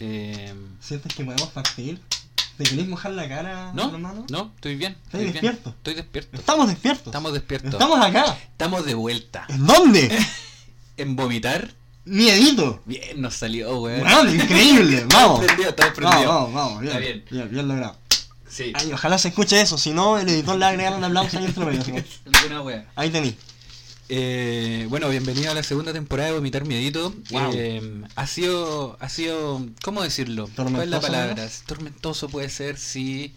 Eh, ¿Sientes que podemos partir? ¿Te querés mojar la cara, no, hermano? no, estoy bien. ¿Estás Estoy bien. despierto? Estoy despierto. Estamos despiertos. Estamos despiertos. Estamos acá. Estamos de vuelta. ¿En dónde? En vomitar. Miedito. Bien, nos salió, weón. Weón, increíble. Vamos. Estamos Vamos, vamos, vamos. Bien, Está bien. bien, bien logrado. Sí. Ay, ojalá se escuche eso, si no, el editor le va a agregar un aplauso ahí entre medio. Ahí tení. Eh, bueno, bienvenido a la segunda temporada de Vomitar Miedito. Wow. Eh, ha sido, ha sido, ¿cómo decirlo? ¿Cuál es la Tormentoso, palabra? Tormentoso puede ser, sí.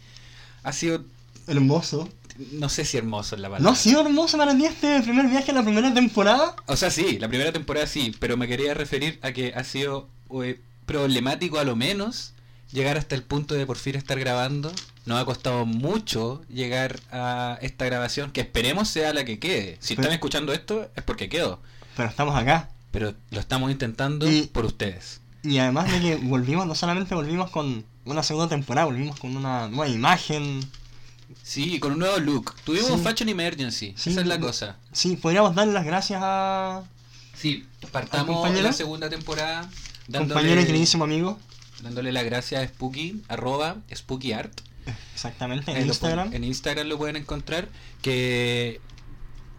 Ha sido, Hermoso. no sé si hermoso es la palabra. ¿No ha sido hermoso para ti este primer viaje la primera temporada? O sea, sí, la primera temporada sí, pero me quería referir a que ha sido eh, problemático a lo menos llegar hasta el punto de por fin estar grabando. Nos ha costado mucho llegar a esta grabación, que esperemos sea la que quede. Si Pero- están escuchando esto es porque quedó, Pero estamos acá. pero lo estamos intentando Y- por ustedes. Y además de que volvimos, no solamente volvimos con una segunda temporada, volvimos con una nueva imagen. Sí, con un nuevo look. Tuvimos Sí. Fashion Emergency, Sí, esa es la cosa. Sí, podríamos darle las gracias a Sí, partamos compañero? la segunda temporada compañero y queridísimo amigo. dándole las gracias a Spooky, arroba Spooky Art. Exactamente, en Instagram. en Instagram lo pueden encontrar. Que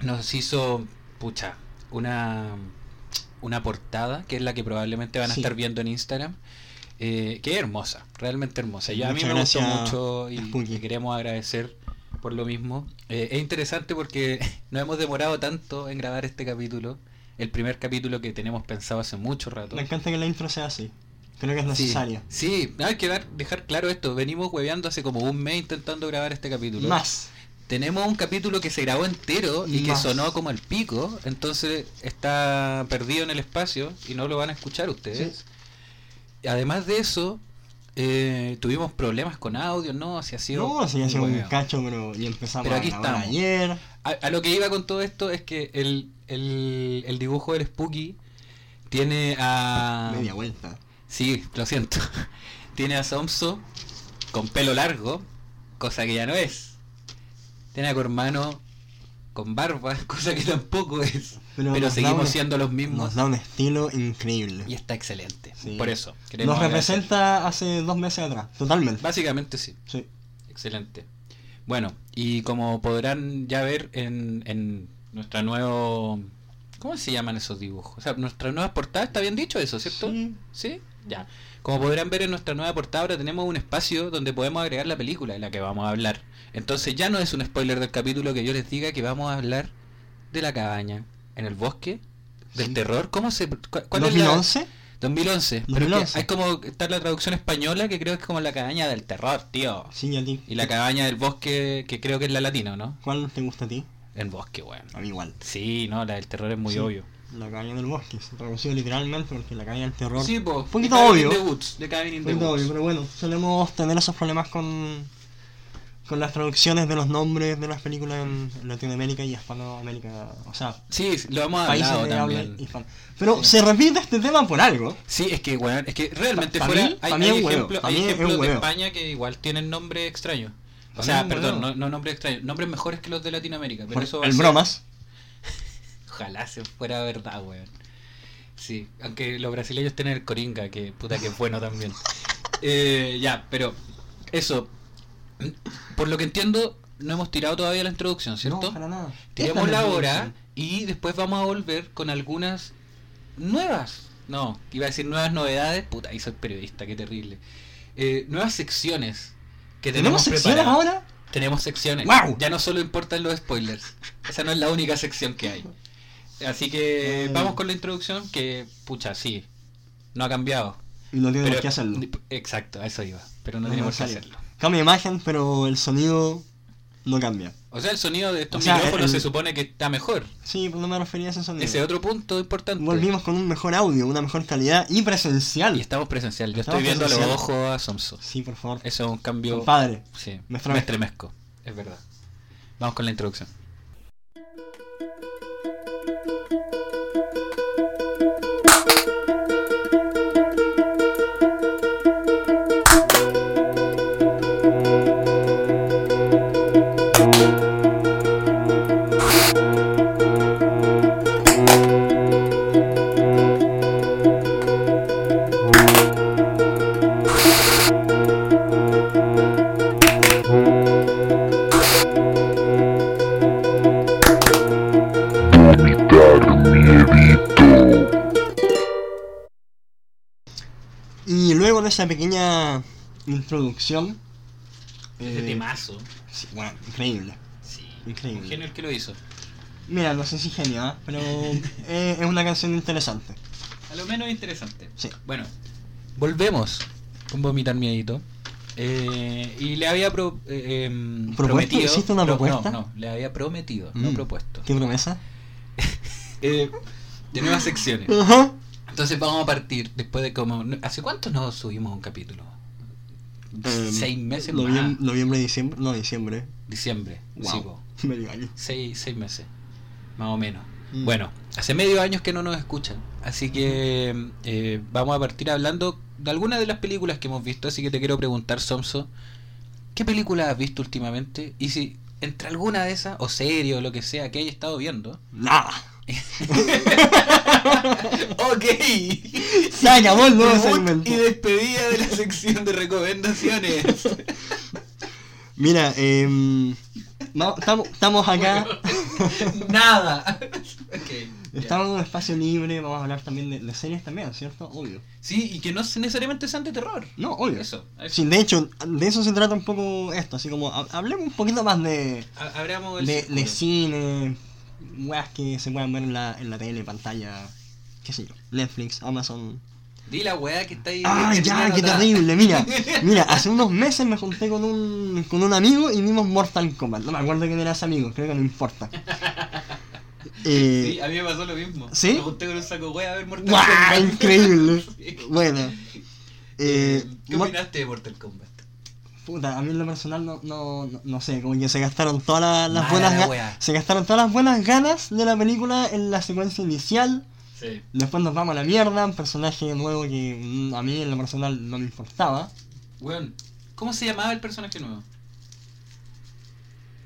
nos hizo, pucha, una, una portada, que es la que probablemente van a Sí. estar viendo en Instagram. eh, que es hermosa, realmente hermosa. Yo, a mí me gustó mucho y le queremos agradecer por lo mismo. Eh, es interesante porque no hemos demorado tanto en grabar este capítulo. El primer capítulo que tenemos pensado hace mucho rato. Me encanta que la intro sea así. Creo que es Sí, necesaria. Sí, hay que dar- dejar claro esto. Venimos hueveando hace como un mes intentando grabar este capítulo. Más. Tenemos un capítulo que se grabó entero y que sonó como el pico, entonces está perdido en el espacio y no lo van a escuchar ustedes. Además de eso, eh, tuvimos problemas con audio, ¿no? Si ha sido No, sí, ha sido un cacho, pero y empezamos Pero a aquí grabar estamos. ayer. A, a lo que iba con todo esto es que el, el, el dibujo del Spooky tiene a... Media vuelta. Sí, lo siento. Tiene a Somso con pelo largo, cosa que ya no es. Tiene a Cormano con barba, cosa que tampoco es. Pero seguimos un- siendo los mismos. Nos da un estilo increíble. Y está excelente. Sí. Por eso. Nos representa hace dos meses atrás. Totalmente. Básicamente sí. Sí. Excelente. Bueno, y como podrán ya ver en, en nuestra nuevo... ¿Cómo se llaman esos dibujos? O sea, nuestra nueva portada, ¿está bien dicho eso, cierto? Sí. ¿Sí? Ya. Como podrán ver en nuestra nueva portada, ahora tenemos un espacio donde podemos agregar la película de la que vamos a hablar. Entonces ya no es un spoiler del capítulo que yo les diga que vamos a hablar de la cabaña en el bosque, del Sí. terror. ¿Cómo se...? cu- ¿Cuál es la- 2011. 2011. Pero es que 2011. hay como... Está la traducción española que creo que es como la cabaña del terror, tío. Sí. Y la cabaña del bosque, que creo que es la latina, ¿no? ¿Cuál te gusta a ti? El bosque, weón. A mí igual. Sí, no, la del terror es muy Sí. obvio. La cabaña del bosque. Se traducido literalmente porque la cabaña del terror. Sí, pues. Un poquito obvio. Woods, Un poquito obvio, pero bueno, solemos tener esos problemas con, con las traducciones de los nombres de las películas en Latinoamérica y Hispanoamérica. O sea, Sí, lo hemos países hablado de también. Pero Sí. se repite este tema por algo. Sí, es que, weón, es que realmente Pa- fuera. mí- hay hay ejemplos, ejemplos de huevo. España que igual tienen nombres extraños. O sea, perdón, no, no nombres extraños, nombres mejores que los de Latinoamérica. Pero Por- eso el bromas. Ojalá se fuera verdad, weón. Sí, aunque los brasileños tienen el coringa, que puta que es bueno también. Eh, ya, pero eso. Por lo que entiendo, no hemos tirado todavía la introducción, ¿cierto? No, para nada. Es la hora y después vamos a volver con algunas nuevas. No, iba a decir nuevas novedades. Puta, ahí soy periodista, qué terrible. Eh, nuevas secciones que ¿Tenemos tenemos, secciones ahora? Tenemos secciones. ¡Guau! Ya no solo importan los spoilers. Esa no es la única sección que hay. Así que Eh. vamos con la introducción que, pucha, sí, no ha cambiado. Y no tenemos Pero- que hacerlo. Exacto, a eso iba. Pero no, No tenemos que hacerlo. Cambia imagen, pero el sonido no cambia. O sea, el sonido de estos O sea, micrófonos el- se supone que está mejor. Sí, pero no me refería a ese sonido. Ese otro punto importante. Volvimos con un mejor audio, una mejor calidad y presencial. Y estamos presencial. Yo Estamos estoy viendo los ojos a Somso. Sí, por favor. Eso es un cambio. Compadre. Sí, Me me estremezco. estremezco. Es verdad. Vamos con la introducción. Introducción. Ese eh, temazo. sí, bueno, increíble. Sí. Increíble. Un genio el que lo hizo. Mira, no sé si genio, ¿ah? pero eh, es una canción interesante. A lo menos interesante. Sí. Bueno, volvemos con Vomitar Miedito. Eh, y le había pro- eh, em, ¿Propuesto? prometido. ¿Hiciste una pro- propuesta? No, no, le había prometido, no Mm. propuesto. ¿Qué promesa? Eh, de nuevas secciones. Ajá. Entonces vamos a partir después de como. ¿Hace cuánto no subimos un capítulo? Em, Seis meses noviem- más. Noviembre, diciembre. No, diciembre. Diciembre. Sí. Wow. Medio año. seis, seis meses. Más o menos. Mm. Bueno, hace medio años que no nos escuchan. Así que eh, vamos a partir hablando de algunas de las películas que hemos visto. Así que te quiero preguntar, Somso, ¿qué película has visto últimamente? Y si entre alguna de esas, o serie o lo que sea, que hayas estado viendo. Nada. ok. Se acabó el nuevo segmento. y despedida de la sección de recomendaciones. Mira, eh, estamos acá. Nada. Estamos en un espacio libre. Vamos a hablar también de, de series también, ¿cierto? Obvio. Sí, y que no necesariamente sean de terror. No, obvio. Eso. eso. Sí, de hecho, de eso se trata un poco esto. Así como, ha- hablemos un poquito más de, de cine, weas que se puedan ver en la, en la tele, pantalla, qué sé yo, Netflix, Amazon. Di la weá que está ahí. ¡Ah, ya! ¡Qué terrible! Mira, mira, hace unos meses me junté con un, con un amigo y vimos Mortal Kombat. No me acuerdo quién era ese amigo, creo que no importa. Eh, Sí, a mí me pasó lo mismo. ¿Sí? Me junté con un saco weá a ver Mortal. Kombat. Increíble. Sí. Bueno. Eh, Eh, ¿Qué opinaste de Mortal Kombat? Puta, a mí en lo personal no, no, no, no sé, como que se gastaron todas las, las Mala buenas la. Se gastaron todas las buenas ganas de la película en la secuencia inicial. Sí. Después nos vamos a la mierda, un personaje nuevo que mm, a mí en lo personal no me importaba. Weón, ¿cómo se llamaba el personaje nuevo?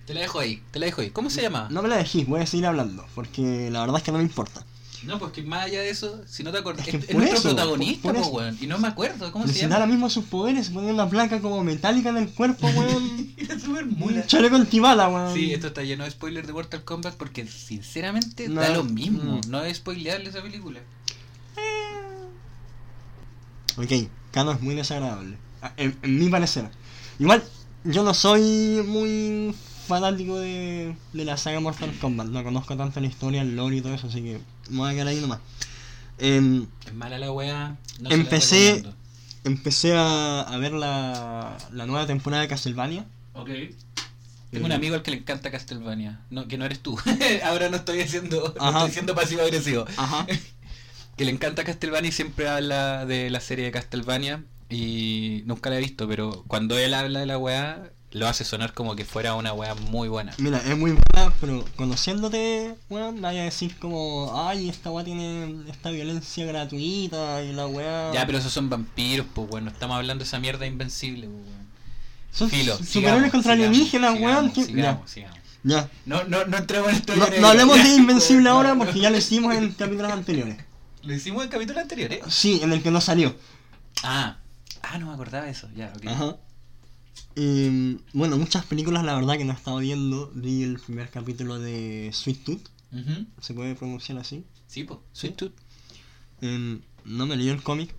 Te la dejo ahí, te la dejo ahí. ¿Cómo se llamaba? No me la dejé, voy a seguir hablando, porque la verdad es que no me importa. No, pues que más allá de eso, si no te acuerdas, Es que es nuestro eso, protagonista, por- por po, eso. weón. Y no me acuerdo, ¿cómo se llama? ahora mismo sus poderes, ponía una placa como metálica en el cuerpo, weón. Era súper mula. chaleco antibala, weón. Sí, esto está lleno de spoilers de Mortal Kombat porque sinceramente No, da lo mismo. mm. No es spoilearle esa película. Ok, Kano es muy desagradable. a- En, en mi parecer. Igual, yo no soy muy fanático de, de la saga Mortal Kombat. No conozco tanto la historia, el lore y todo eso, así que me voy a quedar ahí nomás. Em, Es mala la weá. No se la Empecé- empecé a, a ver la, la nueva temporada de Castlevania. Ok. Tengo un Eh, amigo al que le encanta Castlevania. No, que no eres tú. Ahora no estoy haciendo, no estoy siendo pasivo agresivo. Ajá. Que le encanta Castlevania y siempre habla de la serie de Castlevania. Y nunca la he visto, pero cuando él habla de la weá, lo hace sonar como que fuera una weá muy buena. Mira, es muy buena, pero conociéndote, weón, vaya a decir como, ay, esta weá tiene esta violencia gratuita y la weá. Ya, pero esos son vampiros, pues bueno, estamos hablando de esa mierda invencible, pues bueno. Son Filo, superhéroes contra alienígenas, weón. Sigamos, sigamos. Ya, ya. No, no, no entremos en esto. No, no hablemos de Invencible ahora porque ya lo hicimos en capítulos anteriores. Lo hicimos en capítulos anteriores. Sí, en el que no salió. Ah, ah, no me acordaba de eso. Ya, ok. Ajá. Y, bueno, muchas películas la verdad que no he estado viendo. Vi el primer capítulo de Sweet Tooth, Ujú. se puede pronunciar así. Sí, pues, Sweet Tooth. Em, no me leí el cómic,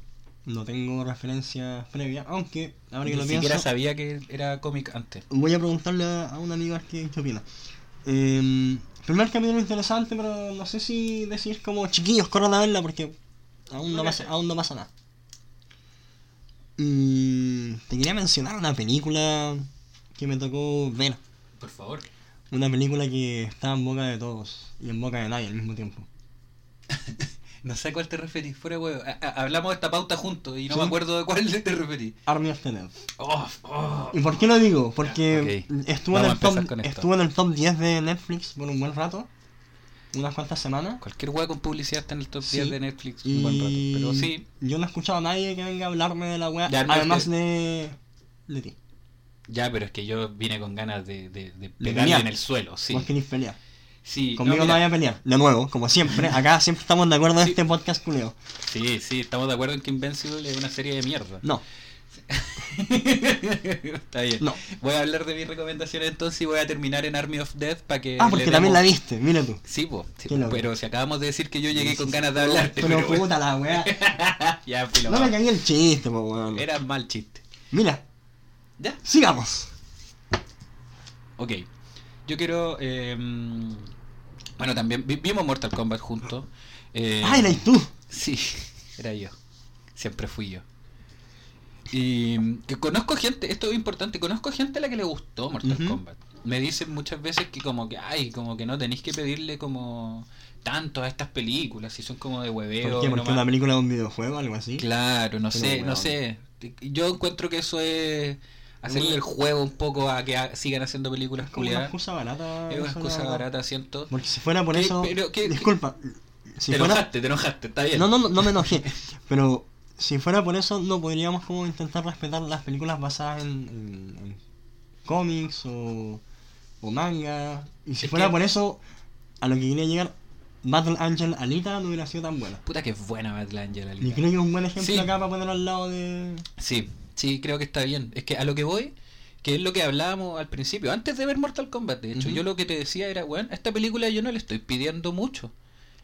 no tengo referencias previas, aunque ahora que Ni lo siquiera pienso, sabía que era cómic antes. voy a preguntarle a, a un amigo a ver qué, qué opina. Em, primer capítulo interesante, pero no sé si decir como chiquillos, corran a verla porque aún no, pasa, aún no pasa nada. Y te quería mencionar una película que me tocó ver. Por favor. Una película que está en boca de todos y en boca de nadie al mismo tiempo. No sé a cuál te referís, fuera huevo. Hablamos de esta pauta juntos y no Sí. me acuerdo de cuál te referís. Army of the Dead. Oh, oh. ¿Y por qué lo digo? Porque estuvo, en el top, estuvo en el top 10 de Netflix por un buen rato. Unas cuantas semanas. Cualquier hueá con publicidad está en el top Sí. 10 de Netflix un buen rato. Pero sí, yo no he escuchado a nadie que venga a hablarme de la no, Además de. de ti. ya, pero es que yo vine con ganas de, de, de pegarle en el suelo, sí. Vos querés pelear. Sí, Conmigo no, mira, vaya a pelear. De nuevo, como siempre. Acá siempre estamos de acuerdo en Sí. este podcast culeo. Sí, sí, estamos de acuerdo en que Invincible es una serie de mierda. No. Está bien. No. Voy a hablar de mis recomendaciones entonces y voy a terminar en Army of Death para que. Ah, porque le también la viste, mira tú. Sí, po, sí, pero si acabamos de decir que yo llegué con ganas de hablarte. Pero pero puta la weá. ya, filo, No me cagué el chiste, po, weón. Era mal chiste. Mira, ¿Ya? sigamos. Ok. Yo quiero. eh, bueno, también vi- vimos Mortal Kombat juntos. Eh, Ah, eres tú. Sí, era yo. Siempre fui yo. Y que conozco gente, esto es importante, conozco gente a la que le gustó Mortal. Kombat. Me dicen muchas veces que como que, ay, como que no tenéis que pedirle como tanto a estas películas, si son como de hueveo. ¿Por qué? Porque nomás. una película de un videojuego o algo así. Claro, no Pero sé, no sé. Yo encuentro que eso es hacerle el juego un poco a que sigan haciendo películas Como una culiadas. excusa barata. Es una excusa verdad. barata, siento. Porque si fuera por ¿Qué? eso. Pero, ¿qué? Disculpa. Si te fuera... enojaste, te enojaste, está bien. No, no, no, no me enojé. Pero si fuera por eso, no podríamos como intentar respetar las películas basadas en, en- en cómics o, o manga. Y si Es fuera que- por eso, a lo que quería llegar, Battle Angel Alita no hubiera sido tan buena. Puta que es buena Battle Angel, Y Alita. creo que es un buen ejemplo Sí. acá para poner al lado de. Sí, sí, creo que está bien. Es que a lo que voy, que es lo que hablábamos al principio, antes de ver Mortal Kombat, de hecho, yo lo que te decía era, bueno, a esta película yo no le estoy pidiendo mucho.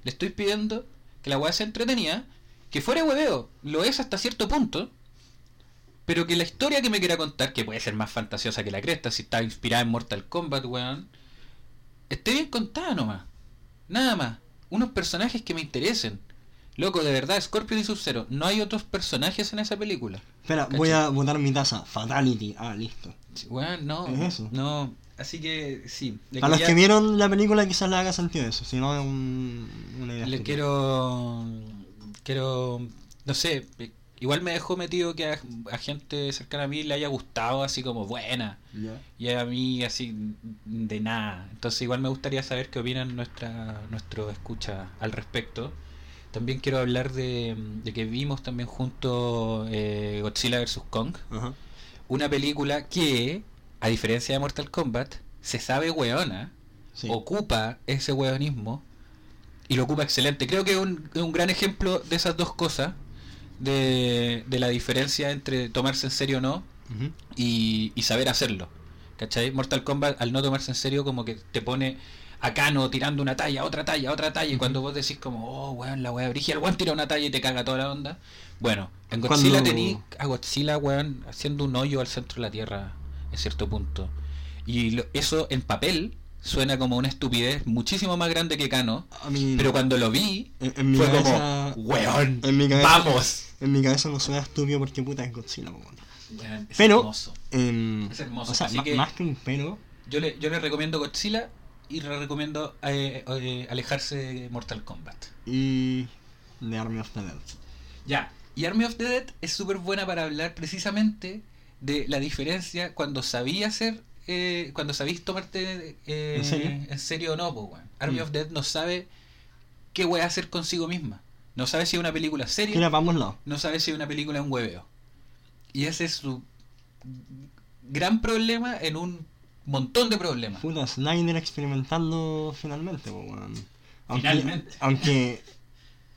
Le estoy pidiendo que la weá sea entretenida, que fuera hueveo, lo es hasta cierto punto, pero que la historia que me quiera contar, que puede ser más fantasiosa que la cresta, si está inspirada en Mortal Kombat, weón, esté bien contada nomás. Nada más. Unos personajes que me interesen. Loco, de verdad, Scorpion y Sub-Zero. No hay otros personajes en esa película. Espera, ¿Cachai? voy a botar mi taza. Fatality. Ah, listo. Weón, no. Es eso. No. Así que sí. Le a los que vieron la película quizás le haga sentido eso, si no es un, una idea. Le quiero. Quiero. No sé. Igual me dejó metido que a, a gente cercana a mí le haya gustado así como buena. Y a mí así de nada. Entonces igual me gustaría saber qué opinan nuestra, nuestro escucha al respecto. También quiero hablar de, de que vimos también junto eh, Godzilla vs. Kong. Ajá. Una película que, a diferencia de Mortal Kombat, se sabe weona, Sí. ocupa ese weonismo y lo ocupa excelente. Creo que es un, un gran ejemplo de esas dos cosas, de, de la diferencia entre tomarse en serio o no y, y saber hacerlo. ¿Cachai? Mortal Kombat, al no tomarse en serio, como que te pone a Kano tirando una talla, otra talla, otra talla, y cuando vos decís como, oh, weón, la weá brigia, el weón tira una talla y te caga toda la onda. Bueno, en Godzilla Cuando- tení a Godzilla, weón, haciendo un hoyo al centro de la Tierra, en cierto punto. Y lo- eso en papel suena como una estupidez muchísimo más grande que Kano, A mí, pero cuando lo vi, en, en mi fue cabeza, como, weón, en mi cabeza- vamos. En mi cabeza no suena estúpido porque puta es Godzilla, weón. Weón, es Pero- hermoso. Em, Es hermoso, O sea, así ma- que- más que un pero, Yo le, yo le recomiendo Godzilla y le recomiendo eh, eh, alejarse de Mortal Kombat. y The Army of the Dead. Ya, y Army of the Dead es súper buena para hablar precisamente de la diferencia cuando sabía hacer, eh, cuando sabéis tomarte eh, ¿En serio? en serio o no, weón. Army Mm. of Dead no sabe qué voy a hacer consigo misma. No sabe si es una película seria, ambos lados. no sabe si es una película en hueveo. Y ese es su gran problema en un montón de problemas. Puta, Snyder experimentando finalmente, po, weón. Aunque, Finalmente. aunque.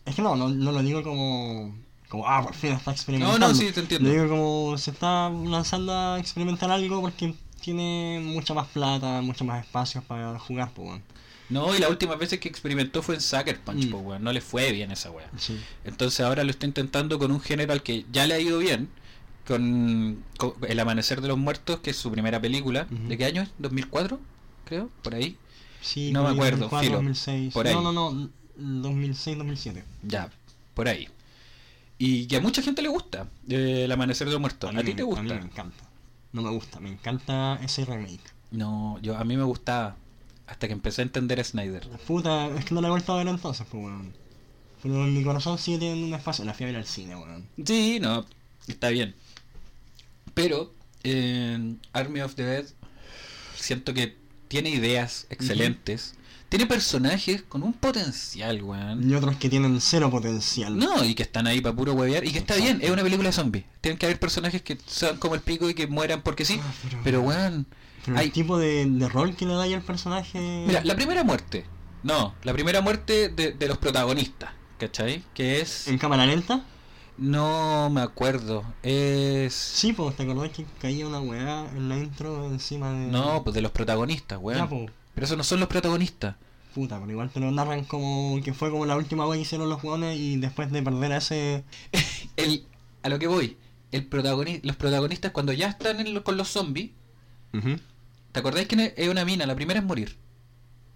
Es que no, no, no lo digo como. Como, ah, por fin está experimentando. No, no, sí, te entiendo. Lo digo como se está lanzando a experimentar algo porque tiene mucha más plata, mucho más espacios para jugar, pues. No, y las últimas veces que experimentó fue en Sucker Punch, Mm. No le fue bien esa weá. Sí. Entonces ahora lo está intentando con un género al que ya le ha ido bien. Con, con El Amanecer de los Muertos, que es su primera película. ¿De qué año es? ¿2004? Creo, por ahí. Sí, No me acuerdo, 2004, filo, 2006. por ahí. No, no, no. 2006, 2007. Ya, por ahí. Y que a mucha gente le gusta eh, El Amanecer de los Muertos. ¿A, mí ti te A gusta? mí me encanta. No me gusta, me encanta ese remake. No, yo a mí me gustaba. Hasta que empecé a entender a Snyder. Puta, es que no la he vuelto a ver entonces, pues, weón. Pero en mi corazón sigue teniendo un espacio. La fui a ver al cine, weón. Sí, no, está bien. Pero en Army of the Dead siento que tiene ideas excelentes. Tiene personajes con un potencial, weón. Y otros que tienen cero potencial. No, y que están ahí para puro huevear. Y que está bien, es una película de zombies. Tienen que haber personajes que sean como el pico y que mueran porque sí. Ah, pero- Pero, weón. Pero hay- el tipo de, de rol que le da ahí al personaje. Mira, la primera muerte. No, la primera muerte de, de los protagonistas. ¿Cachai? Que es. En cámara lenta. No me acuerdo. Es. Sí, pues, ¿te acordás que caía una weá en la intro encima de. No, pues de los protagonistas, Ya, weón. pues. Pero esos no son los protagonistas. Puta, pero igual te lo narran como que fue como la última weá que hicieron los jugones y después de perder a ese. El, a lo que voy, el protagoni- los protagonistas cuando ya están en lo- con los zombies, ¿te acordáis que es una mina? La primera es morir.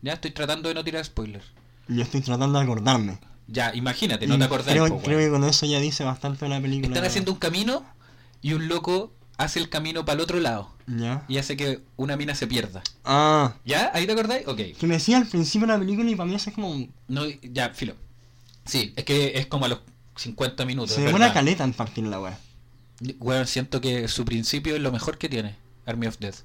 Ya estoy tratando de no tirar spoilers. Yo estoy tratando de acordarme. Ya, imagínate, no Y te acordáis. Creo, po, creo que con eso ya dice bastante de la película. Están haciendo un camino y un loco hace el camino para el otro lado Ya. y hace que una mina se pierda. Ah. ¿Ya? ¿Ahí te acordáis? Ok. Que me decía al principio de la película y para mí eso es como. No, ya, filo. Sí, es que es como a los 50 minutos. Se demora caleta en partir la weá. Bueno, siento que su principio es lo mejor que tiene Army of Death.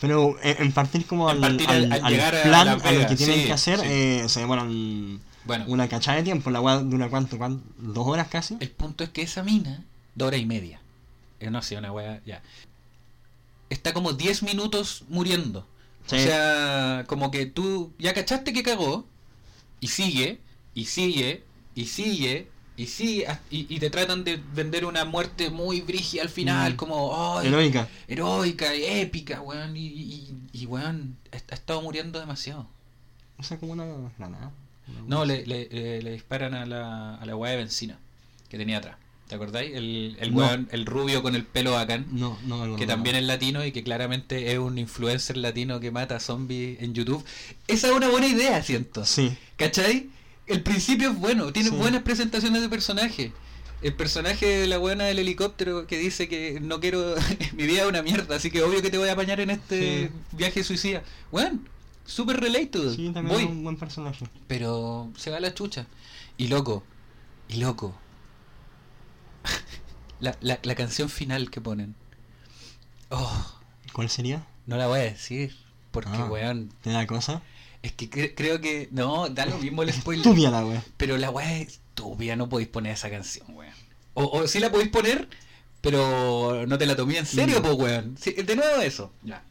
Pero en, en partir como En al, partir al, al- al al llegar a plan, la a lo que tienen sí, que hacer, sí. eh, se demoran Bueno, una cachada de tiempo. La weá dura cuánto, cuánto, dos horas casi. el punto es que esa mina, dos horas y media, eh, no sé, una wea, ya, está como 10 minutos muriendo. Sí. O sea, como que tú ya cachaste que cagó, y sigue, y sigue, y sigue, y sigue, y, y te tratan de vender una muerte muy brígida al final, Mm. como, ¡ay! Heroica. heroica y épica, weón. Y, y, y, weón, ha, ha estado muriendo demasiado. O sea, como una granada. No, le, le, le- le disparan a la, a la weá de benzina que tenía atrás. ¿Te acordáis? El, el No. weón, el rubio con el pelo bacán, No, no acuerdo. que también es latino y que claramente es un influencer latino que mata zombies en YouTube. Esa es una buena idea, siento. Sí. ¿Cachai? El principio es bueno, tiene Sí. buenas presentaciones de personaje. El personaje de la buena del helicóptero que dice que no quiero. mi vida es una mierda, así que obvio que te voy a apañar en este Sí. viaje suicida. Bueno, super relatable. Sí, también Voy. es un buen personaje. Pero se va a la chucha. Y loco, y loco. la, la, la canción final que ponen. Oh, ¿Cuál sería? no la voy a decir. Porque, Ah. weón, ¿Te da cosa? es que cre- creo que. No, da lo mismo el spoiler. Estúpida la wea. Pero la weá es estúpida, no podéis poner esa canción, weón. O, o sí la podéis poner, pero no te la tomé en serio, Mm. po, weón. Sí, de nuevo eso. Ya.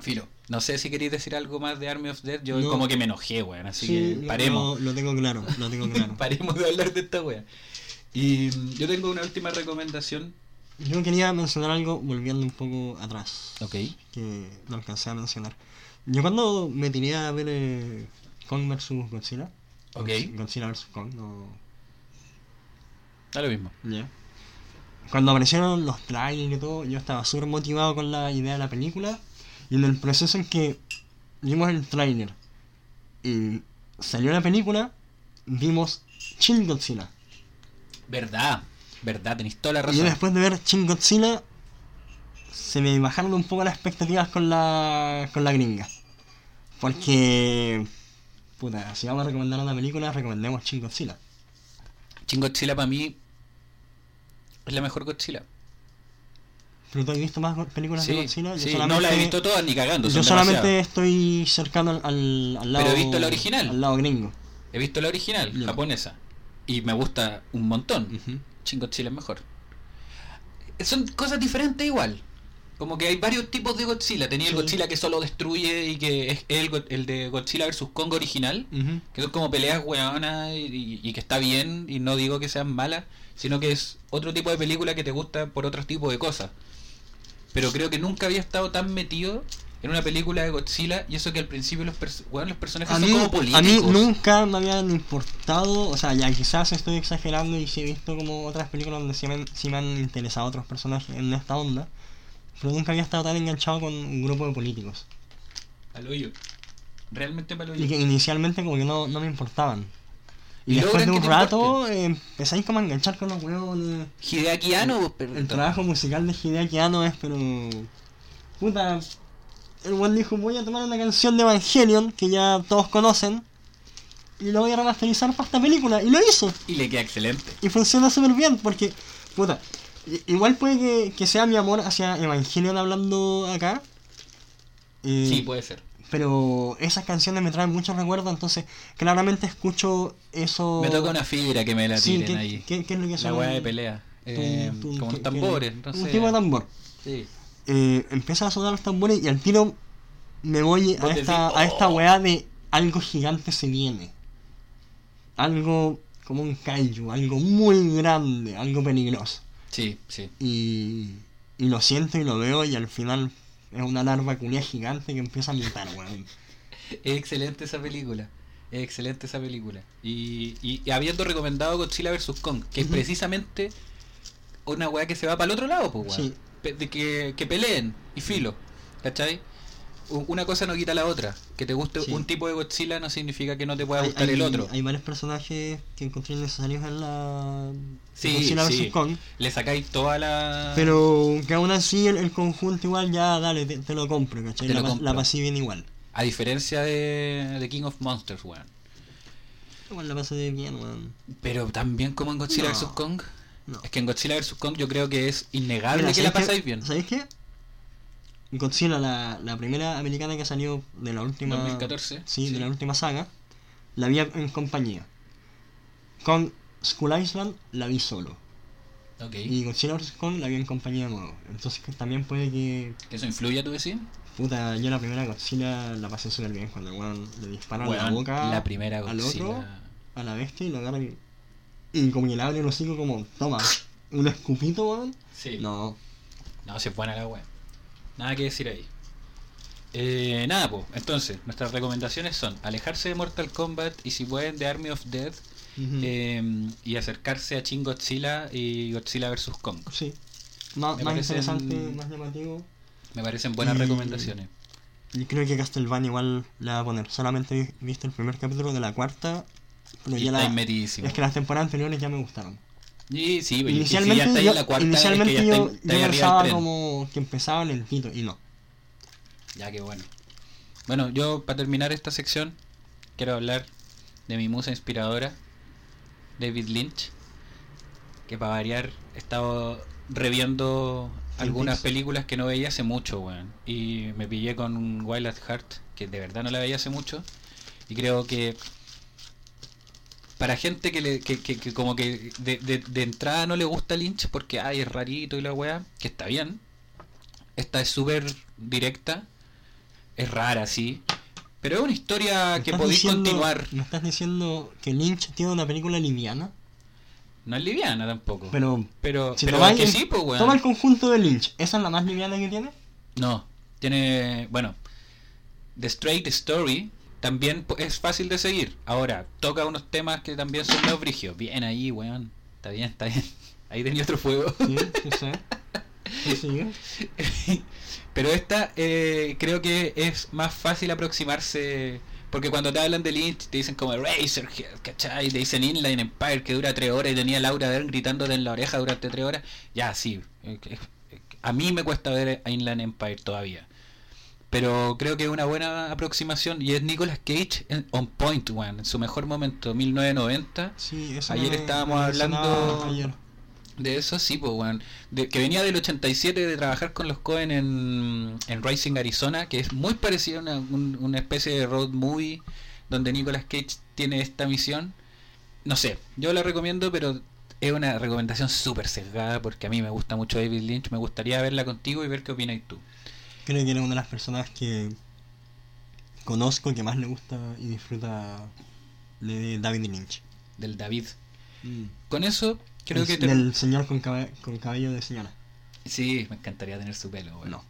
Filo. No sé si queréis decir algo más de Army of Death. Yo No. como que me enojé, weón. Así Sí, que paremos. Lo, lo tengo claro, lo tengo claro. paremos de hablar de esta weá. Y yo tengo una última recomendación. Yo quería mencionar algo volviendo un poco atrás. Ok. Que no alcancé a mencionar. Yo cuando me tiré a ver eh, Kong vs Godzilla. Ok. Godzilla vs Kong, no. Da lo mismo. Ya. Cuando aparecieron los trailers y todo, yo estaba súper motivado con la idea de la película. Y en el proceso en que vimos el trailer y salió la película, vimos Shin Godzilla. Verdad. Verdad, tenéis toda la Y yo razón. después de ver Shin Godzilla, se me bajaron un poco las expectativas con la, con la gringa. Porque, puta, si vamos a recomendar una película, recomendemos Shin Godzilla. Shin Godzilla para mí es la mejor Godzilla. ¿Pero tú has visto más películas de Sí, Godzilla? Yo sí, no solamente- la he visto todas ni cagando. Yo solamente estoy cercano al, al, lado. Pero he visto la original. Al lado gringo. He visto la original, japonesa. Y me gusta un montón. Ujú. Shin Godzilla es mejor. Son cosas diferentes igual. Como que hay varios tipos de Godzilla. Tenía el. Godzilla que solo destruye y que es el, el de Godzilla vs. Kong original. Que son como peleas weonas y, y- y que está bien. Y no digo que sean malas. Sino que es otro tipo de película que te gusta por otro tipo de cosas. Pero creo que nunca había estado tan metido en una película de Godzilla. Y eso que al principio los, pers- weón, los personajes A son mí, como políticos. a mí nunca me habían importado, o sea, ya quizás estoy exagerando y sí he visto como otras películas donde sí me, han- sí me han interesado otros personajes en esta onda, pero nunca había estado tan enganchado con un grupo de políticos. Al hoyo. Realmente para Y que inicialmente como que no, no me importaban. Y, Y después de un rato eh, empezáis como a enganchar con los huevos. Hideaki Anno, pues, El trabajo musical de Hideaki Anno es pero... Puta... El buen dijo, voy a tomar una canción de Evangelion que ya todos conocen y lo voy a remasterizar para esta película. Y lo hizo. Y le queda excelente. Y funciona súper bien porque, puta, igual puede que, que sea mi amor hacia Evangelion hablando acá. eh, Sí, puede ser. pero esas canciones me traen muchos recuerdos, entonces claramente escucho eso. Me toca una fibra que me la Sí, tiren ¿qué, ahí. qué- qué es lo que la weá de pelea. Eh, Tum, tum, como ¿qué- un no Un tipo de tambor. Sí. Eh, empiezan a sonar los tambores y al tiro me voy a esta, a esta "Oh". weá de algo gigante se viene. Algo como un kaiju, algo muy grande, algo peligroso. Sí, sí. Y, y lo siento y lo veo y al final es una larva culia gigante que empieza a mutar, weón. Es excelente esa película. Es excelente esa película. Y, y, y habiendo recomendado Godzilla vs. Kong, que es precisamente una weá que se va para el otro lado, pues weón. Sí. De que, que peleen y filo. ¿Cachai? Una cosa no quita la otra. Que te guste Sí. un tipo de Godzilla no significa que no te pueda Hay, gustar el otro. hay varios personajes que encontré necesarios en la Sí, Godzilla vs. Kong. Le sacáis toda la. Pero que aún así el, el conjunto igual ya, dale, te, te lo compro, ¿cachai? Te La, lo pas- compro. la pasé bien igual. A diferencia de, de King of Monsters, weón. Igual la pasé bien, weón. Pero también como en Godzilla No. vs. Kong. No. Es que en Godzilla vs. Kong yo creo que es innegable Mira, que la ¿sabéis pasáis bien. ¿Sabéis qué? Godzilla, la, la primera americana que salió de la última... 2014. Sí, de la última saga, la vi en compañía. Con Skull Island la vi solo. Ok. Y Godzilla vs. Kong la vi en compañía de nuevo. Entonces que también puede que... ¿Eso influye a tu decir? Puta, yo la primera Godzilla la pasé súper bien cuando el le disparan la Weón, boca la primera al Godzilla. otro, a la bestia y lo agarran y, y como que le abre el hocico como, toma, un escupito, weón. Sí. No, No, si es buena la wea. Nada que decir ahí. Eh, nada, pues. Entonces, nuestras recomendaciones son alejarse de Mortal Kombat y si pueden de Army of Ujú. eh, y acercarse a Shin Godzilla y Godzilla vs. Kong. sí. Más, interesante, más llamativo. Me parecen buenas Y- recomendaciones. Y creo que Castlevania igual la va a poner. Solamente vi- viste el primer capítulo de la cuarta. Pero ya la, es que las temporadas anteriores ya me gustaron. Y sí, y- y Inicialmente, si ya estáis yo, en la cuarta, inicialmente es que yo, yo pensaba como que empezaba lentito y no. Ya que bueno. Bueno, yo para terminar esta sección quiero hablar de mi musa inspiradora, David Lynch, que para variar he estado reviendo algunas películas que no veía hace mucho, weón. Y me pillé con Wild at Heart, que de verdad no la veía hace mucho. Y creo que para gente que, le, que, que- que como que de, de- de entrada no le gusta Lynch porque ay, es rarito y la weá, que está bien. Esta es súper directa, es rara, sí. Pero es una historia ¿Me que podéis diciendo- continuar. ¿Me estás diciendo que Lynch tiene una película liviana? No es liviana tampoco. Pero pero, si pero es que el- sí, pues weón. toma el conjunto de Lynch, ¿esa es la más liviana que tiene? No, tiene, bueno, The Straight Story también es fácil de seguir. Ahora, toca unos temas que también son medio brígidos. Bien ahí, weón. Está bien, está bien. Ahí tenía otro fuego. Sí, sí, sí. Pero esta eh, creo que es más fácil aproximarse. Porque cuando te hablan de Lynch te dicen como Razorhead, ¿cachai? Te dicen Inline Empire que dura tres horas y tenía Laura Dern gritándote en la oreja durante tres horas. Ya, sí. eh, eh, A mí me cuesta ver a Inland Empire todavía. Pero creo que es una buena aproximación. Y es Nicolas Cage en- on point, weón. En su mejor momento, 1990. Sí, eso Ayer me- estábamos me hablando- ayer. De eso sí, pues. De, que venía del 87 de trabajar con los Cohen en, en Rising Arizona, que es muy parecido a una, un- una especie de road movie donde Nicolas Cage tiene esta misión. No sé, yo la recomiendo, pero es una recomendación súper sesgada porque a mí me gusta mucho David Lynch. Me gustaría verla contigo y ver qué opinas tú. Creo que era una de las personas que conozco que más le gusta y disfruta de David Lynch. Del David. Con eso, creo El- que... te- Del señor con, cabe- con cabello de señora. Sí, me encantaría tener su pelo, weón. No.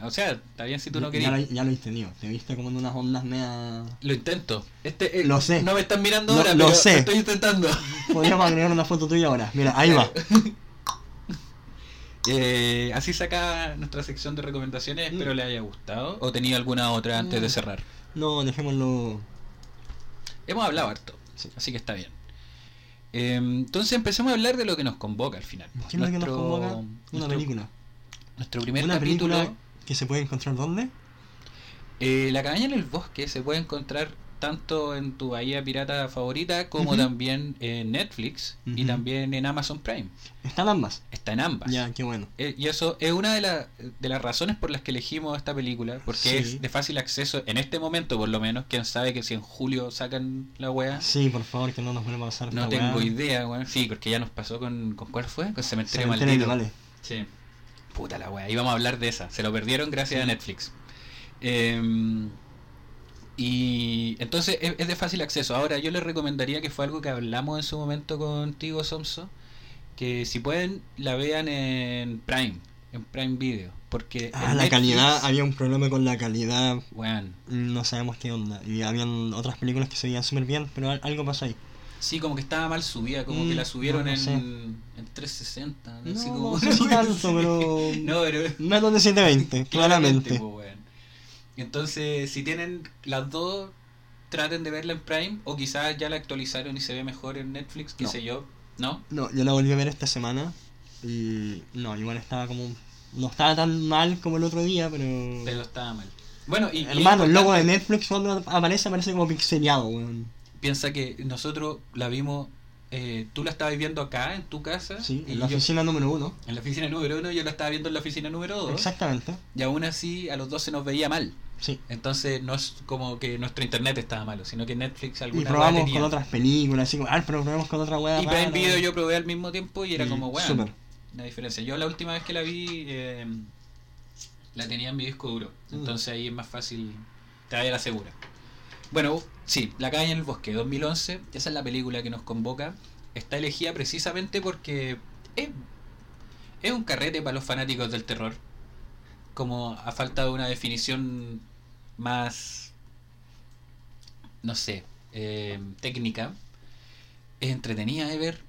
O sea, está bien si tú no ya, querías. lo, ya lo he tenido. Te viste como en unas ondas mea... Lo intento. Este, eh, Lo sé. No me están mirando ahora, lo pero sé. lo estoy intentando. Podríamos agregar una foto tuya ahora. Mira, ahí va. Eh, así saca nuestra sección de recomendaciones. Mm. Espero le haya gustado. ¿O tenía alguna otra antes de Mm. cerrar? No, dejémoslo. Hemos hablado harto. Sí. Así que está bien. Eh, entonces empecemos a hablar de lo que nos convoca al final. ¿Qué es lo que nos convoca? Una nuestro- película. Nuestro primer Una capítulo. película que se puede encontrar ¿dónde? Eh, la cabaña en el bosque se puede encontrar tanto en tu bahía pirata favorita como también en Netflix y también en Amazon Prime. Están ambas. Está en ambas. Ya, qué bueno. Eh, y eso es una de, la- de las razones por las que elegimos esta película, porque Sí. es de fácil acceso en este momento, por lo menos. Quién sabe que si en julio sacan la wea. Sí, por favor, que no nos vuelva a pasar No tengo idea, weón. Sí, porque ya nos pasó con. ¿Con cuál fue? Con Cementerio, Cementerio Maldito. Animales. Sí. Puta la wea. Íbamos a hablar de esa. Se lo perdieron gracias a Netflix. Eh, Y entonces es, es de fácil acceso. Ahora yo les recomendaría que fue algo que hablamos en su momento contigo, Somso, que si pueden la vean en Prime, en Prime Video. Porque Ah, la Netflix, calidad, había un problema con la calidad, weón, no sabemos qué onda. Y habían otras películas que se veían súper bien, pero al- algo pasó ahí. Sí, como que estaba mal subida, como que Mm, la subieron no, no en, sé. en 360. No, no como- sé si tanto, pero... no, pero Menos de 720, claramente. po, weón. Entonces, si tienen las dos, traten de verla en Prime, o quizás ya la actualizaron y se ve mejor en Netflix, qué No. sé yo. ¿No? No, yo la volví a ver esta semana y no, igual estaba como... No estaba tan mal como el otro día, pero... Pero estaba mal. Bueno, y, Hermano, el logo de Netflix cuando aparece aparece como pixeleado, weón. Piensa que nosotros la vimos, eh, tú la estabas viendo acá, en tu casa. Sí, en la yo- oficina número uno. en la oficina número uno, yo la estaba viendo en la oficina número dos. Exactamente. Y aún así, a los dos se nos veía mal. Sí. Entonces, no es como que nuestro internet estaba malo, sino que Netflix Y alguna probamos weá tenía. con otras películas, así como, ah, pero probamos con otra weá. Y Prime. Video yo probé al mismo tiempo y era Y como, weón, súper. una diferencia. Yo la última vez que la vi, eh, la tenía en mi disco duro. Mm. Entonces ahí es más fácil, te vaya la segura. Bueno, sí, La cabaña en el bosque, 2011, esa es la película que nos convoca. Está elegida precisamente porque es, es un carrete para los fanáticos del terror. Como a falta de una definición más, no sé, eh, técnica. Es entretenida de ver,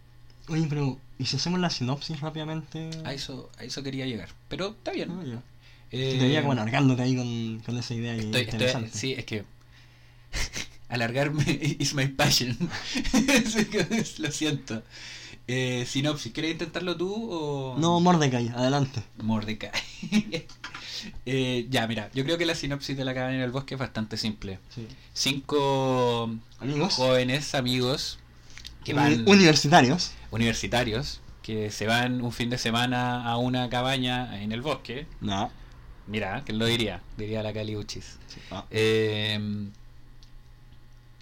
Oye, pero, ¿y si hacemos la sinopsis rápidamente? A eso, a eso quería llegar. Pero está bien. Ah, ya. Eh, Te veía como alargándote ahí con, con esa idea estoy, estoy- interesante. sí, es que alargarme is my passion. Lo siento. Eh, sinopsis, ¿quieres intentarlo tú o...? No, Mordecai, adelante. Mordecai. Eh, ya, mira, yo creo que la sinopsis de la cabaña en el bosque es bastante simple. Sí. Cinco Amigos. jóvenes amigos que van Universitarios. universitarios que se van un fin de semana a una cabaña en el bosque No. Mira, que lo diría, diría la Caliuchis. Sí. Ah. Eh,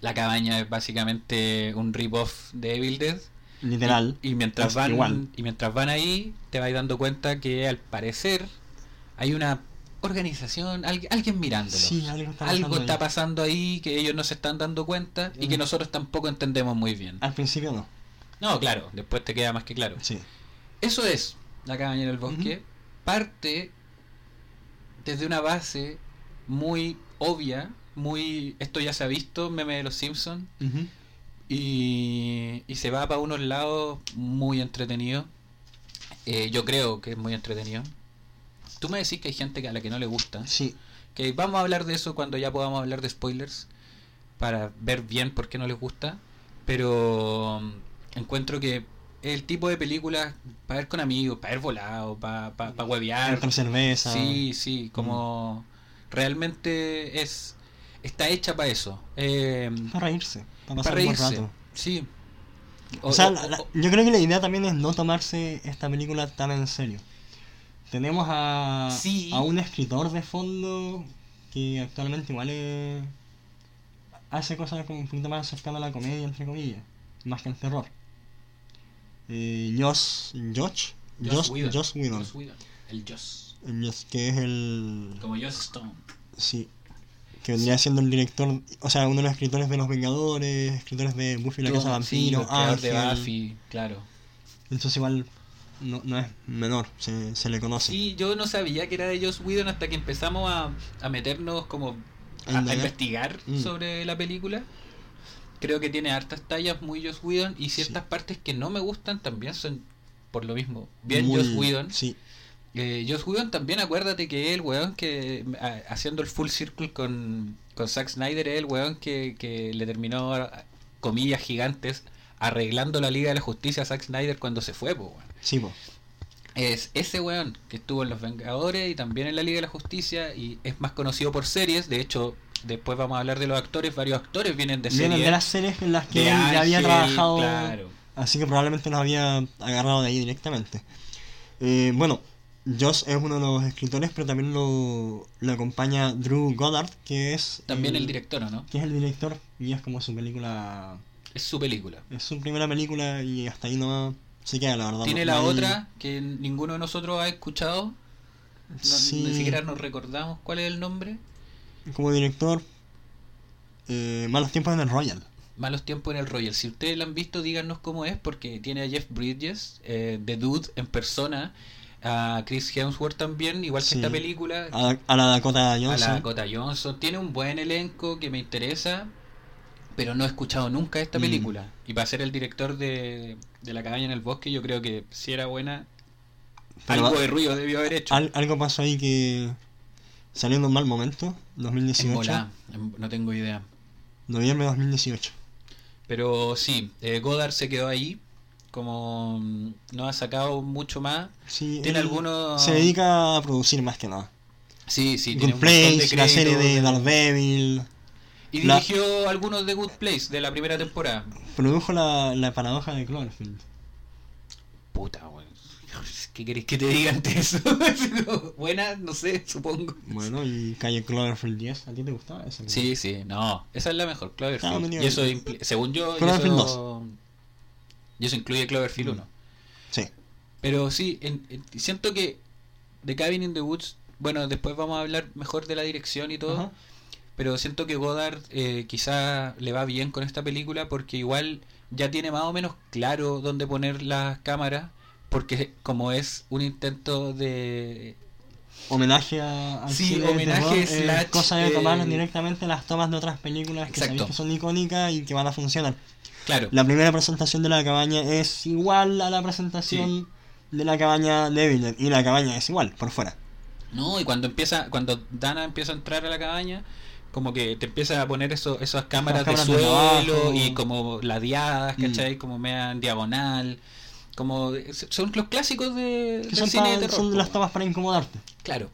la cabaña es básicamente un rip-off de Evil Dead. Literal. Y, y mientras van igual. y mientras van ahí, te vas dando cuenta que al parecer hay una organización, alguien, alguien mirándolo. Sí, algo está Algo pasando está ahí. pasando ahí que ellos no se están dando cuenta y que Mm. nosotros tampoco entendemos muy bien. Al principio no. No, claro, después te queda más que claro. Sí. Eso es la cabaña en el bosque. Parte desde una base muy obvia, muy esto ya se ha visto, meme de los Simpsons. Y, y se va para unos lados muy entretenido. Eh, yo creo que es muy entretenido. Tú me decís que hay gente a la que no le gusta. Sí. Que vamos a hablar de eso cuando ya podamos hablar de spoilers. Para ver bien por qué no les gusta. Pero mm, encuentro que el tipo de película para ver con amigos, para ver volado, para pa, pa huevear. Entre cerveza. Sí, sí, como realmente es está hecha para eso. Eh, Para reírse. Para pasar un rato. Sí. O, sea, la- la- yo creo que la idea también es no tomarse esta película tan en serio. Tenemos a, Sí. a un escritor de fondo que actualmente igual es- hace cosas como un poquito más cercano a la comedia, entre comillas, más que al terror. Eh, Josh, Josh, Josh. Josh Whedon. El Joss. El Josh, que es el, Como Joss Stone. sí, que vendría siendo el director, o sea, uno de los escritores de Los Vengadores, escritores de Buffy la Casa Sí, Vampiro, creador de. Buffy, claro. Entonces igual no, no es menor, se, se le conoce. Sí, yo no sabía que era de Joss Whedon hasta que empezamos a, a meternos como A investigar Mm. sobre la película. Creo que tiene hartas tallas muy Joss Whedon y ciertas Sí. partes que no me gustan también son por lo mismo. Bien Muy- Joss Whedon. Sí, Eh, Joss Whedon también acuérdate que es el weón que a- haciendo el full circle con, con Zack Snyder es el weón que, que le terminó comillas gigantes arreglando la Liga de la Justicia a Zack Snyder cuando se fue, po, weón. sí, po. Es ese weón que estuvo en Los Vengadores y también en la Liga de la Justicia y es más conocido por series. De hecho, después vamos a hablar de los actores. Varios actores vienen de Vienen series. de las series en las que de él ya había trabajado, Claro. así que probablemente los había agarrado de ahí directamente. Eh, bueno, Josh es uno de los escritores, pero también lo, lo acompaña Drew Goddard, que es También el director, ¿o no? que es el director y es como su película, Es su película. es su primera película y hasta ahí no se queda la verdad. Tiene no- la no hay- otra que ninguno de nosotros ha escuchado. No, Sí, Ni siquiera nos recordamos cuál es el nombre. como director Eh, Malos tiempos en el Royal. Malos tiempos en el Royal. Si ustedes la han visto, díganos cómo es, porque tiene a Jeff Bridges, eh, The Dude en persona, a Chris Hemsworth también, igual que esta película, A, a la Dakota a Johnson. la Dakota Johnson. Tiene un buen elenco que me interesa, pero no he escuchado nunca esta Mm. película. Y para ser el director de, de La cabaña en el bosque, yo creo que si era buena, Pero algo va- de ruido debió haber hecho. Al- algo pasó ahí que salió en un mal momento, En 2018. volá, en- no tengo idea. Noviembre de 2018. Pero sí, eh, Godard se quedó ahí, como mm, no ha sacado mucho más. Sí, Tiene algunos... Se dedica a producir más que nada. Sí, sí, Good tiene un montón de Place, la serie de. Daredevil. Y la- dirigió algunos de Good Place de la primera temporada. Produjo la, la paradoja de Cloverfield. Puta, weón. ¿Qué querés que te diga ante eso? Buena, no sé, supongo. Bueno, y Calle Cloverfield 10. ¿A ti te gustaba esa? Sí, sí, no. Esa es la mejor, Cloverfield. y eso, según yo, Cloverfield eso, y eso incluye Cloverfield Mm. 1. Sí. Pero sí, en- en- siento que The Cabin in the Woods, bueno, después vamos a hablar mejor de la dirección y todo, pero siento que Godard eh, quizá le va bien con esta película porque igual ya tiene más o menos claro dónde poner las cámaras, porque como es un intento de... Homenaje a, al Sí, homenaje terror, es slash, cosa de tomar eh, directamente las tomas de otras películas que que son icónicas y que van a funcionar. Claro, La primera presentación de la cabaña es igual a la presentación de la cabaña de Villeneuve. Y la cabaña es igual, por fuera. No, y cuando empieza, cuando Dana empieza a entrar a la cabaña, como que te empieza a poner eso, esas cámaras, cámaras de de suelo y como ladeadas, Mm. ¿cachai? Como media en diagonal. Como son los clásicos de, Que del son, cine de pa- terror. son las tomas para incomodarte. Claro.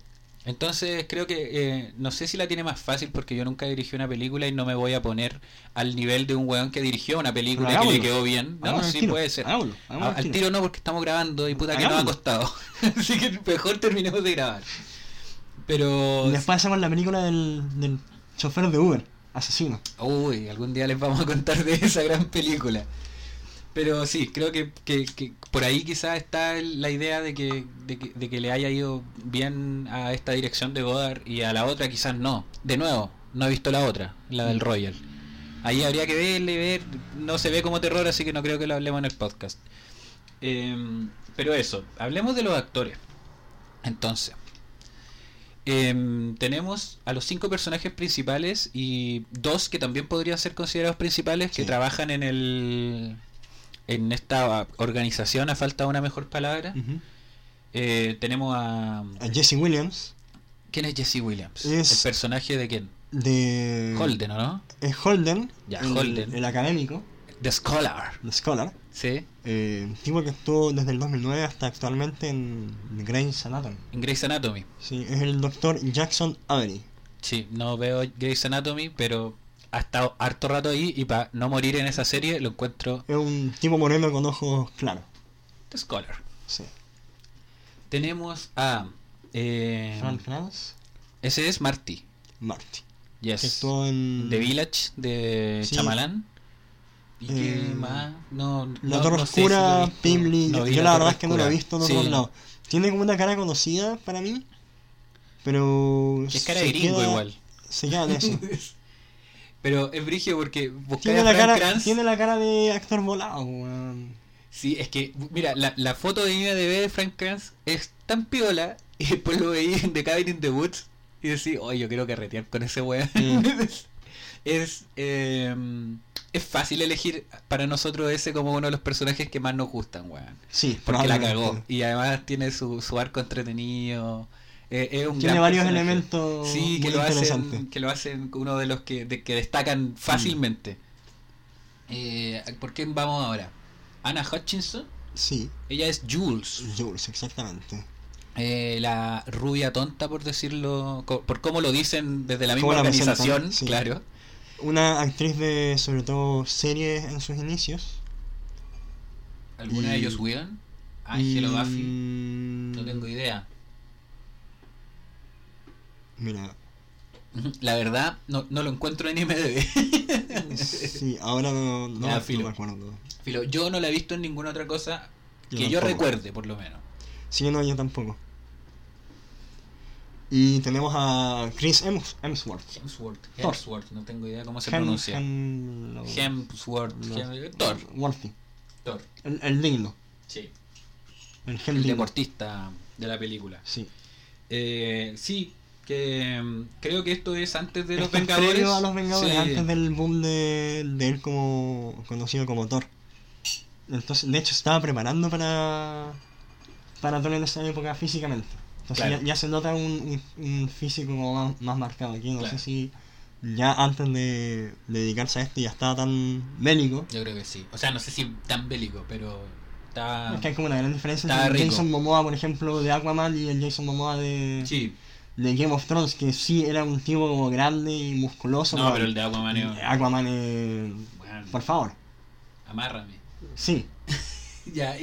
Entonces creo que eh, no sé si la tiene más fácil porque yo nunca dirigí una película y no me voy a poner al nivel de un weón que dirigió una película y que le hagámoslo. quedó bien. No, Hagámoslo al sí tiro, puede ser. hagámoslo, hagámoslo al tiro. no porque estamos grabando y puta que nos ha Hagámoslo. costado. Así que mejor terminemos de grabar. Pero después hacemos la película del, del chofer de Uber, asesino. Uy, algún día les vamos a contar de esa gran película. Pero sí, creo que, que, que por ahí quizás está la idea de que, de, que, de que le haya ido bien a esta dirección de Godard y a la otra quizás no. De nuevo, no he visto la otra, la del Royal. Ahí habría que verle, ver. No se ve como terror, así que no creo que lo hablemos en el podcast. Em, pero eso, hablemos de los actores. Entonces, em, tenemos a los cinco personajes principales y dos que también podrían ser considerados principales que trabajan en el en esta organización a falta de una mejor palabra. Eh, tenemos a A Jesse Williams, ¿quién es Jesse Williams? Es- El personaje de quién? de. Holden, ¿o no? Es Holden, Ya, el, Holden. el académico, The Scholar. el Scholar. Sí. Eh, tipo que estuvo desde el 2009 hasta actualmente en Grey's Anatomy. En Grey's Anatomy. Sí, es el doctor Jackson Avery. Sí, no veo Grey's Anatomy, pero ha estado harto rato ahí y para no morir en esa serie lo encuentro Es un tipo moreno con ojos claros. The Scholar. Sí. Tenemos a... eh, ese es Marty. Marty. Yes. Que actuó en. The Village de Sí. Chamalán. ¿Y qué Eh, más? No, La no- Torre no si Oscura. No yo la verdad es que no lo he visto Sí. otros lados. Tiene como una cara conocida para mí. Pero. Es cara de gringo queda- igual. Se queda en eso. Pero es brigio porque tiene, a la Frank cara, Kranz- tiene la cara de actor volado, weón. Sí, es que, mira, la, la foto de IMDB de Frank Kranz es tan piola y después lo veí en The Cabin in the Woods y decís, oye, yo quiero carretear con ese weón. Mm. es, eh, es fácil elegir para nosotros ese como uno de los personajes que más nos gustan, weón. Sí, Porque la cagó. Y además tiene su, su arco entretenido. Eh, es un Tiene varios personaje. elementos Sí, que muy lo, hacen, que lo hacen uno de los que, de- que destacan fácilmente. Eh, ¿Por quién vamos ahora? Anna Hutchinson. Sí, Ella es Jules, Jules, exactamente. eh, la rubia tonta, por decirlo, por cómo lo dicen desde la misma la organización, sí. claro. Una actriz de, sobre todo, series en sus inicios. ¿Alguna Y- de ellos Whedon? Ángelo Buffy, Mm, no tengo idea. Mira, La verdad, no, no lo encuentro en IMDb. sí, ahora no, no, filo. me acuerdo. Filo, yo no la he visto en ninguna otra cosa Yo que yo recuerde, por lo menos. Sí, no, yo tampoco. Y tenemos a Chris Hems- Hemsworth. Hemsworth. Hemsworth, no tengo idea cómo se Hem- pronuncia. Hem- Hemsworth. Hem- Thor. Worthy. Thor. El, el digno. Sí. El El deportista de la película. Sí. Eh, sí, que mm, creo que esto es antes de los Vengadores. previo a los Vengadores, Sí. antes del boom de, de él como conocido como Thor. Entonces, de hecho, estaba preparando para para Thor en esa época físicamente. Entonces Claro. ya, ya se nota un, un- un físico como más, más marcado aquí. No Claro. sé si ya antes de, de dedicarse a esto ya estaba tan bélico. Yo creo que sí. O sea, no sé si tan bélico, pero está. Es que hay como una gran diferencia Estaba entre el. Jason Momoa, por ejemplo, de Aquaman y el Jason Momoa de, Sí. De Game of Thrones, que sí era un tipo como grande y musculoso. No, pero el de Aquaman es. Aquaman es... Bueno, Por favor. amárrame. Sí, Ya, como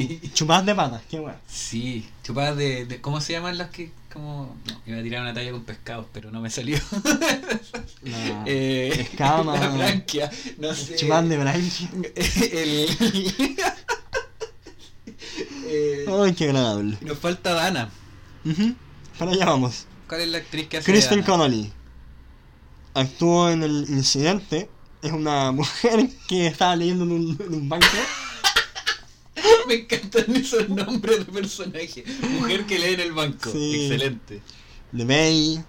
y. chupadas de patas, qué bueno. Sí, chupadas de, de- ¿Cómo se llaman las que.? Como. No, iba a tirar una talla con pescados, pero no me salió. La eh, escama. La branquia. No sé. Chupadas de branquia. el. Ay, qué agradable. nos falta Dana. Ujú, Para allá vamos. ¿Cuál es la actriz que hace Kristen? Connolly. Actuó en el incidente. Es una mujer que estaba leyendo en un, en un banco. Me encantan esos nombres de personajes. Mujer que lee en el banco. Sí. Excelente. De Bay.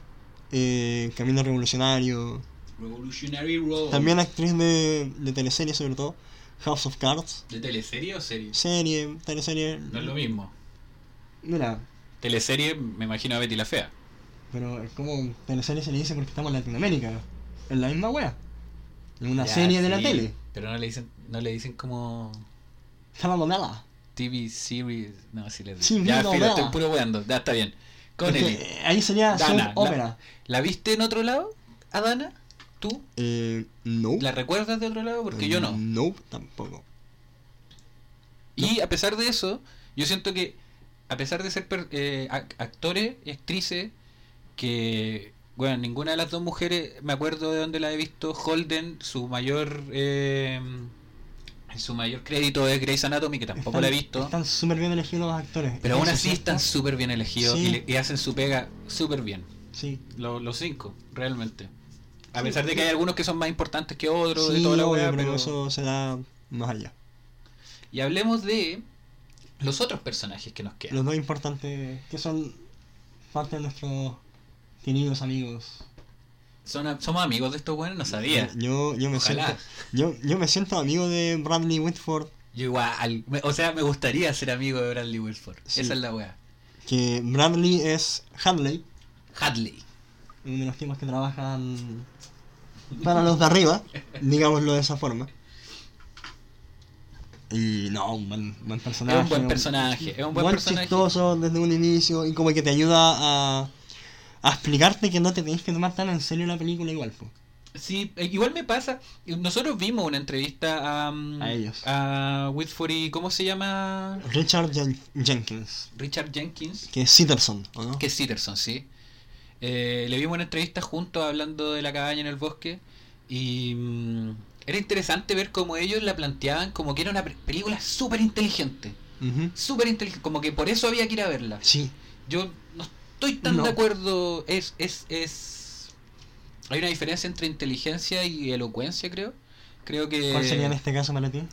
Eh, Camino Revolucionario. Revolutionary Road. También actriz de, de teleserie, sobre todo. House of Cards. ¿De teleserie o serie? Serie, teleserie. No es lo mismo. Mira, Teleserie, me imagino a Betty la Fea. pero es como teleserie se le dice porque estamos en Latinoamérica. Es la misma wea. Es una Ya, serie de la tele. Pero no le dicen, no le dicen como Telenovela. TV series. No, sí les Sí, digo. ya, filo, estoy puro weando. Ya está bien. Connelly. eh, ahí sería Dana. ¿La viste en otro lado, Adana? ¿Tú? Eh, no. ¿La recuerdas de otro lado? Porque yo no. No, tampoco. Y a pesar de eso, yo siento que, a pesar de ser eh, ac- actores y actrices, que, bueno, ninguna de las dos mujeres, me acuerdo de dónde la he visto, Holden, su mayor, eh, su mayor crédito es Grey's Anatomy, que tampoco Están- la he visto. Están súper bien elegidos los actores. Pero aún así están súper bien elegidos Sí. y, le- y hacen su pega súper bien. Sí. Lo- Los, cinco, realmente. A Sí, pesar de que hay algunos que son más importantes que otros, de toda la obvio, pero... eso se da más allá. Y hablemos de los otros personajes que nos quedan. Los dos importantes que son parte de nuestros queridos amigos. Son ¿Somos amigos de estos buenos? No sabía. Yo, yo me Ojalá. siento. Yo, yo me siento amigo de Bradley Whitford. Yo igual. o sea, me gustaría ser amigo de Bradley Wilford. Sí. Esa es la weá. Que Bradley es Hadley, Hadley. uno de los tipos que trabajan para los de arriba, digámoslo de esa forma. Y no, un buen, buen personaje. Es un buen personaje, es un buen personaje. chistoso desde un inicio y como que te ayuda a, a explicarte que no te tenés que tomar tan en serio la película igual. Sí, igual me pasa. Nosotros vimos una entrevista a, mm, A ellos. A Whitford y. ¿Cómo se llama? Richard Jen- Jenkins, Richard Jenkins. que es Sitterson, ¿o no? Que es Sitterson, sí. Eh, le vimos una entrevista juntos hablando de la cabaña en el bosque. Y mm, era interesante ver cómo ellos la planteaban como que era una pe- película súper inteligente. Ujú. Súper inteligente. Como que por eso había que ir a verla. Sí, Yo no estoy tan No. de acuerdo. Es, es, es. Hay una diferencia entre inteligencia y elocuencia, creo. Creo que. ¿cuál sería en este caso para ti?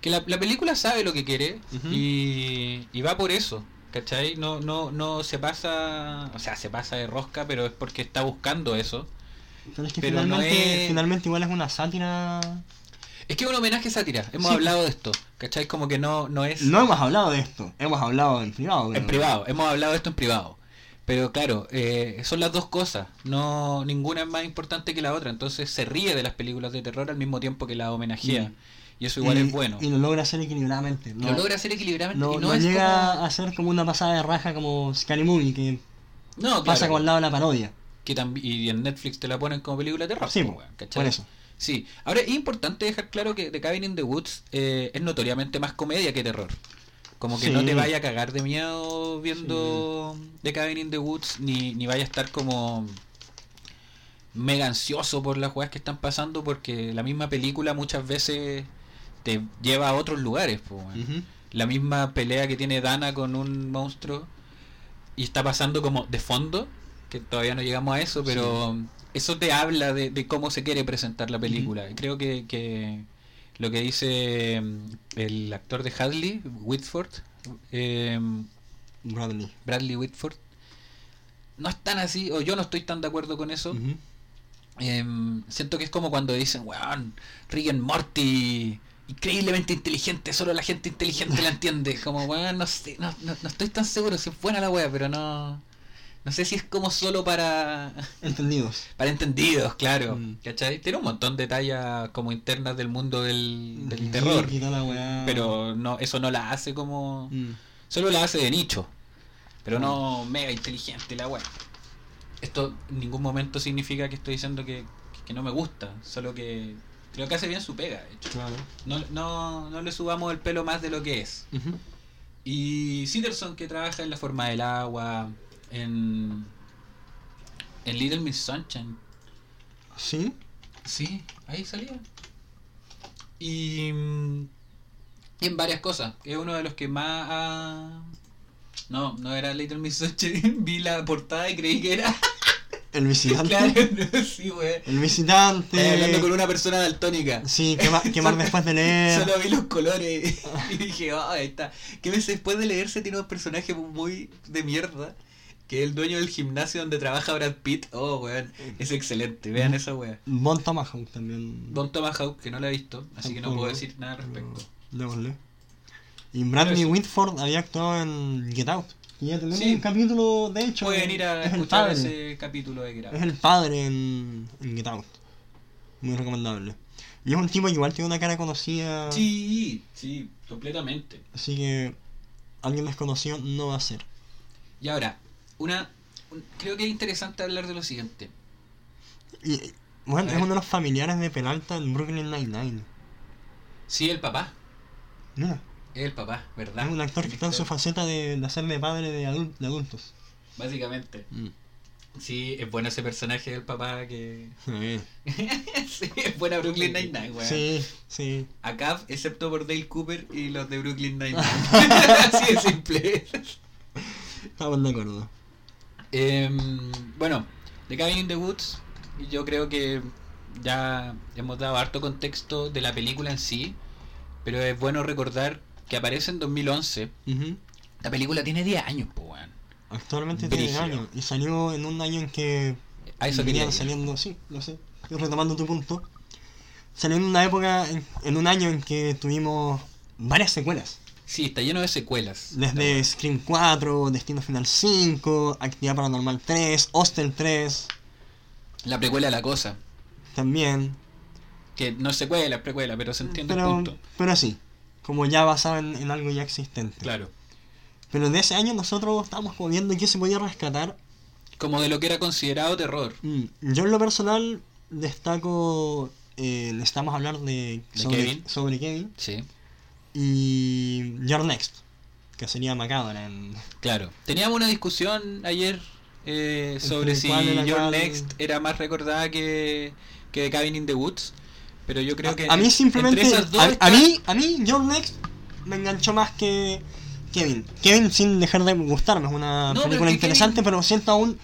Que la, la película sabe lo que quiere y, y va por eso. ¿Cachai? No, no, no se pasa. O sea, se pasa de rosca, pero es porque está buscando eso. Pero es que Pero no finalmente, es- finalmente igual es una sátira. Es que es un homenaje sátira. Hemos Sí. hablado de esto. ¿Cachai? Como que no, no es. No hemos hablado de esto, hemos hablado en privado. En pero- privado, hemos hablado de esto en privado. Pero claro, eh, son las dos cosas. No, ninguna es más importante que la otra. Entonces se ríe de las películas de terror al mismo tiempo que las homenajea. Mm. Y eso igual y, es bueno. Y lo logra hacer equilibradamente. No, Lo logra hacer equilibradamente. no, y no, no es llega como- a ser como una pasada de raja como Scary Movie, que No, pasa claro. con el lado de la parodia. Que y en Netflix te la ponen como película de terror. Sí, po, weón, eso. Sí, ahora es importante dejar claro que The Cabin in the Woods eh, es notoriamente más comedia que terror. Como que Sí. no te vaya a cagar de miedo viendo The Cabin in the Woods, ni, ni vaya a estar como mega ansioso por las jugadas que están pasando, porque la misma película muchas veces te lleva a otros lugares. Ujú. La misma pelea que tiene Dana con un monstruo y está pasando como de fondo, que todavía no llegamos a eso, pero eso te habla de, de cómo se quiere presentar la película. Creo que, que lo que dice mm, el actor de Hadley, Whitford, eh, Bradley. Bradley Whitford, no es tan así, o yo no estoy tan de acuerdo con eso. Em, siento que es como cuando dicen, weón, Rick and Morty, increíblemente inteligente, solo la gente inteligente la entiende. Como, weón, no sé, no, no, no estoy tan seguro si es buena la wea, pero no. No sé si es como solo para. Entendidos. Para entendidos, claro. Mm. ¿Cachai? Tiene un montón de tallas como internas del mundo del, del Geek terror. la weá. Pero no, eso no la hace como. Mm. Solo la hace de nicho. Pero no mega inteligente la wea. Esto en ningún momento significa que estoy diciendo que, que no me gusta. Solo que creo que hace bien su pega, de hecho. Claro. No, no, no le subamos el pelo más de lo que es. Y Sitterson que trabaja en la forma del agua, en, en Little Miss Sunshine. ¿Sí? Sí, ahí salía. Y, mm, y en varias cosas. Es uno de los que más ha... No, no era Little Miss Sunshine. Vi la portada y creí que era... El visitante. claro, sí, wey. El visitante. Estaba hablando con una persona daltónica. Sí, quemar, quemar después de leer. Solo vi los colores y dije, oh, ahí está. Que ves, después de leerse tiene un personaje muy de mierda. Que es el dueño del gimnasio donde trabaja Brad Pitt. Oh, weón. Es excelente. Vean esa weá. Bon Tomahawk también. Don Tomahawk, que no la he visto. Así que no puedo decir nada al respecto. Démosle. Y Bradley. Whitford había actuado en Get Out. Y ya tenemos Sí. un capítulo, de hecho. Pueden ir a es el escuchar padre. ese capítulo de Grab. Es el padre en, en Get Out. Muy recomendable. Y es un tipo que igual tiene una cara conocida. Sí, sí, completamente. Así que alguien desconocido no va a ser. Y ahora, una. un- creo que es interesante hablar de lo siguiente. Y bueno, A es uno de los familiares de Peralta en Brooklyn Nine-Nine. Sí, el papá. Mira, Es el papá, ¿verdad? es un actor que está en su faceta de, de hacer de padre de, adul- de adultos. Básicamente. Sí, es bueno ese personaje del papá que. Sí, sí, es buena Brooklyn Nine-Nine, weón. sí, sí. Acá, excepto por Dale Cooper y los de Brooklyn Nine-Nine. Así de simple. Estamos de acuerdo. Em, bueno, The Cabin in the Woods, yo creo que ya hemos dado harto contexto de la película en sí, pero es bueno recordar que aparece en 2011. Ujú. La película tiene 10 años, pues, weón. Actualmente tiene Brígido. años y salió en un año en que A eso quería venían saliendo, sí, lo sé, retomando tu punto. Salió en una época, en, en un año en que tuvimos varias secuelas. Sí, está lleno de secuelas. Desde Scream 4, Destino Final 5, Actividad Paranormal 3, Hostel 3, La precuela de la cosa. también. Que no es secuela, es precuela, pero se entiende el Pero, punto. pero sí, como ya basado en, en algo ya existente. Claro. Pero de ese año nosotros estábamos como viendo qué se podía rescatar. Como de lo que era considerado terror. Mm, Yo en lo personal destaco, eh, necesitamos hablar de, ¿De sobre, Kevin? sobre Kevin Sí, y Your Next, que sería macabra en... claro. Teníamos una discusión ayer eh, sobre si Your. Next era más recordada que, que The Cabin in the Woods. Pero yo creo a, que a mí en- simplemente, a, mí, a mí Your Next me enganchó más que Kevin. Kevin sin dejar de gustarme, es una No, película interesante, Kevin- pero siento aún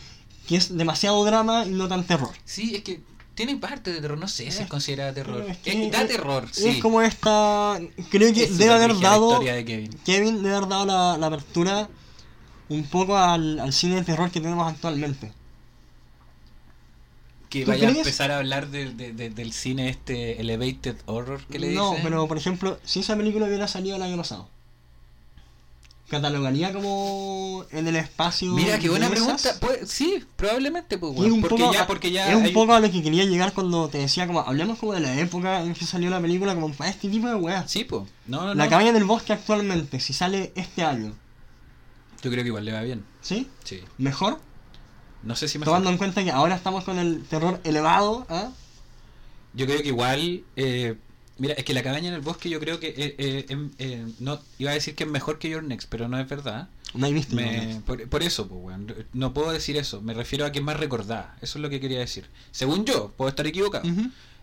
que es demasiado drama y no tan terror. Sí, es que tiene parte de terror, no sé si es considerada terror. Pero es que- Eh, da terror, sí. Es como esta... Creo que Es debe haber dado... historia de Kevin. Kevin debe haber dado la, la apertura un poco al, al cine de terror que tenemos actualmente. Que ¿Tú vaya a empezar a hablar de- de- de- del cine este elevated horror que le no, dicen. pero por ejemplo, si esa película hubiera salido el año pasado, ¿catalogaría como en el espacio? Mira, qué buena pregunta. Pues, sí, probablemente, pues, porque, poco, ya, porque ya es un hay- poco a lo que quería llegar cuando te decía como hablemos como de la época en que salió la película como para este tipo de weas. Sí, pues. No, no, La no. cabaña del bosque actualmente, si sale este año, Yo creo que igual le va bien. ¿sí? Sí. ¿Mejor? No sé si mejor. Tomando en cuenta que ahora estamos con el terror elevado, ¿ah? Yo creo que igual. eh, mira, es que la cabaña en el bosque, yo creo que. eh, eh, em, eh, no Iba a decir que es mejor que Your Next, pero no es verdad. No hay visto. Me- por, por eso, pues. No puedo decir eso. Me refiero a que es más recordada. Eso es lo que quería decir. Según yo, puedo estar equivocado.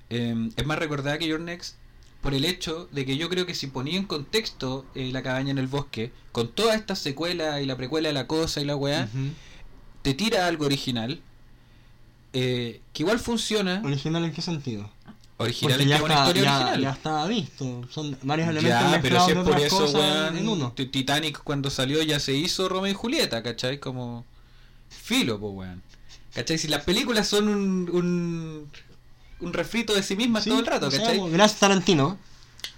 Eh, es más recordada que Your Next por el hecho de que yo creo que si ponía en contexto eh, la cabaña en el bosque, con todas estas secuelas y la precuela de la cosa y la weá, te tira algo original, eh, que igual funciona. ¿Original en qué sentido? Original Porque es ya es una está, historia ya, original. ya estaba visto. Son varios elementos Ya, pero mezclados si es por eso, weón, en uno. Ti- Titanic cuando salió ya se hizo Romeo y Julieta, ¿cachai? Como filo, pues, weón. ¿Cachai? Si las películas son un, un, un refrito de sí mismas Sí, todo el rato, o sea, ¿cachai? pues, gracias Tarantino.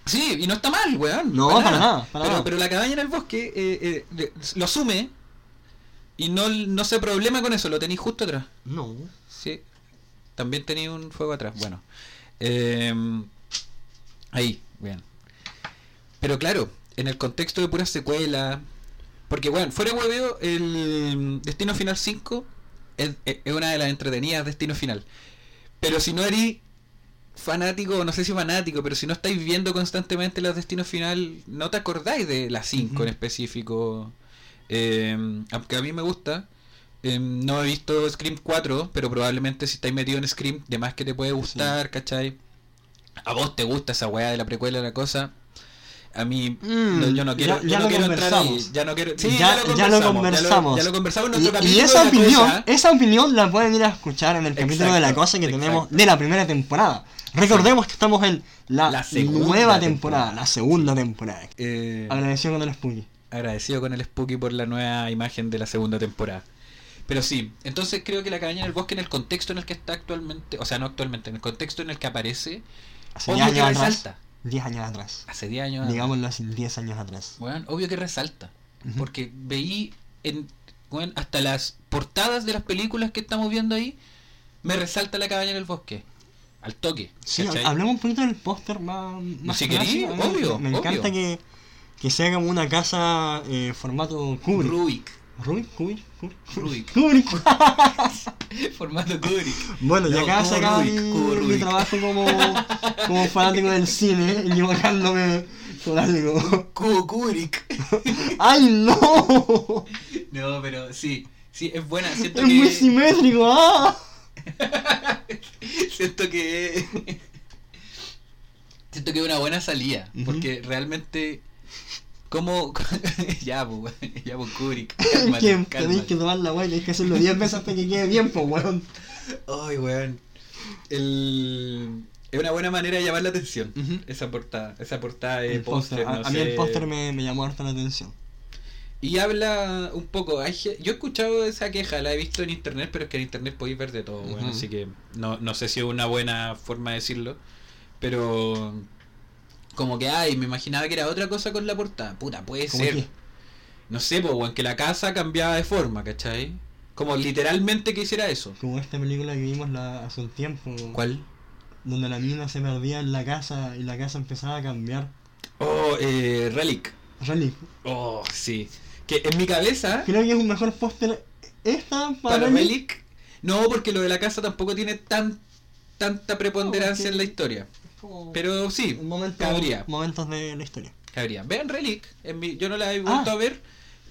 Sí, y no está mal, weón. No, para nada, para pero, nada. pero la cabaña en el bosque eh, eh, lo asume y no, no se problema con eso, lo tenéis justo atrás. No. Sí. También tenía un fuego atrás. Bueno. Eh, ahí, bien. Pero claro, en el contexto de pura secuela. Porque, bueno, fuera de hueveo, el Destino Final 5 es, una de las entretenidas Destino Final. Pero si no eres fanático, no sé si fanático, pero si no estáis viendo constantemente los Destinos Final, no te acordáis de la 5 Ujú. en específico. Eh, aunque a mí me gusta. Eh, no he visto Scream 4, pero probablemente si estáis metido en Scream, de más que te puede gustar, ¿cachai? A vos te gusta esa weá de la precuela de la cosa. A mí, Mm, no, yo no quiero, ya- yo no quiero entrar ahí. Ya no quiero. Sí, Ya- lo conversamos. Ya lo, conversamos. ya lo conversamos en Y, nuestro y capítulo esa opinión, cosa. esa opinión la pueden ir a escuchar en el capítulo de la cosa que tenemos exacto. de la primera temporada. Recordemos que estamos en la, nueva temporada, temporada. la segunda temporada. Eh, Agradecido con el Spooky. agradecido con el Spooky por la nueva imagen de la segunda temporada. Pero sí, entonces creo que la cabaña en el bosque en el contexto en el que está actualmente, o sea, no actualmente, en el contexto en el que aparece, Hace obvio 10 que años atrás. resalta. 10 años atrás. Hace 10 años. Digámoslo así, 10 años atrás. Weón, obvio que resalta. Porque veí en, weón, hasta las portadas de las películas que estamos viendo ahí, me resalta la cabaña en el bosque. Al toque. Sí, ¿cachai? hablemos un poquito del póster más, más Si mí obvio, Me encanta obvio. que, que sea como una casa eh, formato Kubrick. Rubik. Rubik, Kubrick, Kubrick. Rubik. Kubrick. Formato Kubrick. Bueno, y No, acá se acaba mi, Rubik, mi Rubik. trabajo como, como fanático del cine, equivocándome con algo. Cubo Kubrick. ¡Ay, no! No, pero sí. Sí, es buena. Siento Es muy que. simétrico, ¡ah! siento que. siento que es una buena salida. Ujú. Porque realmente. ¿Cómo.? ya, pues, weón, ya, pues, Kubrick. Cálmate, tenéis que tomar la weá y tenéis que hacerlo 10 veces hasta que quede bien, pues weón. Ay, weón. El... Es una buena manera de llamar la atención. Esa portada. Esa portada de póster, a, mí el póster me, me llamó harto la atención. Y habla un poco. hay yo he escuchado esa queja, la he visto en internet, pero es que en internet podéis ver de todo, weón, Ujú. Así que no, no sé si es una buena forma de decirlo. Pero. Como que, ay, me imaginaba que era otra cosa con la portada. Puta, puede ¿Cómo ser. qué? No sé, pues, weón, que la casa cambiaba de forma, ¿cachai? Como literalmente que hiciera eso. Como esta película que vimos la, hace un tiempo. ¿Cuál? Donde la mina se perdía en la casa y la casa empezaba a cambiar. Oh, eh, Relic. Relic. Oh, sí. Que en mi cabeza, Creo que es un mejor póster esta para, para Relic. Relic, no, porque lo de la casa tampoco tiene tan tanta preponderancia No, en la historia. Como Pero sí, un momento- cabría. momentos de la historia. cabría. Vean Relic, en mi, yo no la he vuelto Ah. a ver,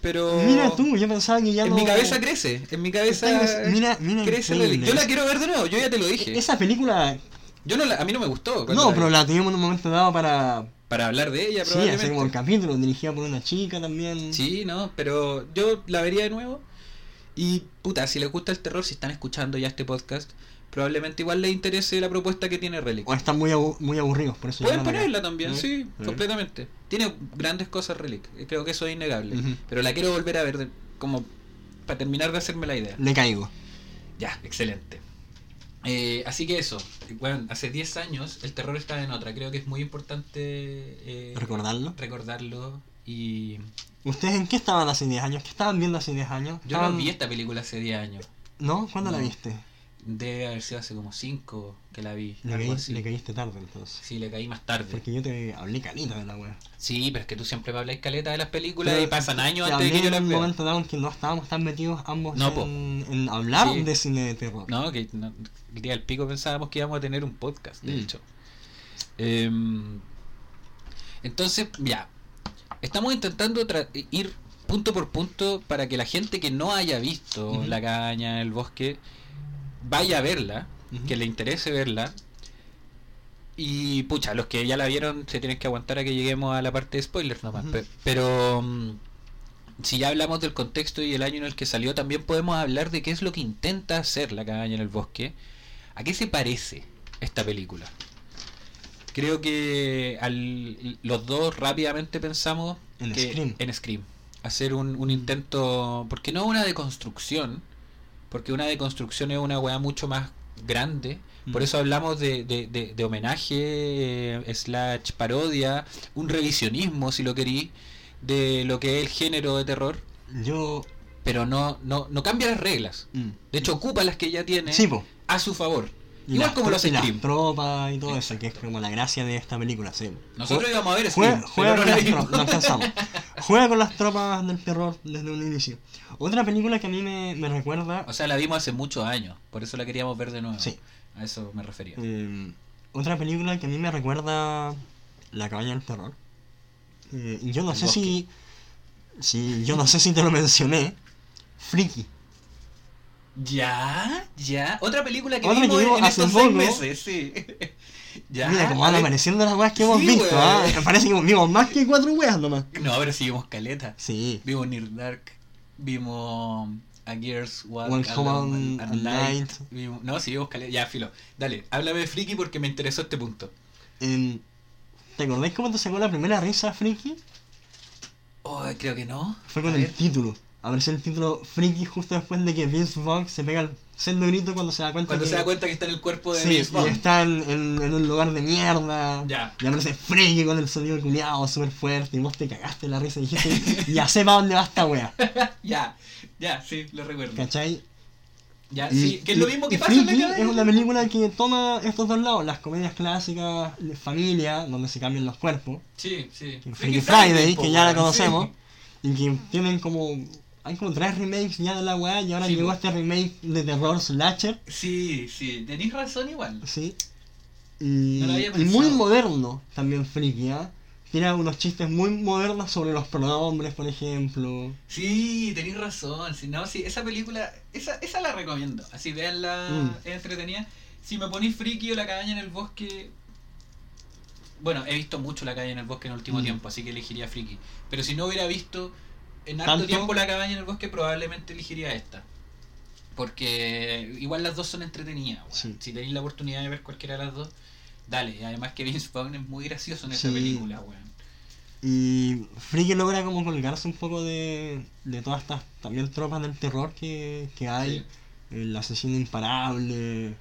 pero Mira tú, yo pensaba que ya en no... mi cabeza crece, en mi cabeza Está- Mira, mira. crece. Relic. Yo la quiero ver de nuevo, yo ya te lo dije. Esa película... Yo no la- a mí no me gustó. No, la pero vi. la tuvimos en un momento dado para... Para hablar de ella, Sí, hacer como el probablemente. capítulo, dirigida por una chica también. Sí, no, pero yo la vería de nuevo. Y puta, si les gusta el terror, si están escuchando ya este podcast, probablemente igual les interese la propuesta que tiene Relic. O están muy, abu- muy aburridos, por eso Pueden acá. ponerla también, Sí, completamente. Tiene grandes cosas Relic, eh, creo que eso es innegable. Pero la quiero volver a ver de- como para terminar de hacerme la idea. Le caigo. Ya, excelente. Eh, así que eso, bueno, hace 10 años el terror estaba en otra. Creo que es muy importante eh, ¿Recordarlo? recordarlo. Y ¿Ustedes en qué estaban hace 10 años? ¿Qué estaban viendo hace 10 años? yo ¿Estaban- no vi esta película hace 10 años. ¿No? ¿Cuándo la viste? Debe haber sido hace como 5 que la vi. Le, caí- caíste tarde entonces. Sí, le caí más tarde. Porque yo te hablé calita de la wea. Sí, pero es que tú siempre me hablas caleta de las películas Pero y pasan años te antes de que yo las un vea. momento dado en que no estábamos tan metidos ambos No, en, en hablar Sí. de cine de terror. No, que no- el día del pico pensábamos que íbamos a tener un podcast, de Mm. hecho. Em, entonces, ya. Estamos intentando tra- ir punto por punto para que la gente que no haya visto la caña, el bosque, vaya a verla, que le interese verla. Y pucha, los que ya la vieron se tienen que aguantar a que lleguemos a la parte de spoilers nomás. Pero mm, si ya hablamos del contexto y el año en el que salió, también podemos hablar de qué es lo que intenta hacer la cabaña en el bosque. ¿A qué se parece esta película? Creo que al- los dos rápidamente pensamos En que- Scream. en Scream. Hacer un, un intento, porque no una deconstrucción, porque una deconstrucción es una weá mucho más grande. Por Mm. eso hablamos de, de, de- de homenaje, eh, slash parodia, un revisionismo, si lo querí, de lo que es el género de terror, Yo. pero no, no, no cambia las reglas. mm. De hecho, ocupa las que ya tiene Sí, a su favor. Igual las como tro- lo hace y las Scream. tropas y todo eso, que es como la gracia de esta película, sí. Nosotros Jue- íbamos a ver Juega, Scream, juega pero no la alcanzamos. Juega con las tropas del terror desde un inicio. Otra película que a mí me, me recuerda. O sea, la vimos hace muchos años, por eso la queríamos ver de nuevo. Sí. A eso me refería. eh, otra película que a mí me recuerda La cabaña del terror. Eh, yo no El sé bosque. si. si. Yo no sé si te lo mencioné. Friki. Ya, ya. Otra película que vimos en hace estos seis meses, sí. ya. Mira cómo van ver. apareciendo las weas que hemos Sí, visto. Me parece que vimos más que cuatro weas nomás. No, pero sí vimos Caleta. Sí. Vimos Near Dark. Vimos A Gears Walk Walk Home at Night. Vimos- no, sí vimos Caleta. Ya, filo. Dale, háblame de Friki porque me interesó este punto. ¿Te acordáis cómo te sacó la primera risa, Friki? Oh, creo que no. Fue con el título. Apareció el título Friki justo después de que Vince Vaughn se pega el sendo grito cuando se da cuenta Cuando que... se da cuenta que está en el cuerpo de Sí, Vince y Vaughn. está en, en- en un lugar de mierda. Ya. Y aparece Friki con el sonido culiado súper fuerte. Y vos te cagaste la risa y dijiste, ya sé para dónde va esta wea. ya, ya, sí, lo recuerdo. ¿Cachai? Ya, Y- sí, que es y- lo mismo que y pasa en la cadena. es una película que toma estos dos lados, las comedias clásicas, de familia, donde se cambian los cuerpos, Sí, sí. Freaky Friday, que ya la conocemos, sí. y que tienen como... Hay como tres remakes ya de la weá, y ahora Sí, llegó este remake de terror slasher, Sí, sí, tenéis razón igual. sí. Y, No y muy moderno también Freaky, ¿ah? Tiene unos chistes muy modernos sobre los pronombres, por ejemplo. Sí, tenéis razón. Si no, sí, esa película, esa, esa la recomiendo. Así, veanla, Mm. es entretenida. Si me ponéis friki o la cabaña en el bosque. Bueno, he visto mucho la cabaña en el bosque en el último Mm. tiempo, así que elegiría friki. Pero si no hubiera visto en harto ¿Tanto? tiempo la cabaña en el bosque, probablemente elegiría esta. Porque igual las dos son entretenidas. weón. Sí. Si tenéis la oportunidad de ver cualquiera de las dos, dale. Además que Vince Vaughn es muy gracioso en esa Sí. película, weón. Y Freaky logra como colgarse un poco de, de todas estas también tropas del terror que, que hay. Sí. El asesino imparable, el,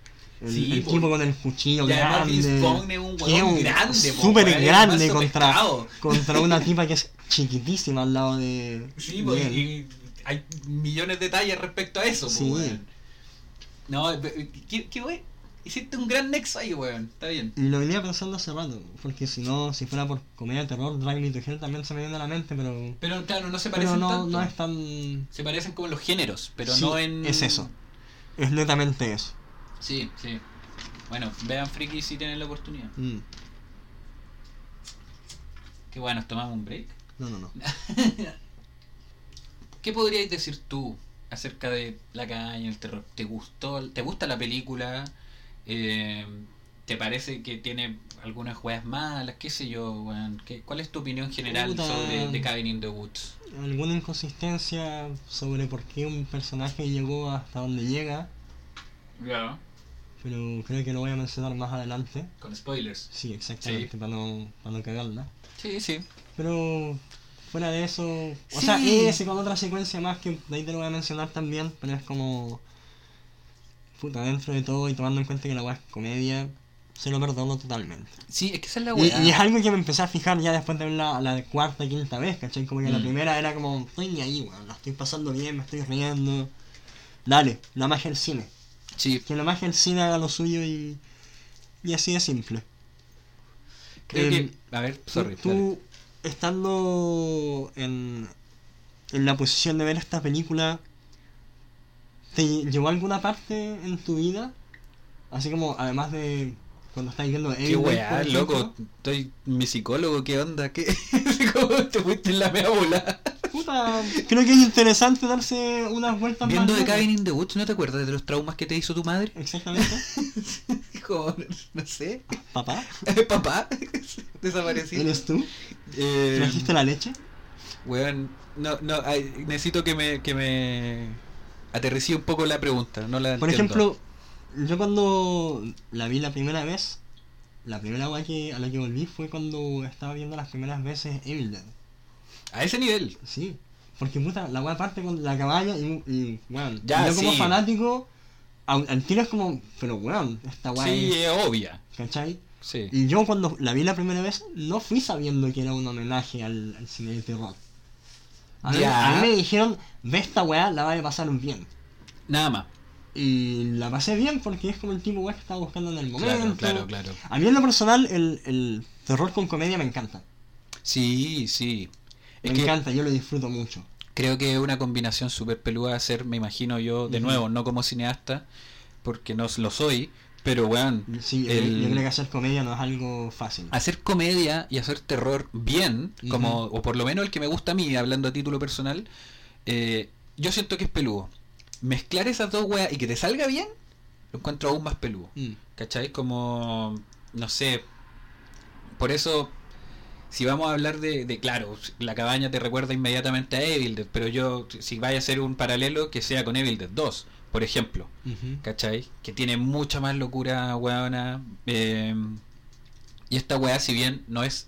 Sí, el po. tipo con el cuchillo además Vince grande. Vaughn es un es grande, súper weón, grande contra, pescado. contra una tipa que es chiquitísima al lado de. Sí, de pues, él. y hay millones de detalles respecto a eso, pues, Sí. weón. No, ¿qué, qué wey? Hiciste un gran nexo ahí, weón. Está bien. Lo venía pensando hace rato, porque si no, si fuera por comedia de terror, Drag Me to Hell también se me viene a la mente, pero. Pero claro, no se Pero parecen no, tanto. no es tan. Se parecen como en los géneros, pero Sí, no en... Es eso. Es netamente eso. Sí, sí. Bueno, vean Friki si tienen la oportunidad. Mm. Qué bueno, ¿nos tomamos un break? No, no, no. ¿Qué podríais decir tú acerca de La cabaña del terror? ¿Te gustó? ¿Te gusta la película? Eh, ¿Te parece que tiene algunas juegas malas? ¿Qué sé yo, weón? ¿Qué- ¿Cuál es tu opinión general Puta. sobre The Cabin in the Woods? alguna inconsistencia sobre por qué un personaje llegó hasta donde llega, Ya. pero creo que lo voy a mencionar más adelante. Con spoilers. Sí, exactamente, Sí. Para, no, para no cagarla. Sí, sí. Pero fuera de eso, o Sí. sea, ese con otra secuencia más que de ahí te lo voy a mencionar también, pero es como. Puta, dentro de todo y tomando en cuenta que la weá es comedia, se lo perdono totalmente. Sí, es que esa es la Y, weá. y es algo que me empecé a fijar ya después de ver la, la cuarta, quinta vez, ¿cachai? Como que la Mm. primera era como, estoy ni ahí, weón, la estoy pasando bien, me estoy riendo. Dale, la magia del cine. Sí, Que la magia del cine haga lo suyo y. Y así de simple. creo Em, que... A ver, sorry. tú, estando en, en la posición de ver esta película, ¿te llevó a alguna parte en tu vida? Así como, además de cuando estás viendo Qué weá, loco. Estoy mi psicólogo, ¿qué onda? ¿Qué? ¿Cómo te fuiste en la mea bola? Puta, creo que es interesante darse unas vueltas Viendo más locas. Cabin in the Woods, ¿no te acuerdas de los traumas que te hizo tu madre? Exactamente. no sé, ¿Papá? papá, desaparecido. ¿Eres tú? Eh, ¿Trajiste la leche? Weón, no, no, ay, necesito que me, que me aterricí un poco la pregunta, no la Por entiendo. ejemplo, yo cuando la vi la primera vez, la primera weá que, a la que volví fue cuando estaba viendo las primeras veces Evil Dead. A ese nivel. Sí. Porque puta, la weá parte con la cabaña y, y weón, Ya, yo como sí. fanático, al, tiro es como, pero weón, esta weá Sí, es, obvia. ¿cachai? Sí. Y yo cuando la vi la primera vez, no fui sabiendo que era un homenaje al, al cine de terror. A mí, a mí me dijeron, ve esta weá, la va a pasar bien. Nada más. Y la pasé bien porque es como el tipo weá que estaba buscando en el momento. Claro, claro, claro. A mí en lo personal el, el terror con comedia me encanta. Sí, sí. Me Es que encanta, yo lo disfruto mucho. Creo que es una combinación súper peluda hacer, me imagino yo, de nuevo, no como cineasta, porque no lo soy, pero weón, Sí, el- yo creo que hacer comedia no es algo fácil. hacer comedia y hacer terror bien, como o por lo menos el que me gusta a mí, hablando a título personal, eh, yo siento que es peludo. Mezclar esas dos weas y que te salga bien, lo encuentro aún más peludo. Mm. ¿Cachai? Como, no sé, por eso, si vamos a hablar de, de, claro, la cabaña te recuerda inmediatamente a Evil Dead, pero yo, si vaya a hacer un paralelo, que sea con Evil Dead 2, por ejemplo. ¿cachai? Que tiene mucha más locura, weona. eh, y esta weá, si bien no es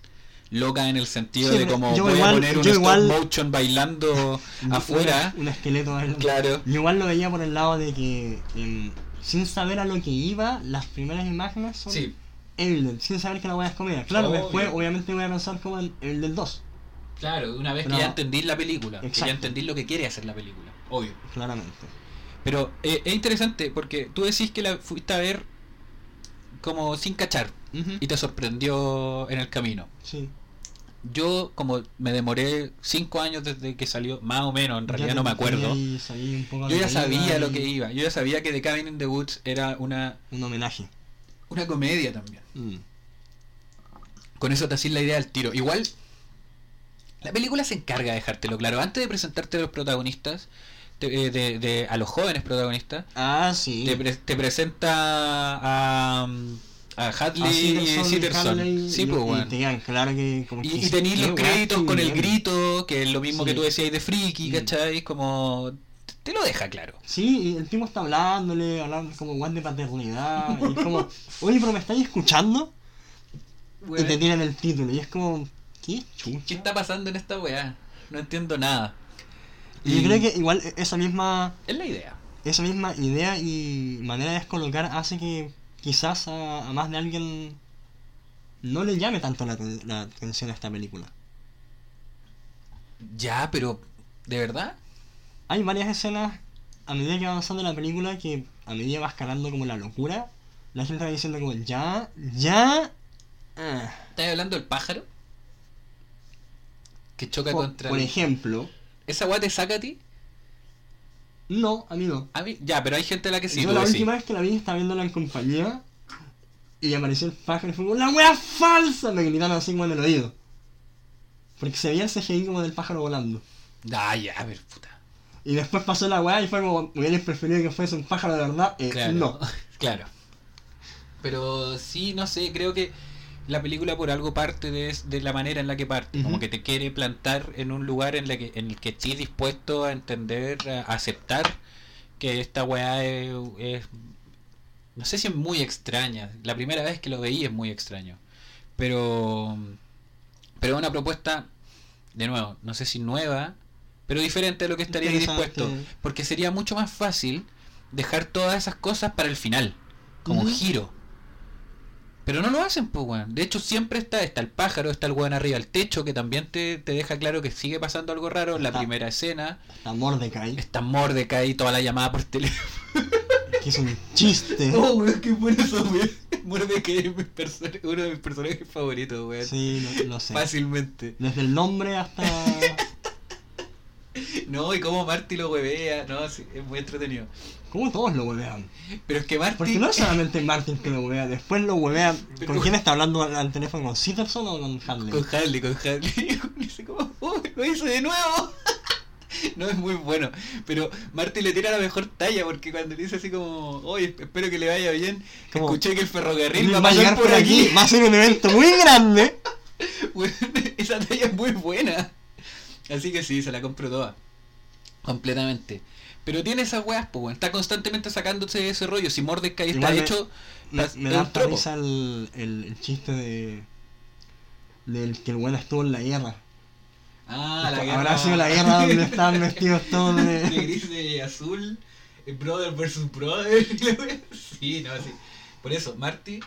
loca en el sentido Sí, de como yo voy igual- a poner un yo stop igual- motion bailando afuera, Un, un esqueleto bailando. claro. Yo igual lo veía por el lado de que, em, sin saber a lo que iba, las primeras imágenes son Sí, Evil Dead, sin saber que la weá es comedia. Claro, Obvio. después obviamente voy a pensar como Evil Dead 2, claro, una vez Pero- que ya entendí la película, que ya entendí lo que quiere hacer la película, obvio. claramente. Pero eh, es interesante porque tú decís que la fuiste a ver como sin cachar Ujú. y te sorprendió en el camino. Sí. Yo, como me demoré cinco años desde que salió, más o menos, en realidad no me acuerdo. Yo ya sabía lo que iba. Yo ya sabía que The Cabin in the Woods era una, Un homenaje. Una comedia también. Mm. Con eso te hacís la idea al tiro. Igual, la película se encarga de dejártelo claro. Antes de presentarte a los protagonistas, te- eh, de, de- a los jóvenes protagonistas, Ah, sí. te, pre- te presenta a, a Hadley A y Sitterson. Hadley, Sí, y- pues, y te digan, claro que como Y, que y tenéis qué los créditos con el grito, que es lo mismo que tú decías de Friki, Mm. ¿cachai? Como. Te lo deja claro. Sí, y el tipo está hablándole, hablando como guan de paternidad, y como, oye, pero me estáis escuchando, y te tiran el título, y es como, ¿qué ¿Qué chucha? está pasando en esta weá? No entiendo nada. Y yo creo que igual e- esa misma, Es la idea. esa misma idea y manera de descolocar hace que quizás a, a más de alguien no le llame tanto la atención a esta película. Ya, pero. ¿De verdad? Hay varias escenas a medida que va avanzando la película que a medida va escalando como la locura, la gente va diciendo como, ya, ya... ah". ¿Estás hablando del pájaro? Que choca Por, contra. por el- ejemplo, ¿Esa weá te saca a ti? no, a mí no. A mí, ya, pero hay gente a la que sí. Yo la decís. última vez que la vi estaba viéndola en compañía y apareció el pájaro y fue como, ¡La wea falsa! Me gritaron así como en el oído. Porque se veía el CGI como del pájaro volando. Ah, ya, a ver, puta. Y después pasó la weá y fue como, me preferido que fuese un pájaro de verdad. Eh, Claro. No. claro. Pero sí, no sé, creo que la película por algo parte de, de la manera en la que parte. Como que te quiere plantar en un lugar en, la que, en el que estés dispuesto a entender, a aceptar que esta weá es, es- No sé si es muy extraña. La primera vez que lo veí es muy extraño. Pero. Pero es una propuesta, de nuevo, no sé si nueva, pero diferente a lo que estaría dispuesto. Porque sería mucho más fácil dejar todas esas cosas para el final, como un Ujú. giro. Pero no lo hacen, pues, weón. De hecho, siempre está, está el pájaro, está el weón arriba del techo, que también te, te deja claro que sigue pasando algo raro en la primera escena. Está Mordecai, Está Mordecai, toda la llamada por teléfono. que es un chiste. Oh, weón, qué bueno eso, weón. Mordecai es mi uno de mis personajes favoritos, weón. Sí, lo, lo sé. Fácilmente. Desde el nombre hasta... No, y cómo Marty lo huevea, no, sí, es muy entretenido. ¿Cómo todos lo huevean? Pero es que Marty. Porque no es solamente Martin que lo huevea, después lo huevea... Pero- ¿Con quién está hablando al, al teléfono? ¿Con Sitterson o con Hadley? Con Harley, con Harley. Dice como, oh, lo hice de nuevo. No es muy bueno. Pero Marty le tira la mejor talla porque cuando dice así como, oye, espero que le vaya bien, Como, escuché que el ferrocarril va a Va a pasar llegar por aquí. Va a ser un evento muy grande. Esa talla es muy buena. Así que sí, se la compro toda. Completamente. Pero tiene esas weas, pues, weón. Está constantemente sacándose ese rollo. Si Mordecai está me- hecho. Me, da risa el, el, el chiste de. del que el weón estuvo en la guerra. Ah, la Habrá guerra. sido la guerra donde estaban vestidos todos de de. gris y azul. Brother versus brother. la sí, no, sí. Por eso, Marty.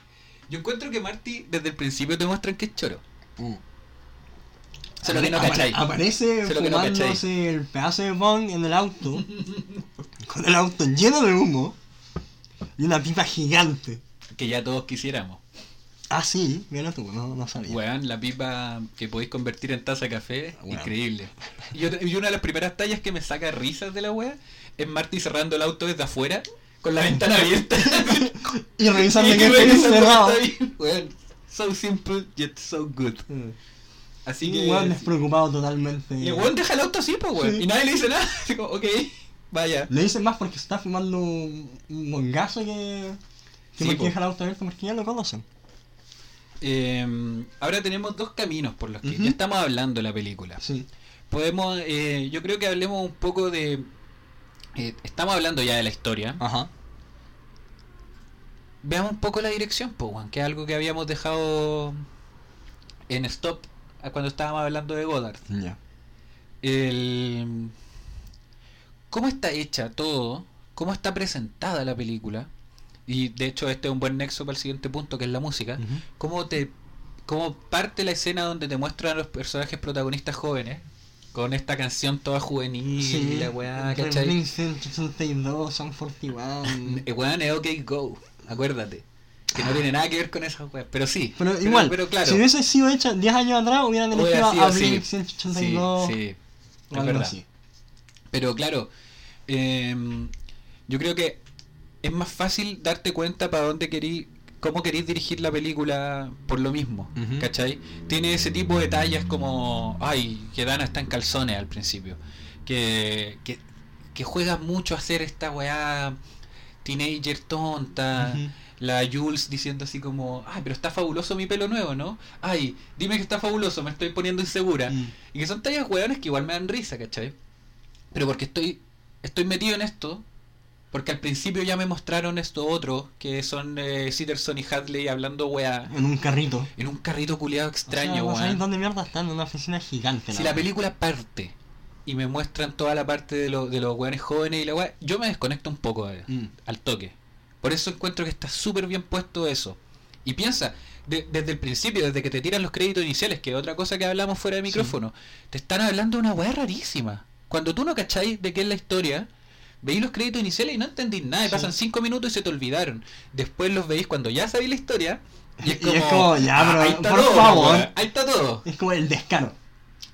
Yo encuentro que Marty desde el principio te muestran que es choro. Se lo que no. Aparece no fumándose el pedazo de bong en el auto. con el auto lleno de humo. Y una pipa gigante. Que ya todos quisiéramos. Ah, sí, mira tú, no, no sabía. Weón, la pipa que podéis convertir en taza de café, Weón. increíble. Y, otra- y una de las primeras tallas que me saca risas de la wea es Marty cerrando el auto desde afuera con la ventana abierta. Y revisando Y que esté cerrado. Weón, so simple yet so good. Así que. weón despreocupado totalmente. Y weón deja el auto así, pues weón. Sí. Y nadie le dice nada. Así como, ok, vaya. Le dicen más porque se está fumando un, bongazo que. que Sí, porque po. deja el auto abierto porque ya lo conocen. Eh, ahora tenemos dos caminos por los que ya estamos hablando de la película. Sí. Podemos, eh, yo creo que hablemos un poco de. eh, estamos hablando ya de la historia. Ajá. Veamos un poco la dirección, pues, weón, que es algo que habíamos dejado en stop cuando estábamos hablando de Goddard. Ya. El... ¿Cómo está hecha todo? ¿Cómo está presentada la película? Y de hecho este es un buen nexo para el siguiente punto, que es la música. ¿Cómo te cómo parte la escena donde te muestran a los personajes protagonistas jóvenes? Con esta canción toda juvenil y la weá, ¿cachai? Vincent 82, San 41. Eh, weón, es OK Go, acuérdate. Que no tiene nada que ver con esas weas, pero sí. Pero igual, pero claro. si hubiese sido hecha 10 años atrás, hubieran elegido hubiera sido a. Blink 182 Sí, sí, o es algo verdad. así. Pero claro, em, yo creo que es más fácil darte cuenta para dónde querís, cómo queréis dirigir la película por lo mismo, Ujú. ¿cachai? Tiene ese tipo de tallas como, ay, que Dana está en calzones al principio, que, que, que juega mucho a hacer esta weá teenager tonta. La Jules diciendo así como, ay, pero está fabuloso mi pelo nuevo, ¿no? Ay, dime que está fabuloso, me estoy poniendo insegura. Mm. Y que son tallas hueones que igual me dan risa, ¿cachai? Pero porque estoy estoy metido en esto, porque al principio ya me mostraron esto otro, que son eh, y Hadley hablando weá En un carrito. en un carrito culiado extraño, o sea, no dónde mierda están, en una oficina gigante. Si la película parte y me muestran toda la parte de, lo- de los weones jóvenes y la weá, yo me desconecto un poco de- Mm. al toque. Por eso encuentro que está súper bien puesto eso. Y piensa, de- desde el principio, desde que te tiran los créditos iniciales, que es otra cosa que hablamos fuera de micrófono, te están hablando de una weá rarísima. Cuando tú no cacháis de qué es la historia, veis los créditos iniciales y no entendís nada, y Sí. pasan cinco minutos y se te olvidaron. Después los veis cuando ya sabéis la historia, y es Y como, es como, ya, "Ah, pero, ahí está por todo, favor". ahí está todo. Es como el descaro.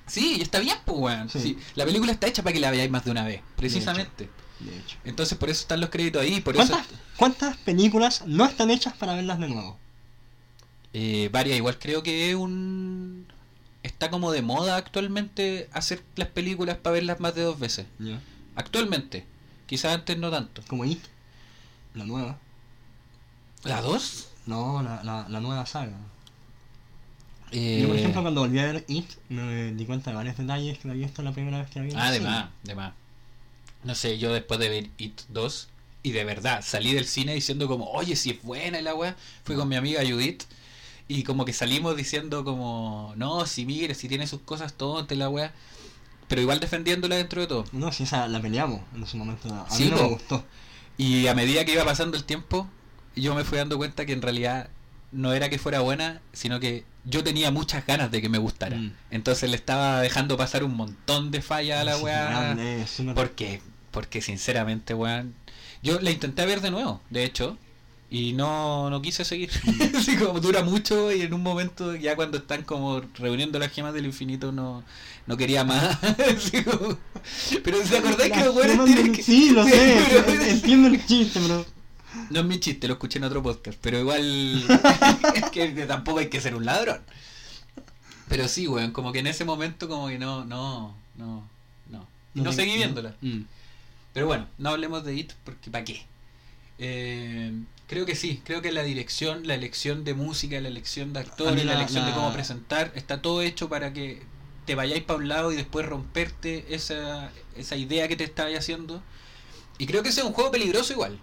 Sí, está bien, pues, weón. Sí. Sí, La película está hecha para que la veáis más de una vez, precisamente. De hecho. Entonces, por eso están los créditos ahí, por eso... ¿Cuántas, ¿Cuántas películas no están hechas para verlas de nuevo? Eh, varias, igual creo que es un... Está como de moda actualmente hacer las películas para verlas más de dos veces. Actualmente. Quizás antes no tanto. Como It, la nueva. ¿La dos? No, la, la, la nueva saga. Eh, Yo, por ejemplo, cuando volví a ver It, me di cuenta de varios detalles que no había visto la primera vez que la vi. Ah, de más, de más. No sé, yo después de ver It 2 y de verdad salí del cine diciendo como, oye, si es buena la weá, fui con mi amiga Judith y como que salimos diciendo como, no, si mire, si tiene sus cosas tontas la weá, pero igual defendiéndola dentro de todo. No, si esa la peleamos en ese momento. A Sí, mí no po. me gustó. Y a medida que iba pasando el tiempo, yo me fui dando cuenta que en realidad no era que fuera buena, sino que yo tenía muchas ganas de que me gustara. Mm. Entonces le estaba dejando pasar un montón de fallas a la weá. Porque, porque sinceramente, weón. Yo la intenté ver de nuevo, de hecho, y no, no quise seguir. Así como dura mucho y en un momento, ya cuando están como reuniendo las gemas del infinito, no, no quería más. Como- Pero ¿se acordáis que los weones tienen que.? Sí, lo sé, Pero- entiendo el chiste, pero... No es mi chiste, lo escuché en otro podcast, pero igual es que tampoco hay que ser un ladrón. Pero sí, weón, como que en ese momento como que no, no, no, no. Y no, seguí viéndola. Mm. Pero bueno, no hablemos de It porque ¿para qué? Eh, creo que sí, creo que la dirección, la elección de música, la elección de actores, la, la- elección de cómo presentar, está todo hecho para que te vayáis para un lado y después romperte esa, esa idea que te estabas haciendo. Y creo que ese es un juego peligroso igual.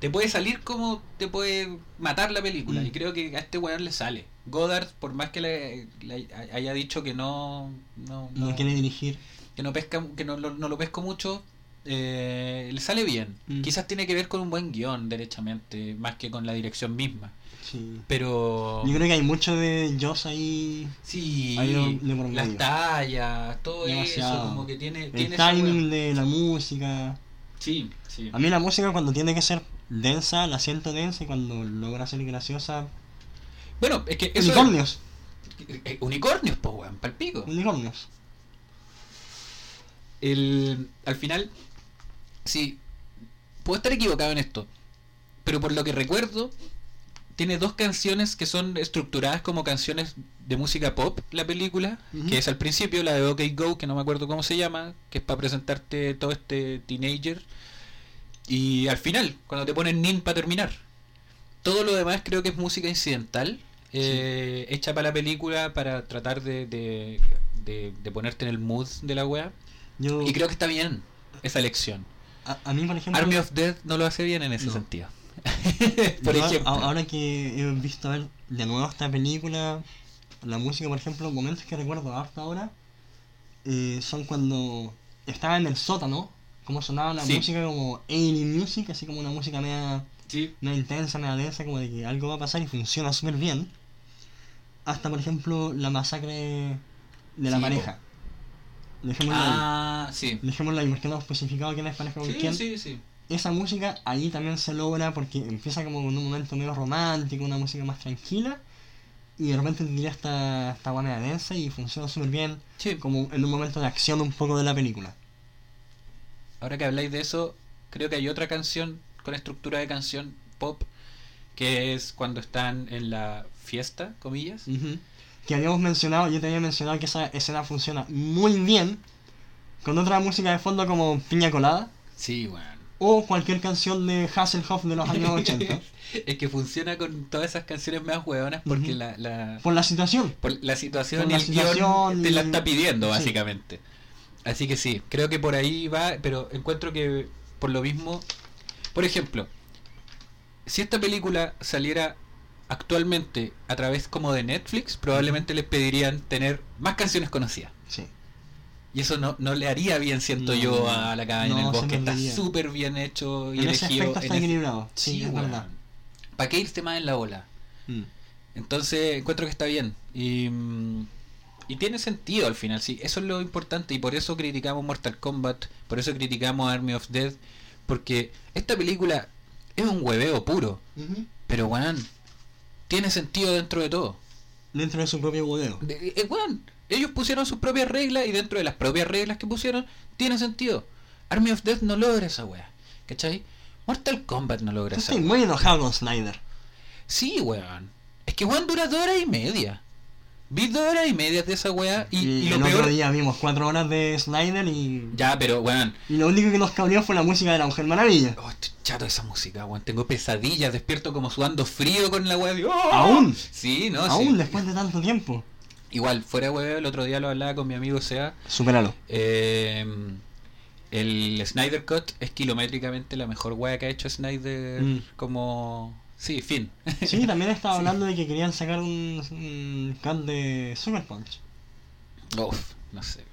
Te puede salir como te puede matar la película. Mm. Y creo que a este weón le sale. Goddard, por más que le, le haya dicho que no, no, No no- quiere dirigir. que no pesca que no, no lo pesco mucho eh, le sale bien Mm. quizás tiene que ver con un buen guion derechamente más que con la dirección misma Sí. pero Yo creo que hay mucho de Joss ahí. sí Ahí lo- las tallas todo eso como que tiene, El tiene timing de la música. sí sí A mí la música cuando tiene que ser densa, la siento densa y cuando logra ser graciosa. bueno es que eso Unicornios. es- eh, unicornios pues weón palpico Unicornios. el, al final, sí, puedo estar equivocado en esto, pero por lo que recuerdo, tiene dos canciones que son estructuradas como canciones de música pop, la película, que es al principio la de OK Go, que no me acuerdo cómo se llama, que es para presentarte todo este teenager, y al final, cuando te ponen Nin para terminar. Todo lo demás creo que es música incidental, eh, hecha para la película para tratar de, de, de- de ponerte en el mood de la wea. Yo, Y creo que está bien esa elección. A, a mí, por ejemplo. Army of Death no lo hace bien en ese No. sentido. por yo, ejemplo. a- ahora que he visto ver de nuevo esta película, la música, por ejemplo, momentos que recuerdo hasta ahora eh, son cuando estaba en el sótano, como sonaba la Sí. música como alien music, así como una música media, Sí. media intensa, media densa, como de que algo va a pasar y funciona súper bien. Hasta, por ejemplo, la masacre de la Sí, pareja. Dejémoslo ahí. Ah, sí. Ahí, porque no hemos especificado quién es pareja con Sí, quién. sí, sí. Esa música ahí también se logra porque empieza como con un momento medio romántico, una música más tranquila, y de repente tendría esta, esta manera densa y funciona súper bien, Sí. como en un momento de acción un poco de la película. Ahora que habláis de eso, creo que hay otra canción con estructura de canción pop que es cuando están en la fiesta, comillas. Que habíamos mencionado, yo te había mencionado que esa escena funciona muy bien con otra música de fondo como Piña Colada Sí, bueno. o cualquier canción de Hasselhoff de los años 80. es que funciona con todas esas canciones más hueonas porque la, la, Por la situación. por la situación Por y el situación te la está pidiendo, sí. básicamente. Así que sí, creo que por ahí va, pero encuentro que por lo mismo, por ejemplo, si esta película saliera actualmente a través como de Netflix, probablemente les pedirían tener más canciones conocidas. Sí. Y eso no, no le haría bien, siento No, yo, a la cabaña en el bosque. Está súper bien hecho y En ese elegido. aspecto está en ese- equilibrado. Sí, es verdad. ¿Para qué irte más en la ola? Mm. Entonces encuentro que está bien. Y, mm, y tiene sentido al final, sí. Eso es lo importante. Y por eso criticamos Mortal Kombat. Por eso criticamos Army of Death. Porque esta película es un hueveo puro. Pero, weón, tiene sentido dentro de todo. Dentro de su propio bodeo. De- eh, weón, ellos pusieron sus propias reglas y dentro de las propias reglas que pusieron, tiene sentido. Army of Death no logra esa wea. ¿Cachai? Mortal Kombat no logra Yo esa estoy wea. muy enojado con Snyder. Sí, weón. Es que weón dura dos horas y media. Vi dos horas y media de esa wea y, Y, y lo el peor. otro día vimos cuatro horas de Snyder y, Ya, pero weón. y lo único que nos cabreó fue la música de la Mujer Maravilla. Oh, estoy chato de esa música, weón. Tengo pesadillas, despierto como sudando frío con la wea. de- ¡Oh! ¿Aún? Sí, no, Aún sí. después de tanto tiempo. Igual, fuera weón, el otro día lo hablaba con mi amigo Sea. Supéralo. Eh, el Snyder Cut es kilométricamente la mejor wea que ha hecho Snyder Mm. como... Sí, fin. Sí, también estaba Sí. hablando de que querían sacar un, un cut de Super Punch. Uf, no sé.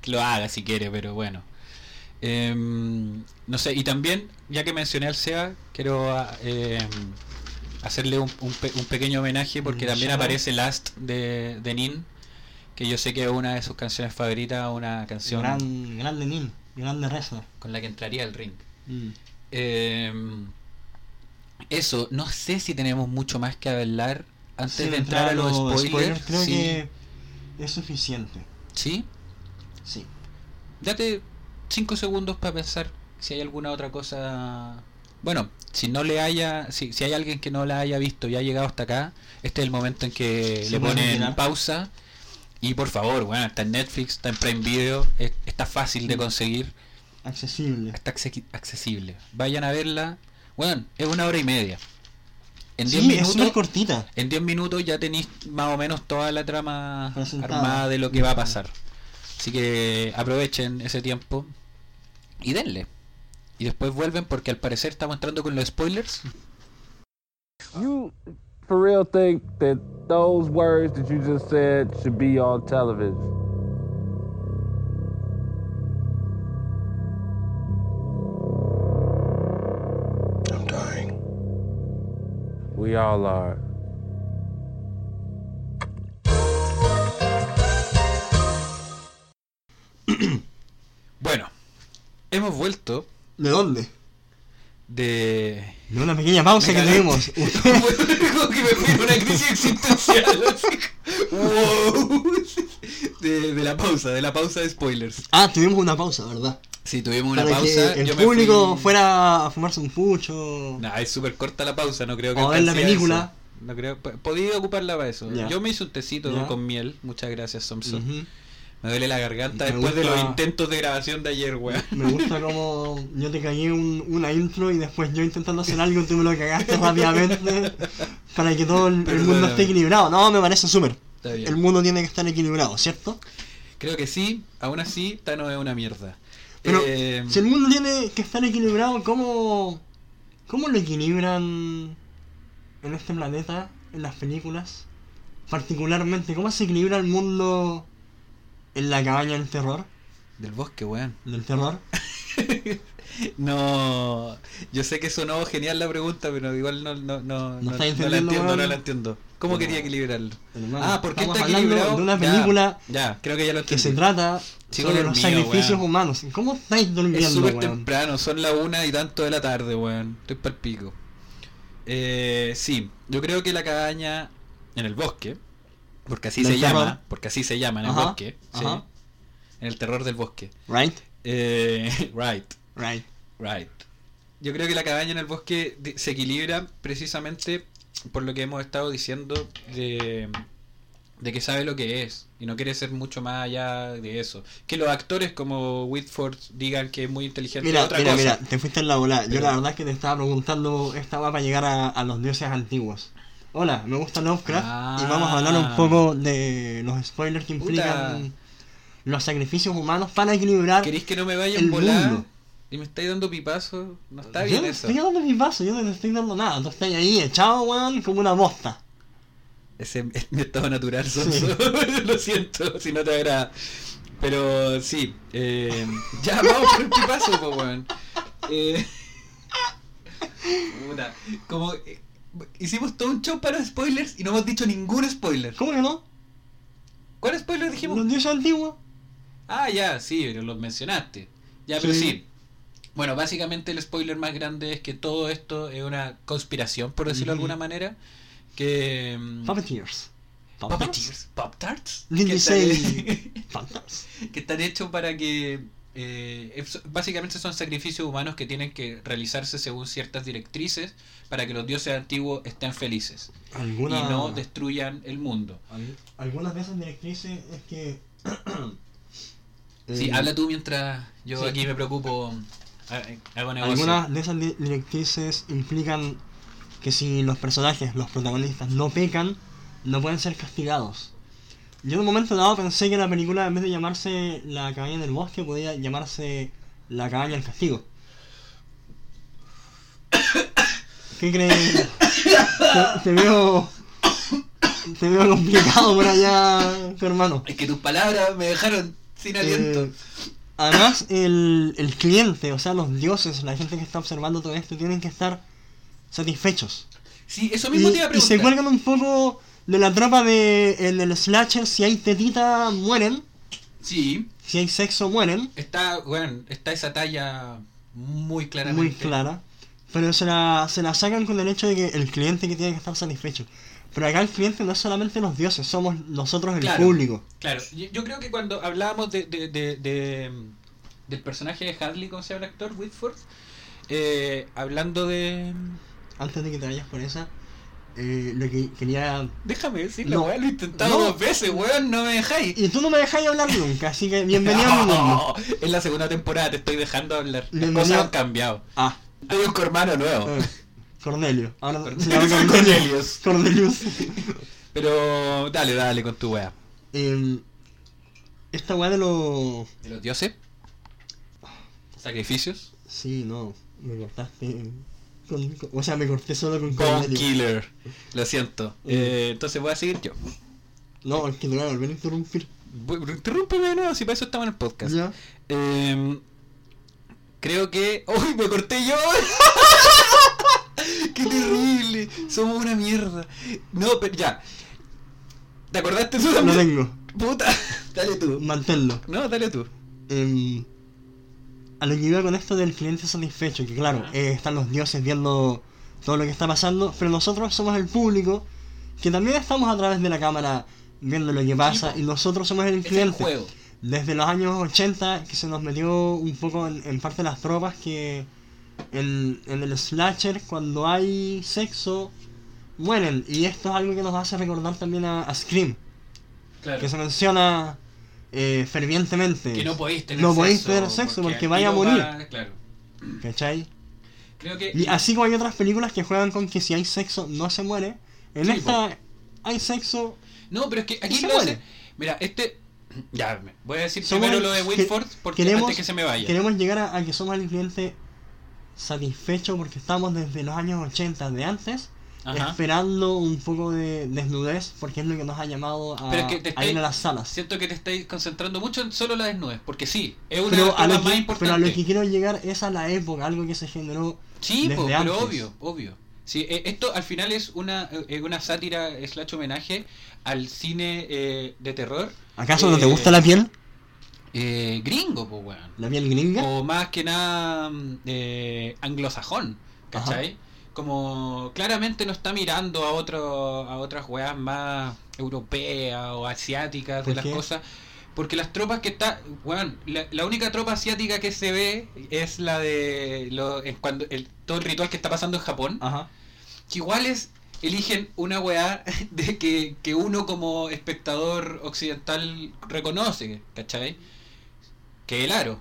Que lo haga si quiere, pero bueno. Em, no sé, y también, ya que mencioné al SEA, quiero em, hacerle un, un pe- un pequeño homenaje porque Un también aparece Last de, de Nin, que yo sé que es una de sus canciones favoritas, una canción Gran, grande Nin, grande wrestler. con la que entraría al ring. Mm. Em, eso, no sé si tenemos mucho más que hablar antes de entrar a los spoilers. creo sí. que es suficiente. ¿Sí? Sí. Date 5 segundos para pensar si hay alguna otra cosa. Bueno, si no le haya, si, si hay alguien que no la haya visto y ha llegado hasta acá, este es el momento en que le ponen pausa Y por favor, bueno, está en Netflix, está en Prime Video, es- está fácil de conseguir, Accesible. está acce- accesible. Vayan a verla. Bueno, es una hora y media. En 10 Sí, es súper minutos, cortita. en 10 minutos ya tenéis más o menos toda la trama Presentada. armada de lo que va a pasar. Así que aprovechen ese tiempo y denle. Y después vuelven porque al parecer estamos entrando con los spoilers. You for real think that those words that you just said should be on television? We all are. Bueno, hemos vuelto ¿De dónde? de... De una pequeña pausa Me que tuvimos. Como que me fui una crisis existencial. Wow. De, de la pausa, de la pausa de spoilers. ah, tuvimos una pausa, ¿verdad? Sí, tuvimos una Para pausa. que el yo público fui- fuera a fumarse un pucho. Nah, es súper corta la pausa, no creo que O ver la película. eso. No creo, podía ocuparla para eso. Ya. Yo me hice un tecito Ya. con miel, muchas gracias Samson. Ujú. Me duele la garganta Me después de los intentos de grabación de ayer, weón. Me gusta como yo te cagué un- una intro y después yo intentando hacer algo y tú me lo cagaste rápidamente para que todo el, el mundo esté equilibrado. No, me parece súper. El mundo tiene que estar equilibrado, ¿cierto? Creo que sí, aún así, Tano es una mierda. Pero Eh, si el mundo tiene que estar equilibrado, ¿cómo, ¿cómo lo equilibran en este planeta, en las películas? Particularmente, ¿cómo se equilibra el mundo en la cabaña del terror? Del bosque, weón. Del terror. No, yo sé que sonó genial la pregunta, pero igual no, no, no, no, no la entiendo, no la entiendo. ¿Cómo quería equilibrarlo? Hermano, Ah, ¿por qué estamos está equilibrado? de una película Ya, creo que ya lo que se trata Sigo sobre los sacrificios weón. humanos. ¿Cómo estáis durmiendo, Es súper temprano, son la una y tanto de la tarde, weón. Estoy pa'l pico. Eh, sí, yo creo que la cabaña en el bosque, porque así se llama, porque así se llama en el Ajá, bosque, sí, en el terror del bosque. Right? Eh, right, Right. right. Yo creo que la cabaña en el bosque se equilibra precisamente por lo que hemos estado diciendo de, de que sabe lo que es y no quiere ser mucho más allá de eso. Que los actores como Whitford digan que es muy inteligente Mira, otra mira, cosa. mira, te fuiste en la bola. Yo la verdad es que te estaba preguntando, esta va para llegar a, a los dioses antiguos. Hola, me gusta Lovecraft Ah. y vamos a hablar un poco de los spoilers que Puta. implican los sacrificios humanos para equilibrar. ¿Queréis que no me vaya el volar? mundo. Y me estáis dando pipazo. No está yo bien no eso. estoy dando mi paso, yo no te estoy dando nada. Tú estás ahí echado, weón, como una bosta. Ese es mi estado natural, Sí. Lo siento si no te agrada. Pero sí. Eh, ya, vamos por el pipazo, po, weón. Eh, como. Hicimos todo un show para spoilers y no hemos dicho ningún spoiler. ¿Cómo que no? ¿Cuál spoiler dijimos? Los dioses antiguos. Ah, ya, sí, pero los mencionaste. Ya, pero Sí. sí. Bueno, básicamente el spoiler más grande es que todo esto es una conspiración, por decirlo de alguna manera. Que. mm, Puppeteers. Puppeteers. Say- Puppeteers. que están hechos para que. Eh, es- básicamente son sacrificios humanos que tienen que realizarse según ciertas directrices para que los dioses antiguos estén felices Alguna... y no destruyan el mundo. Al- Algunas de esas directrices es que. Sí, eh, habla tú mientras yo sí. aquí me preocupo. ha- Hago negocio. Algunas de esas di- directrices implican que si los personajes, los protagonistas, no pecan, no pueden ser castigados. Yo en un momento dado pensé que la película, en vez de llamarse La cabaña del bosque, podía llamarse La cabaña del castigo. ¿Qué crees? Te, te veo. Te veo complicado por allá, tu hermano. Es que tus palabras me dejaron sin aliento. Eh, además, el, el cliente, o sea, los dioses, la gente que está observando todo esto, tienen que estar satisfechos. sí, eso Y, mismo te iba a y preguntar. se cuelgan un poco de la tropa de en el slasher, si hay tetita, mueren. Sí, Si hay sexo, mueren. está, bueno, está esa talla muy claramente. Muy clara. Pero se la, se la sacan con el hecho de que el cliente que tiene que estar satisfecho. Pero acá el cliente no es solamente los dioses, somos nosotros el Claro. público. Claro, yo, creo que cuando hablábamos de, de, de- de, del personaje de Hadley, ¿cómo se llama el actor? Whitford. eh, hablando de. Antes de que te vayas por esa, eh, lo que quería... Déjame decir, No. weá lo he intentado No. dos veces, weón, no me dejáis. Y tú no me dejáis hablar nunca, así que bienvenido a mi mundo. No, en la segunda temporada te estoy dejando hablar. Las cosas han cambiado. Ah, Hay un hermano nuevo. eh, Cornelio. Ahora Cor- se llama Cornelius. Cornelius. Pero dale, dale con tu weá. Em, esta weá de los... ¿De los dioses? ¿Sacrificios? Sí, no, me cortaste... con- con- o sea, me corté solo con Cornelio. Killer. Lo siento. Eh, entonces voy a seguir yo. No, es que te voy a volver a interrumpir. Interrúmpeme de nuevo, si para eso estamos en el podcast. Ya. Eh, creo que. ¡Uy, me corté yo! ¡Qué terrible! Somos una mierda. No, pero ya. ¿Te acordaste tú Lo también? tengo. Puta, dale tú. Manténlo. No, dale tú. Em, a lo que iba con esto del cliente satisfecho, que claro, eh, están los dioses viendo todo lo que está pasando, pero nosotros somos el público que también estamos a través de la cámara viendo lo que pasa y nosotros somos el Es el cliente. juego. Desde los años 80 que se nos metió un poco en, en parte las tropas que en, en el slasher cuando hay sexo mueren y esto es algo que nos hace recordar también a, a Scream Claro. que se menciona eh, fervientemente Que no podéis tener no sexo. podéis tener sexo porque, aquí vaya a morir va- Claro. ¿cachai? Creo que. y así como hay otras películas que juegan con que si hay sexo no se muere en Sí, esta hay sexo No, pero es que aquí se lo muere. hace. Mira, este. Ya, voy a decir Somos primero lo de Wilford porque queremos- antes que se me vaya. queremos llegar a, a que somos el cliente satisfecho porque estamos desde los años 80 de antes Ajá. esperando un poco de desnudez porque es lo que nos ha llamado a, Pero que te a ir estáis- a las salas Siento que te estáis concentrando mucho en solo la desnudez, porque sí, es una pero de las más importantes. pero a lo que quiero llegar es a la época algo que se generó Sí, desde po, pero antes. obvio, obvio. Sí, eh, esto al final es una, eh, una sátira slash homenaje al cine eh, de terror. ¿acaso no te eh, gusta la piel? Eh, gringo, pues, weón. ¿la piel gringa? O más que nada mm, eh, anglosajón, ¿cachai? Como claramente no está mirando a otro, a otras weas más europeas o asiáticas de ¿Por las qué? cosas. Porque las tropas que está, weón, la, la única tropa asiática que se ve es la de lo, cuando el, todo el ritual que está pasando en Japón. Ajá. Que igual es, eligen una weá de que, que uno como espectador occidental reconoce, ¿cachai? Que el aro.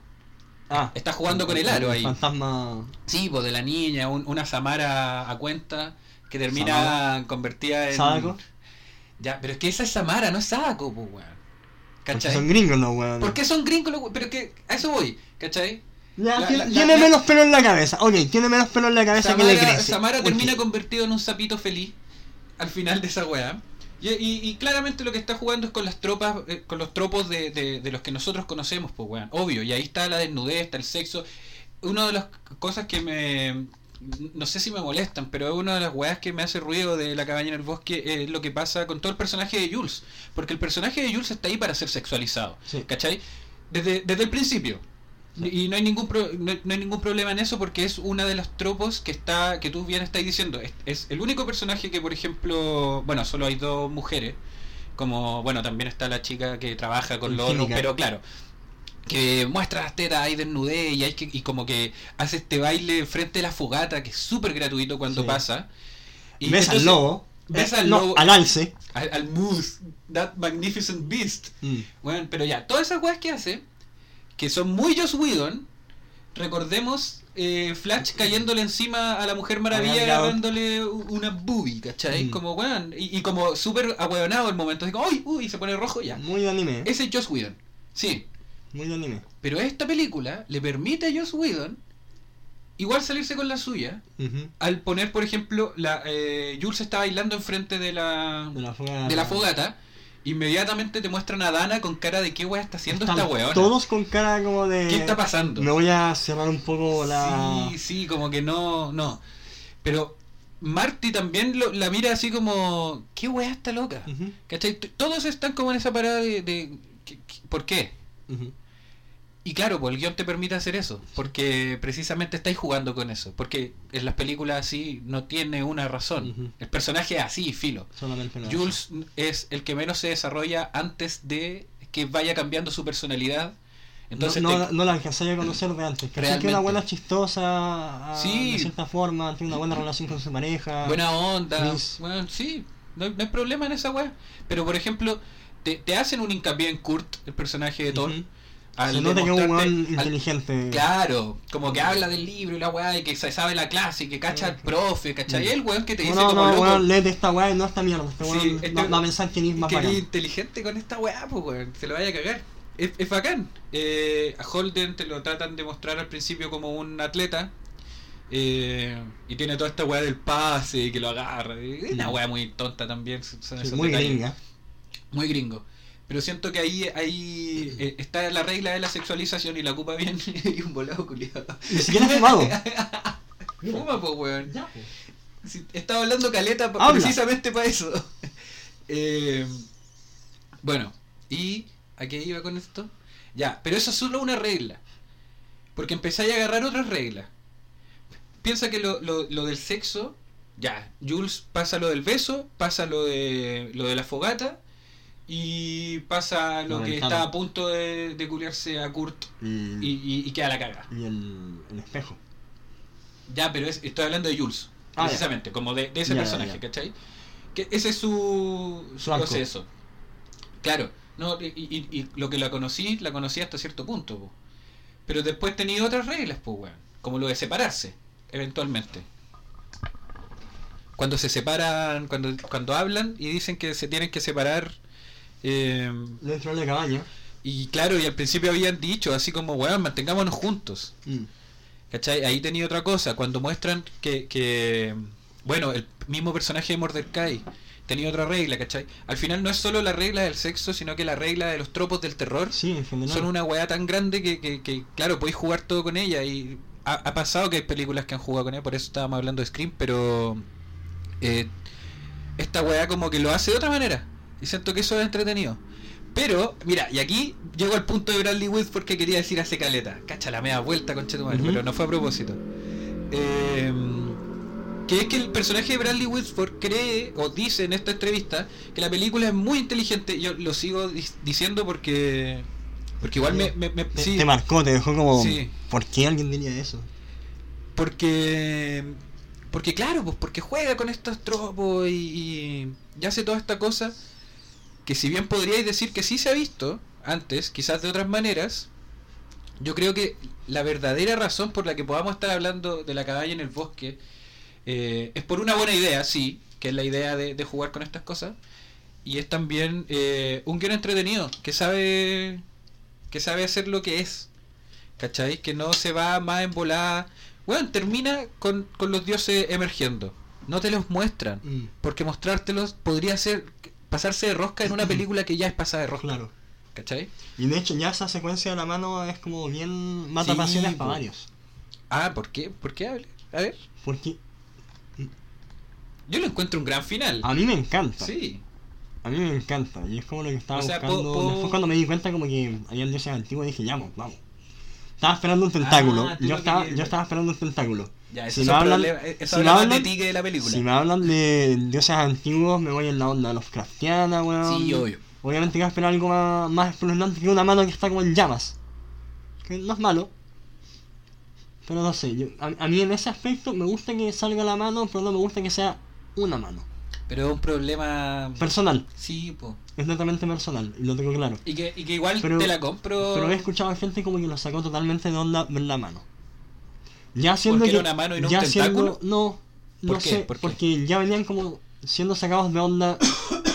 Ah, Está jugando con el aro ahí. Fantasma. Sí, pues de la niña, un- una Samara a cuenta que termina Samara. convertida en. ¿Sadako? Ya, pero es que esa es Samara, no es Sadako, pues, weón. Porque ¿Cachai? son gringos los weones. ¿Por qué son gringos los we- Pero que a eso voy, ¿cachai? La- tiene, la- tiene menos pelo en la cabeza. Ok, tiene menos pelo en la cabeza que le crece. Samara termina convertido en un sapito feliz al final de esa weá. Y, y- y claramente lo que está jugando es con las tropas, eh, con los tropos de, de- de los que nosotros conocemos, pues weón. Obvio, y ahí está la desnudez, está el sexo. Una de las cosas que me. No sé si me molestan, pero es una de las weas que me hace ruido de la cabaña en el bosque es lo que pasa con todo el personaje de Jules. Porque el personaje de Jules está ahí para ser sexualizado. Sí. ¿Cachai? Desde, desde el principio. Y no hay ningún pro- no, hay- no hay ningún problema en eso porque es una de los tropos que está que tú bien estás diciendo. Es, es el único personaje que, por ejemplo, bueno, solo hay dos mujeres. Como, bueno, también está la chica que trabaja con los pero claro, que muestra las tetas, hay desnudez y hay que y como que hace este baile frente a la fogata que es súper gratuito cuando Sí. pasa. Y Ves al lobo. ves eh, al no, lobo. al alce. al, al moose, that magnificent beast. Mm. Bueno, pero ya, todas esas weas que hace, que son muy Joss Whedon, recordemos eh, Flash cayéndole encima a la Mujer Maravilla Agarrado. agarrándole una boobie, ¿cachai? Mm. Como weón, y, y como súper ahueonado el momento, así como, uy, uy, y se pone rojo ya. Muy de anime. Ese es Joss Whedon, sí. Muy de anime. Pero esta película le permite a Joss Whedon igual salirse con la suya al poner, por ejemplo, la eh, Jules está bailando enfrente de la, De la fogata. de la fogata. Inmediatamente te muestran a Dana con cara de qué wea está haciendo Están esta weona. Todos con cara como de. ¿Qué está pasando? Me voy a cerrar un poco la. Sí, sí, como que no, no. Pero Marty también lo- la mira así como, ¿qué wea está loca? ¿Cachai? Todos están como en esa parada de, de- ¿qué- qué- ¿por qué? Y claro, pues el guion te permite hacer eso, porque precisamente estáis jugando con eso, porque en las películas así no tiene una razón. El personaje es así, filo. Solamente no. Jules es el que menos se desarrolla antes de que vaya cambiando su personalidad Entonces, no, te- no, la alcancé a conocer de antes. Que que Realmente. una buena chistosa, ah, Sí. de cierta forma, tiene una buena relación con su pareja. buena onda, bueno, sí, no, hay- no hay problema en esa weá. Pero por ejemplo, te, te hacen un hincapié en Kurt, el personaje de Thor. Al nota que es un al- inteligente. Claro, como que habla del libro y la weá, y que se sabe la clase, y que cacha al profe, ¿cachai? Mm. El weón que te dice no, como no, weón, léete esta weá y no esta mierda. Este Sí, weón este- va, a pensar que ni más que bacán. inteligente con esta weá, pues weón, se lo vaya a cagar. Es, es bacán. Eh, a Holden te lo tratan de mostrar al principio como un atleta. eh, y tiene toda esta weá del pase y que lo agarra. Es una Mm. weá muy tonta también. son Sí, esos muy detalles. gringa. Muy gringo. Pero siento que ahí, ahí eh, está la regla de la sexualización y la ocupa bien. y un volado culiado. Ni siquiera fumado. Fuma, pues weón. Ya, pues. Estaba hablando caleta Habla. precisamente para eso. Eh, bueno, ¿y a qué iba con esto? Ya, pero eso es solo una regla. Porque empezáis a agarrar otras reglas. Piensa que lo, lo, lo del sexo, ya, Jules pasa lo del beso, pasa lo de lo de la fogata y pasa lo que está a punto de, de culiarse a Kurt Y, y, y, y queda la caga. y el, el espejo. Ya, pero es- estoy hablando de Jules, Ah, ya. precisamente, como de, de ese Ya, personaje, ya. ¿cachai? Que ese es su, proceso. Claro, no, y lo que la conocí, la conocí hasta cierto punto, po. pero después tenía otras reglas, pues, weón, como lo de separarse, eventualmente. Cuando se separan, cuando, cuando hablan y dicen que se tienen que separar, eh, Dentro de la cabaña. y claro, y al principio habían dicho así como, weón, mantengámonos juntos. Mm. ¿Cachai? Ahí tenía otra cosa, cuando muestran que, que bueno, el mismo personaje de Mordecai tenía otra regla, ¿cachai? Al final no es solo la regla del sexo, sino que la regla de los tropos del terror Sí, son una weá tan grande que, que, que, claro, podéis jugar todo con ella y ha, ha pasado que hay películas que han jugado con ella, por eso estábamos hablando de Scream, pero eh, esta weá como que lo hace de otra manera y siento que eso es entretenido. Pero, mira, y aquí llego al punto de Bradley Wood porque quería decir hace caleta. Cacha la media vuelta, concha tu madre, Ujú. pero no fue a propósito. Eh, que es que el personaje de Bradley Whitford cree o dice en esta entrevista que la película es muy inteligente. Yo lo sigo diciendo porque porque igual me, me- me- Te, sí, te marcó, te dejó como. Sí. ¿Por qué alguien diría eso? porque porque claro, pues porque juega con estos tropos y, y- y hace toda esta cosa que si bien podríais decir que sí se ha visto antes, quizás de otras maneras, yo creo que la verdadera razón por la que podamos estar hablando de la cabaña en el bosque eh, es por una buena idea, sí, que es la idea de, de jugar con estas cosas, y es también eh, un guion entretenido, que sabe que sabe hacer lo que es, ¿cachai? Que no se va más en volada. Bueno, termina con, con los dioses emergiendo. No te los muestran, Mm, porque mostrártelos podría ser pasarse de rosca en una película que ya es pasada de rosca, claro. ¿cachai? Y de hecho, ya esa secuencia de la mano es como bien mata Sí, pasiones para varios. Ah, ¿por qué? ¿Por qué hable? A ver, Porque yo lo encuentro un gran final. a mí me encanta. Sí. A mí me encanta. Y es como lo que estaba O sea, buscando. po- po- Después, cuando me di cuenta, como que había dioses antiguos, dije, ya, pues, vamos. Estaba esperando un tentáculo. Ah, tú yo, estaba, yo estaba esperando un tentáculo. Ya, Si eso me hablan- si me hablan- de ti que de la película. Si me hablan de dioses antiguos, me voy en la onda Lovecraftiana, weón. Sí, obvio. Obviamente que esperar algo más, más espeluznante que una mano que está como en llamas. Que no es malo. Pero no sé, yo- a, a mí en ese aspecto me gusta que salga la mano, pero no me gusta que sea una mano. Pero es un problema... Personal, Sí, po. es netamente personal, y lo tengo claro. Y que, y que igual Pero- te la compro... Pero he escuchado a gente como que lo sacó totalmente de onda ver la mano. Ya siendo ¿Porque que. era una mano y no ya siendo. No, no sé, ¿Por porque ya venían como siendo sacados de onda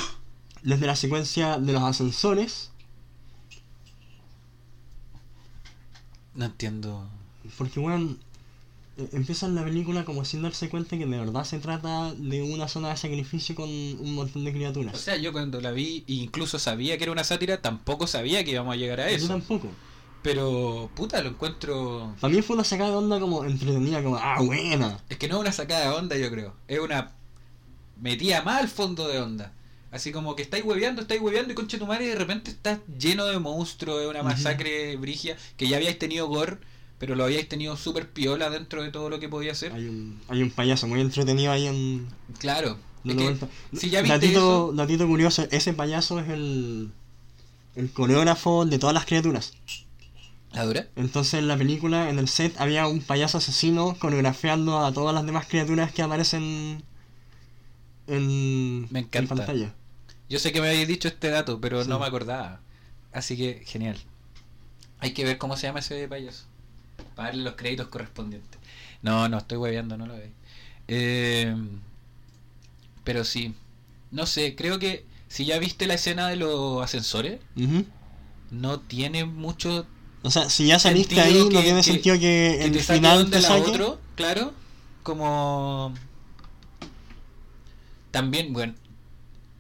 desde la secuencia de los ascensores. No entiendo... Porque, weón, eh, empiezan la película como sin darse cuenta que de verdad se trata de una zona de sacrificio con un montón de O criaturas. sea, yo cuando la vi, e incluso sabía que era una sátira, tampoco sabía que íbamos a llegar a Yo eso. tampoco. Pero, puta, lo encuentro... También fue una sacada de onda como entretenida, como, ah, buena. Es que no es una sacada de onda, yo creo. Es una metida más al fondo de onda. Así como que estáis hueveando, estáis hueveando y concha tu madre y de repente estás lleno de monstruos, es una masacre brigia, que ya habíais tenido gore, pero lo habíais tenido súper piola dentro de todo lo que podía ser. Hay un, hay un payaso muy entretenido ahí en, Claro. es que si ya viste datito, eso, datito curioso, ese payaso es el, el coreógrafo de todas las criaturas. ¿La dura? Entonces en la película, en el set, había un payaso asesino coreografiando a todas las demás criaturas que aparecen en, Me en encanta. pantalla. Yo sé que me habéis dicho este dato, pero Sí. no me acordaba. Así que, genial. Hay que ver cómo se llama ese payaso. Para darle los créditos correspondientes. No, no, estoy hueveando, no lo veis. Eh, pero sí. No sé, creo que si ya viste la escena de los ascensores, no tiene mucho O sea, si ya saliste ahí, no que- tiene que- sentido que, que el te final te saque. otro, claro, como también, bueno,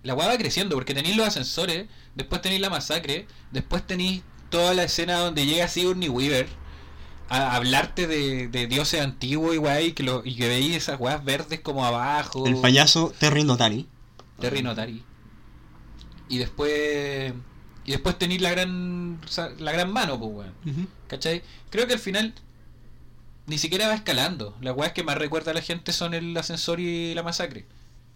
la weá va creciendo porque tenéis los ascensores, después tenéis la masacre, después tenéis toda la escena donde llega Sigourney Weaver a hablarte de, de dioses antiguos y weá, y que, lo, y que veis esas weas verdes como abajo. El payaso Terry Notari. Terry Notari. Y después y después tenéis la gran la gran mano, pues weón. Ujú. ¿Cachai? Creo que al final ni siquiera va escalando. Las weas que más recuerda a la gente son el ascensor y la masacre.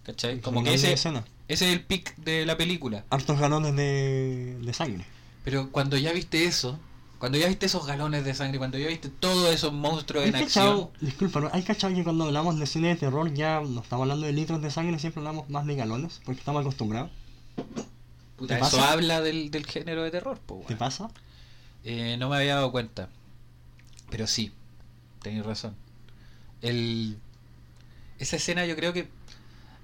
¿Cachai? Como que ese, ese es el pic de la película. Hartos galones de, de sangre. Pero cuando ya viste eso, cuando ya viste esos galones de sangre, cuando ya viste todos esos monstruos en ¿Hay acción, cachado, disculpa. ¿hay cachado que cuando hablamos de cine de terror ya no estamos hablando de litros de sangre, siempre hablamos más de galones? Porque estamos acostumbrados. Puta, ¿Te eso pasa? habla del, del género de terror, ¿Te pasa? Eh, no me había dado cuenta. Pero sí, tenéis razón. El... Esa escena yo creo que...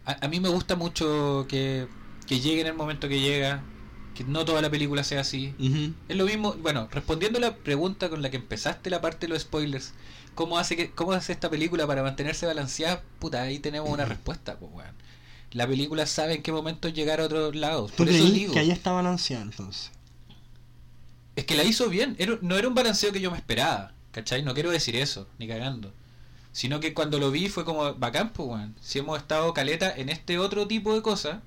A, a mí me gusta mucho que, que llegue en el momento que llega. Que no toda la película sea así. Es lo mismo, bueno, respondiendo a la pregunta con la que empezaste la parte de los spoilers, ¿cómo hace que cómo hace esta película para mantenerse balanceada? Puta, ahí tenemos una respuesta, pues weón. La película sabe en qué momento llegar a otros lados. ¿Tú Por eso digo, que ahí está balanceada entonces? es que la hizo bien. Era- no era un balanceo que yo me esperaba, ¿cachai? No quiero decir eso, ni cagando. Sino que cuando lo vi fue como bacán, pues, weón. Si hemos estado caleta en este otro tipo de cosas,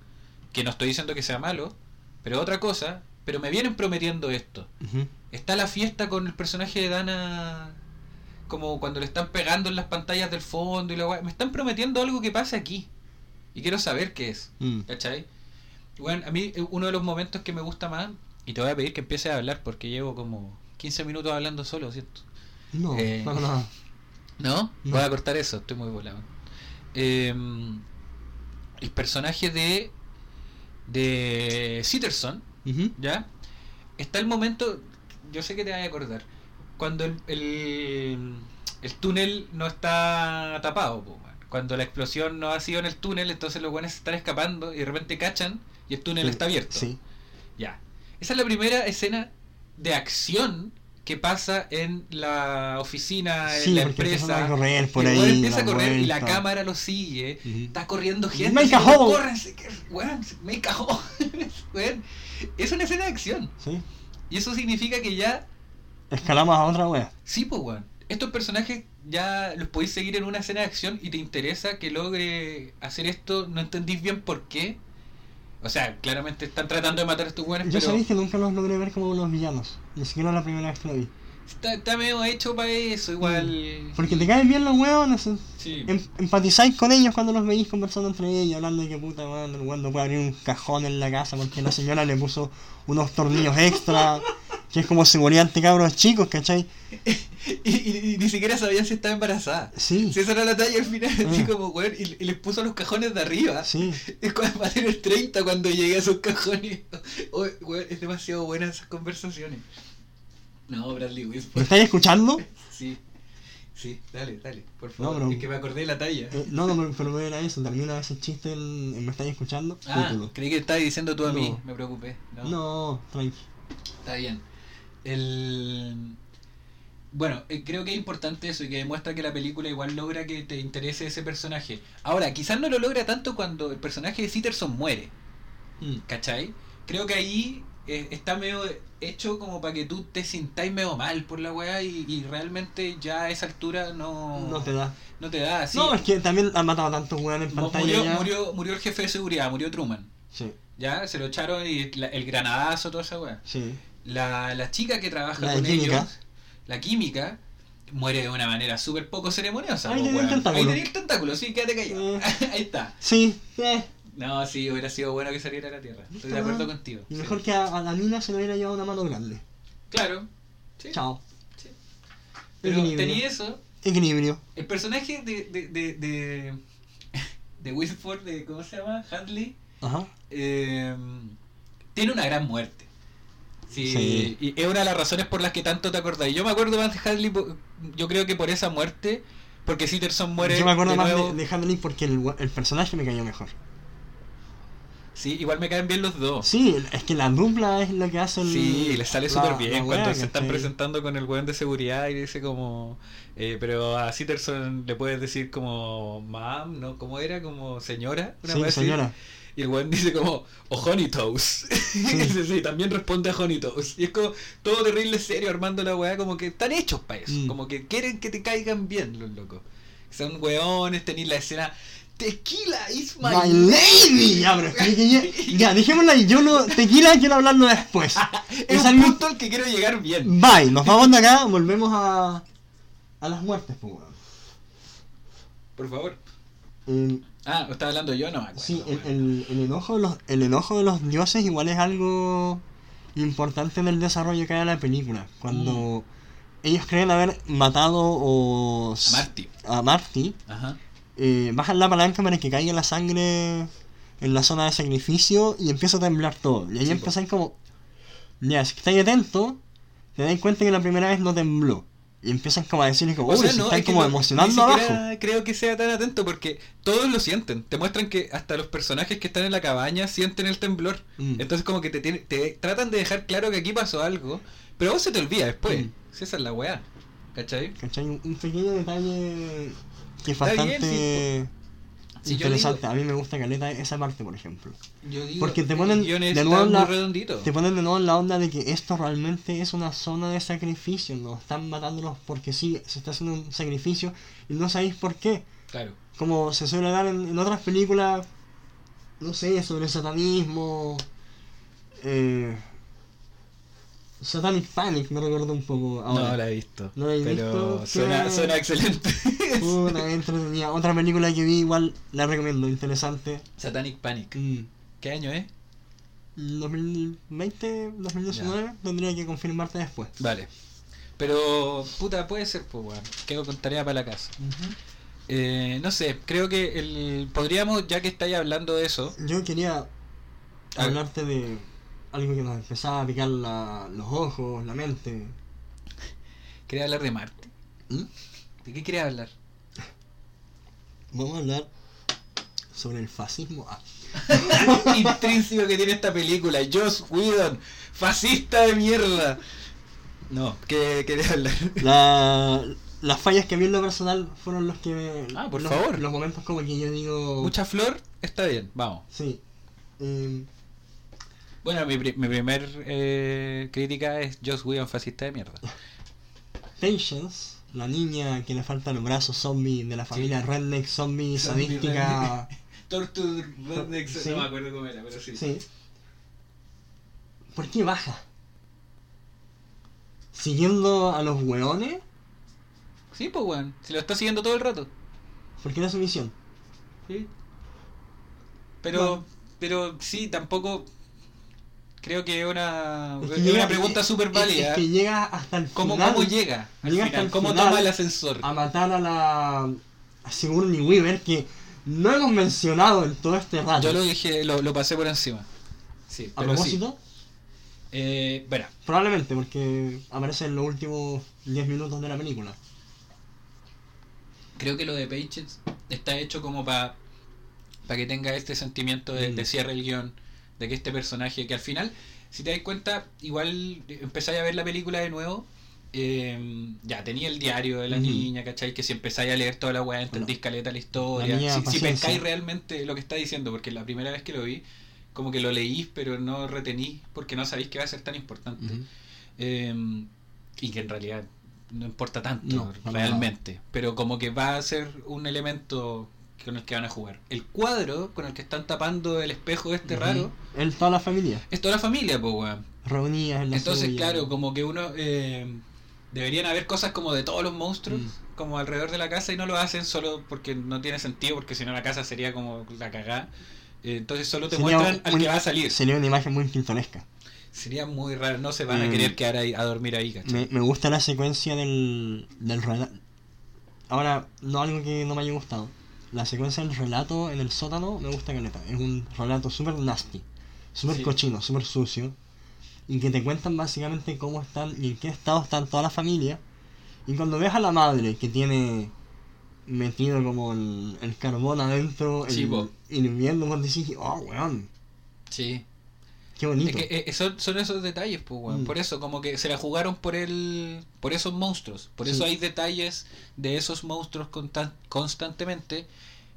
que no estoy diciendo que sea malo, pero otra cosa, pero me vienen prometiendo esto. Está la fiesta con el personaje de Dana, como cuando le están pegando en las pantallas del fondo y la. Me están prometiendo algo que pase aquí. Y quiero saber qué es. Mm. ¿Cachai? Bueno, a mí eh, uno de los momentos que me gusta más, y te voy a pedir que empieces a hablar porque llevo como 15 minutos hablando solo, ¿cierto? No, Eh, no, no. ¿No? No. Voy a cortar eso, estoy muy volado. Eh, el personaje de. de Sitterson, Ujú. ¿ya? Está el momento, yo sé que te vas a acordar, cuando el, el, el túnel no está tapado, po. Cuando la explosión no ha sido en el túnel, entonces los buenos están escapando y de repente cachan y el túnel Sí, está abierto. Sí. Ya. Esa es la primera escena de acción que pasa en la oficina, en Sí, la empresa. a correr por el ahí, weón empieza a correr y la cámara lo sigue. Ujú. Está corriendo gente. Make a hole. "Córranse, que- weón, make a hole". Weón, Es una escena de acción. Sí. Y eso significa que ya, Escalamos a otra wea. sí, pues, weón. Estos personajes ya los podéis seguir en una escena de acción y te interesa que logre hacer esto. No entendís bien por qué. O sea, claramente están tratando de matar a estos weones, Yo pero sabéis que nunca los logré ver como unos villanos. Ni siquiera la primera vez que lo vi. está, está medio hecho para eso, igual. Porque te caen bien los hueones. Sí. Em- empatizáis con ellos cuando los veis conversando entre ellos, hablando de que puta weón, el no puede abrir un cajón en la casa porque la señora le puso unos tornillos extra, que es como seguridad ante cabros chicos, ¿cachai? Y, y- y ni siquiera sabía si estaba embarazada. Sí, Si esa era la talla al final, así Ah. como, weón, y, y les puso los cajones de arriba. sí. Es cuando va a tener 30 cuando llegue a esos cajones. Oh, weón, es demasiado buena esas conversaciones. No, Bradley ¿Me Whitford. estáis escuchando? Sí. Sí, dale, dale, por favor. No, pero- Es que me acordé de la talla. Eh, no, no, pero, era eso, termina ese chiste en, en ¿Me estáis escuchando? ah, creí que estabas diciendo tú a mí. No. Me preocupé. No, No, tranqui. Está bien. El... Bueno, eh, creo que es importante eso y que demuestra que la película igual logra que te interese ese personaje. Ahora, quizás no lo logra tanto cuando el personaje de Sitterson muere. Mm. ¿Cachai? Creo que ahí eh, está medio hecho como para que tú te sintáis medio mal por la weá y, y realmente ya a esa altura no, No te da. no te da. Sí, No, es que también han matado a tantos weones en pantalla murió, ya. murió, murió el jefe de seguridad, murió Truman. Sí, Ya, se lo echaron y la- el granadazo, toda esa weá. sí. La, la chica que trabaja La con química. ellos, la química, muere de una manera súper poco ceremoniosa. Ahí tenía el tentáculo. Ahí tenía el tentáculo, sí, quédate callado. Ahí está. Sí, eh. No, sí, hubiera sido bueno que saliera a la tierra. Estoy de acuerdo contigo. Y sí. mejor que a, a la mina se le hubiera llevado una mano grande. Claro. Sí. Chao. Pero Equilibrio. tenía eso. Equilibrio. El personaje de. de. de. de, de de. ¿Cómo se llama? Hadley. Ajá. eh, tiene una gran muerte. Sí, Sí. Y es una de las razones por las que tanto te acordás. Y yo me acuerdo más de Hadley, yo creo que por esa muerte, porque Sitterson muere. Yo me acuerdo de más nuevo. de, de Handley porque el, el personaje me cayó mejor. Sí, igual me caen bien los dos. Sí, es que la dupla es lo que hace el. Sí, le sale súper bien cuando se están presentando con el weón de seguridad y dice como... eh, pero a Sitterson le puedes decir como... Mam, ¿no? ¿Cómo era? Como señora. Una Sí, así. Y el weón dice como... O Honey Toast. sí. sí, también responde a Honey Toast. Y es como todo terrible serio armando la weá como que están hechos para eso. Mm. Como que quieren que te caigan bien los locos. Son weones, tenéis la escena... Tequila is my, My lady. Ya, pero ya, ya, dejémosla ahí. Yo no. Tequila quiero hablarlo después. Es Es algo- punto al que quiero llegar bien. Bye, nos vamos de acá, volvemos a. a las muertes, pues, weón. Por favor. El- Ah, ¿lo estaba hablando yo? No me acuerdo. sí, el, weón. el- el enojo de los, el enojo de los dioses igual es algo importante en el desarrollo que hay de la película. Cuando ellos creen haber matado o. A Marty. a Marty, Ajá. eh, bajan la palanca para que caiga la sangre en la zona de sacrificio y empieza a temblar todo. Y ahí Sí, empiezan como. Ya, si estáis atentos, te das cuenta que la primera vez no tembló. Y empiezan como a decirles como, O se están es que como no- emocionando ni abajo. creo que sea tan atento porque todos lo sienten. Te muestran que hasta los personajes que están en la cabaña sienten el temblor. Mm. Entonces como que te, tiene- te tratan de dejar claro que aquí pasó algo, pero a vos se te olvida después. Mm. Si esa es la weá. ¿Cachai? ¿Cachai? Un, pequeño detalle que es Está bien, bastante Si interesante. digo- A mí me gusta caleta esa parte, por ejemplo. Yo digo, Porque te ponen de nuevo la-. Te ponen de nuevo en la onda de que esto realmente es una zona de sacrificio. No están matándolos porque sí, se está haciendo un sacrificio y no sabéis por qué. Claro. como se suele dar en, en otras películas, no sé, sobre satanismo. Eh, Satanic Panic, me recuerdo un poco ahora. No la he visto. ¿No la he pero visto? suena, ¿Qué? suena excelente. Qué entretenida. Otra película que vi igual la recomiendo, interesante. Satanic Panic. Mm, ¿Qué año es? 2020, 2019, tendría que confirmarte después. Vale. Pero, puta, puede ser, pues, weón. Quedo con tarea para la casa. Eh, no sé, creo que el podríamos, ya que estáis hablando de eso, Yo quería hablarte de algo que nos empezaba a picar la- los ojos, la mente. quería hablar de Marte. ¿Mm? ¿De qué quería hablar? Vamos a hablar sobre el fascismo. Ah, Intrínseco que tiene esta película, Joss Whedon, fascista de mierda. No, ¿qué quería hablar? la- las fallas que vi en lo personal fueron los que me- Ah, por los, favor. Los momentos como que yo digo. Mucha flor, está bien, vamos. Sí. Eh, Bueno, mi, pri- mi primer eh, crítica es Joss Whedon, fascista de mierda. Patience, la niña que le faltan los brazos zombie de la familia Redneck zombie Zombie sadística. Torture Rednecks, Sí. no me acuerdo cómo era, pero sí. Sí. ¿Por qué baja? Siguiendo a los hueones, Sí, pues, weón. Si lo está siguiendo todo el rato. porque era su misión. Sí. Pero, Bueno. pero sí, tampoco. Creo que es una, Es llega- una pregunta súper válida. Es que llega hasta el ¿Cómo, final ¿Cómo llega? Al Llega hasta el ¿Cómo final toma el ascensor? a matar a la a Sigourney Weaver que no hemos mencionado en todo este rato. Yo lo dije, lo, lo pasé por encima. Sí, a sí. propósito, Eh, bueno, probablemente porque aparece en los últimos 10 minutos de la película. creo que lo de Patience está hecho como para que tenga este sentimiento de, Mm. de cierre el guion, de que este personaje, que al final, si te das cuenta, igual empezáis a ver la película de nuevo. eh, ya tenía el diario de la niña, ¿cachai? Que si empezáis a leer toda la weá, entendís caleta la historia. la si, si pescáis realmente lo que está diciendo, porque la primera vez que lo vi, como que lo leí, pero no retení, porque no sabéis que va a ser tan importante. Eh, y que en realidad no importa tanto No, realmente, pero como que va a ser un elemento con el que van a jugar. El cuadro con el que están tapando el espejo este raro Él, toda la familia, es toda la familia, pues weón. reunidas en la Entonces, suya. claro, como que uno eh, deberían haber cosas como de todos los monstruos, Mm. como alrededor de la casa y no lo hacen solo porque no tiene sentido, porque si no la casa sería como la cagada. Eh, entonces solo te Sería muestran al que va a salir. Sería una imagen muy pintoresca. Sería muy raro, no se van a Mm. querer quedar ahí, a dormir ahí, ¿cachai? Me, me gusta la secuencia del, del. Ahora, no algo que no me haya gustado. La secuencia del relato en el sótano me gusta caleta. Es un relato súper nasty, súper Sí. cochino, súper sucio. Y que te cuentan básicamente cómo están y en qué estado están toda la familia. Y cuando ves a la madre que tiene metido como el, el carbón adentro, Sí, el, po. hirviendo, cuando dices, oh, weón, Sí. Qué bonito. Es que eh, son, son esos detalles, pues, weón. Mm. Por eso, como que se la jugaron por el, por esos monstruos. Por eso hay detalles de esos monstruos constan- constantemente.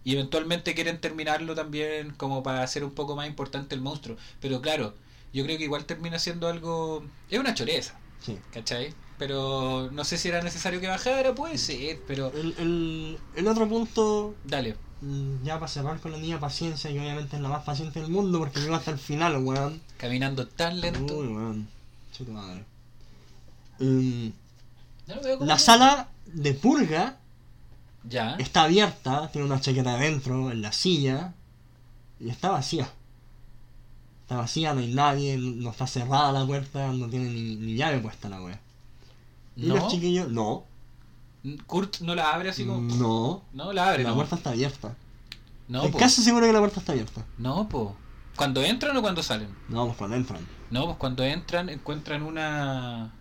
Y eventualmente quieren terminarlo también como para hacer un poco más importante el monstruo. Pero claro, yo creo que igual termina siendo algo... Es una choreza, Sí. ¿cachai? Pero no sé si era necesario que bajara, puede ser, pero... El, el, el otro punto Dale. Ya para cerrar con la niña paciencia, que obviamente es la más paciente del mundo porque llegó hasta el final, weón. Caminando tan lento. Uy, weón. Chuta madre. Como la sala de purga Ya. está abierta, tiene una chaqueta adentro, en la silla, y está vacía. Está vacía, no hay nadie, no está cerrada la puerta, no tiene ni, ni llave puesta la wea. Y No. los chiquillos, no, Kurt no la abre así como... no, No, la abre, la no. puerta está abierta. No, po. casi seguro que la puerta está abierta. No, po. ¿Cuando entran o cuando salen? No, pues cuando entran. No, pues cuando entran encuentran una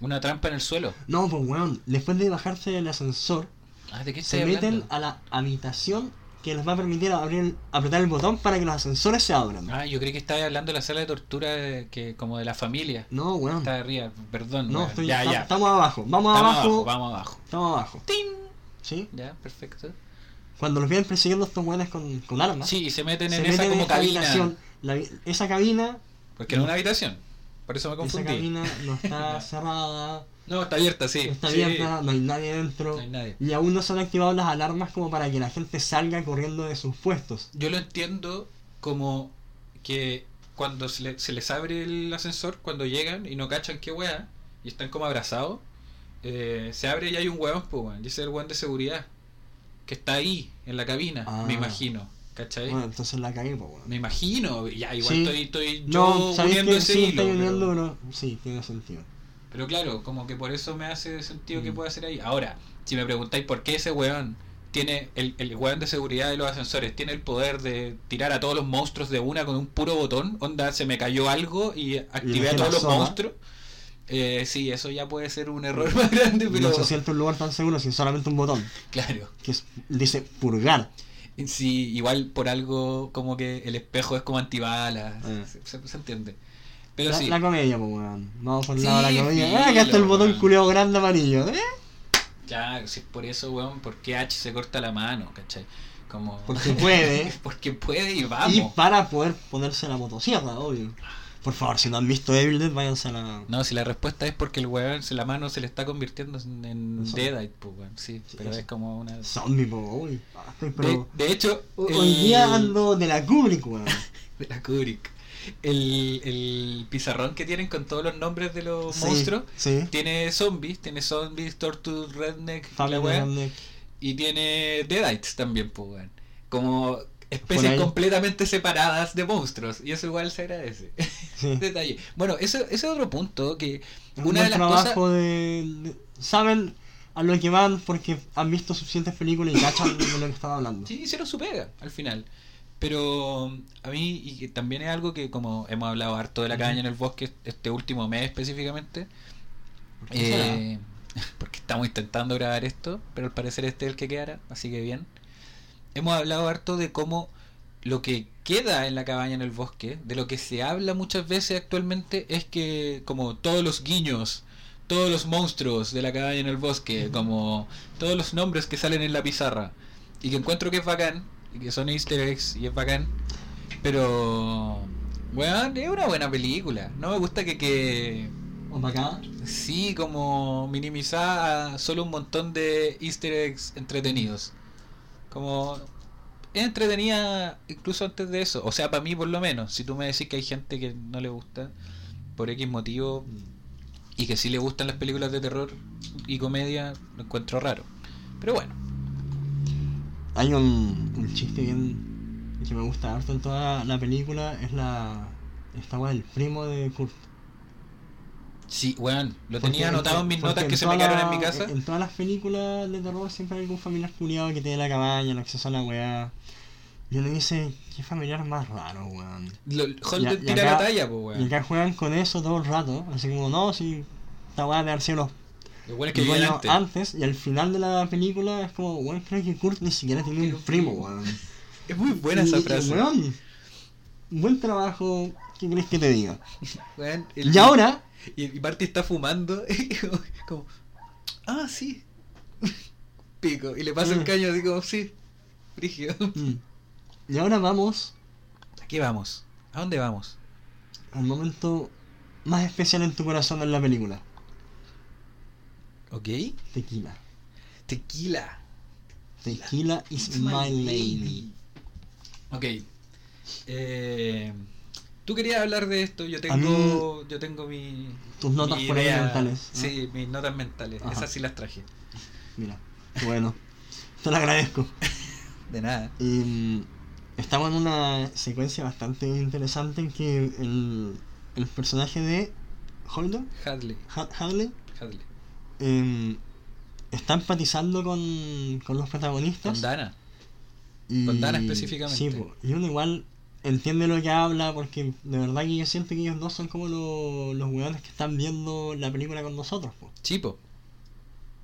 una trampa en el suelo. No, pues weón, después de bajarse del ascensor, Ah, ¿de qué se meten a la habitación que les va a permitir abrir, apretar el botón para que los ascensores se abran. Ah, yo creí que estaba hablando de la sala de tortura de- que como de la familia. No, weón. Está arriba, perdón. No, weón. estoy, ya, ya. estamos abajo. Vamos Estamos abajo. abajo, vamos abajo. Estamos abajo. ¡Tin! ¿Sí? Ya, perfecto. Cuando los vienen persiguiendo estos weones con, con armas, Sí, y se meten se en meten esa como cabina. habitación. La vi- esa cabina, Porque era una habitación. Por eso me esa confundí. cabina no está cerrada, No, está abierta, sí. está sí. abierta, no hay nadie dentro. No hay nadie. Y aún no se han activado las alarmas como para que la gente salga corriendo de sus puestos. Yo lo entiendo como que cuando se, le- se les abre el ascensor, cuando llegan y no cachan qué weá, y están como abrazados, eh, se abre y hay un weón, pues weón, y ese es el weón de seguridad, que está ahí, en la cabina, Ah. me imagino, ¿cachai? Bueno, entonces la cagué, pues weón. Me imagino, ya igual Sí. estoy, estoy No, yo sabéis uniendo que ese sí, hilo, estoy uniendo, pero, sí, tiene sentido. pero claro, como que por eso me hace sentido que Mm. pueda ser ahí. Ahora, si me preguntáis por qué ese weón tiene, el, el weón de seguridad de los ascensores, tiene el poder de tirar a todos los monstruos de una con un puro botón, onda, se me cayó algo y activé a todos los monstruos. Eh, sí, eso ya puede ser un error más grande, pero No se siente un lugar tan seguro sin solamente un botón. claro. Que es- dice purgar. Sí, igual por algo como que el espejo es como antibalas, Eh. se, se- se entiende. Pero La, sí, la comedia, pues weón. Vamos Sí, lado de la comedia. filo, Ah, acá está el botón culeado grande amarillo. ¿eh? Claro, si es por eso, weón, ¿por qué H se corta la mano, cachai? Como... Porque puede. Porque puede y vamos. Y para poder ponerse la motosierra, obvio. Por favor, si no han visto Evil Dead, váyanse a la. No, si la respuesta es porque el weón, la mano se le está convirtiendo en. Deadite, pues weón, sí, Sí, pero es como una... Zombie, po, uy. Pero. de hecho, el- Hoy día ando de la Kubrick, weón. de la Kubrick. El, el pizarrón que tienen con todos los nombres de los Sí, monstruos Sí. tiene zombies, tiene zombies, tortugas, redneck, la Redneck. y tiene Deadites también, pues weón. Como especies completamente separadas de monstruos, y eso igual se agradece. Sí. Detalle. Bueno, eso, ese es otro punto que una de las trabajo cosas... de, de- Saben a lo que van porque han visto suficientes películas y cachan de lo que estaba hablando. Sí, hicieron su pega al final. Pero a mí, y que también es algo que como hemos hablado harto de la cabaña en el bosque este último mes específicamente, eh, porque estamos intentando grabar esto, pero al parecer este es el que quedará, así que bien. Hemos hablado harto de cómo lo que queda en la cabaña en el bosque, de lo que se habla muchas veces actualmente, es que como todos los guiños, todos los monstruos de la cabaña en el bosque, como todos los nombres que salen en la pizarra, y que encuentro que es bacán, y que son easter eggs, y es bacán, pero... Weón, es una buena película. No me gusta que, que acá. Sí, como minimizar solo un montón de easter eggs entretenidos. Como es entretenida incluso antes de eso. O sea, para mí por lo menos. Si tú me decís que hay gente que no le gusta por X motivo y que sí le gustan las películas de terror y comedia, lo encuentro raro. Pero bueno, Hay un, chiste bien que me gusta harto en toda la película, es la esta weá el primo de Kurt. Sí, weón, lo Porque tenía anotado en mis notas que se me quedaron en mi casa. En todas las películas de terror siempre hay algún familiar culiado que tiene la cabaña, el acceso a la weá. Y uno dice, qué familiar más raro, weón. Holden tira acá- la talla, pues, Y weón. acá juegan con eso todo el rato, así como, no, si esta weá de haber sido los Lo bueno es que viene antes. antes, y al final de la película es como, weón, creo que Kurt ni siquiera tiene Tiene un primo, weón. Es muy buena esa Y- frase. weón, buen trabajo, ¿qué crees que te diga? Weón, el- Y ahora, Y, Marty está fumando. y como, como, ah, sí. Pico. Y le pasa el Mm. caño así como, sí. Brígido. mm, y ahora vamos ¿A qué vamos? ¿A dónde vamos? al momento más especial en tu corazón en la película, ¿Ok? tequila. Tequila. Tequila is my lady. Ok. Eh, Tú querías hablar de esto, yo tengo, yo tengo mi... Tus notas mi por ahí idea. mentales, ¿no? Sí, mis notas mentales. Ajá. Esas sí las traje. Mira, bueno. Te lo agradezco. De nada. Y, mm, estamos en una secuencia bastante interesante en que el, el personaje de Holden, Hadley. Ha- Hadley, Hadley. em, está empatizando con, con los protagonistas. Con Dana. y- con Dana específicamente. Sí, y uno igual entiende lo que habla porque de verdad que yo siento que ellos dos son como lo- los weones que están viendo la película con nosotros. po. Chipo.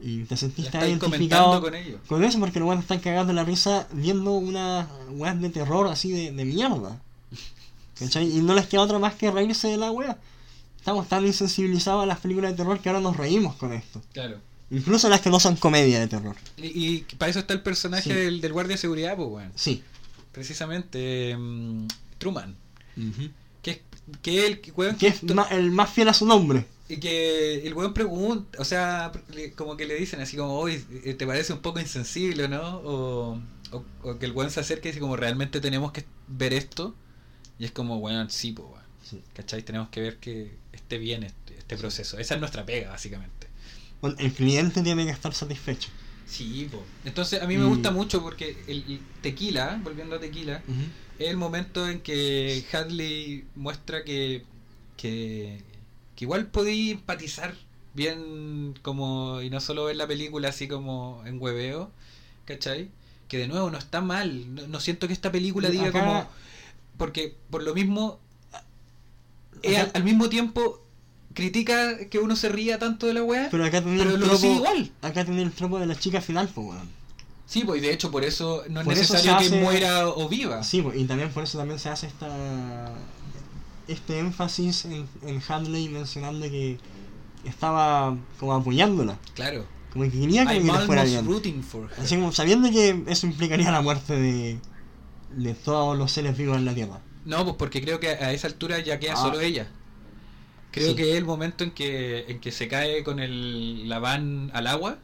Y te sentiste estáis identificado comentando con ellos. con eso porque los weones están cagando la risa viendo unas weas de terror así de, de mierda. ¿Cachai? Y no les queda otra más que reírse de la wea. Estamos tan insensibilizados a las películas de terror que ahora nos reímos con esto. Claro. Incluso las que no son comedia de terror. Y, y para eso está el personaje Sí. del, del guardia de seguridad, pues, weón. Sí. Precisamente, mm, Truman. Que es que el weón Que es el más fiel a su nombre. Y que el weón pregunta, o sea, como que le dicen así como, hoy te parece un poco insensible, ¿no? O, o, o que el weón se acerque y dice como, realmente tenemos que ver esto. Y es como, weón, sí, pues, weón. Sí. ¿Cachai? Tenemos que ver que esté bien este, este proceso. Esa es nuestra pega, básicamente. Bueno, el cliente tiene que estar satisfecho. Sí, po. Entonces a mí me gusta mucho porque el, el tequila, volviendo a tequila, es el momento en que Hadley muestra que, que, que igual podía empatizar bien como y no solo ver la película así como en hueveo, ¿cachai? Que de nuevo no está mal, no, no siento que esta película diga Acá- como... Porque por lo mismo, eh, al mismo tiempo critica que uno se ría tanto de la weá, Pero acá tenía pero el lo tropo. sigue igual. Acá tenía el tropo de la chica final, pues weón. Sí, pues de hecho por eso no es Por eso necesario que muera o viva. Sí, pues, y también por eso también se hace esta este énfasis en, en Hadley mencionando que estaba como apoyándola. Claro. Como que quería que le fuera bien. Así como sabiendo que eso implicaría la muerte de, de todos los seres vivos en la Tierra. No, pues porque creo que a esa altura ya queda Ah. solo ella. Creo Sí. que es el momento en que en que se cae con el la van al agua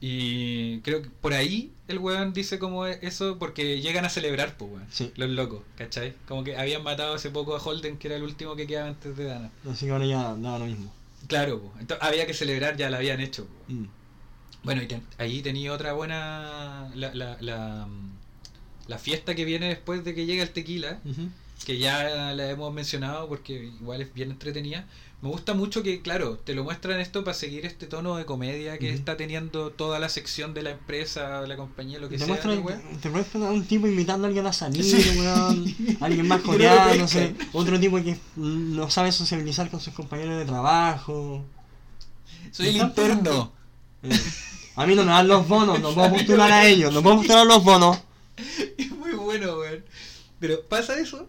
y creo que por ahí el weón dice como eso porque llegan a celebrar, pues weón. Sí. Los locos, ¿cachai? Como que habían matado hace poco a Holden, que era el último que quedaba antes de Dana. Así que ahora ya da lo mismo. Claro, pues. Entonces había que celebrar, ya la habían hecho. Mm. Bueno, y ten- ahí tenía otra buena. La, la, la, la fiesta que viene después de que llega el tequila, Ujú. Que ya la hemos mencionado porque igual es bien entretenida. Me gusta mucho que, claro, te lo muestran esto para seguir este tono de comedia que está teniendo toda la sección de la empresa, de la compañía, lo que Te sea. muestran, te muestran a un tipo invitando a alguien a salir, Sí. weón. Alguien más coreano, no sé. Otro tipo que no sabe sociabilizar con sus compañeros de trabajo. Soy el interno. Eh, A mí no me dan los bonos, no puedo postular a ellos, no puedo postular los bonos. Es muy bueno, weón. Pero pasa eso.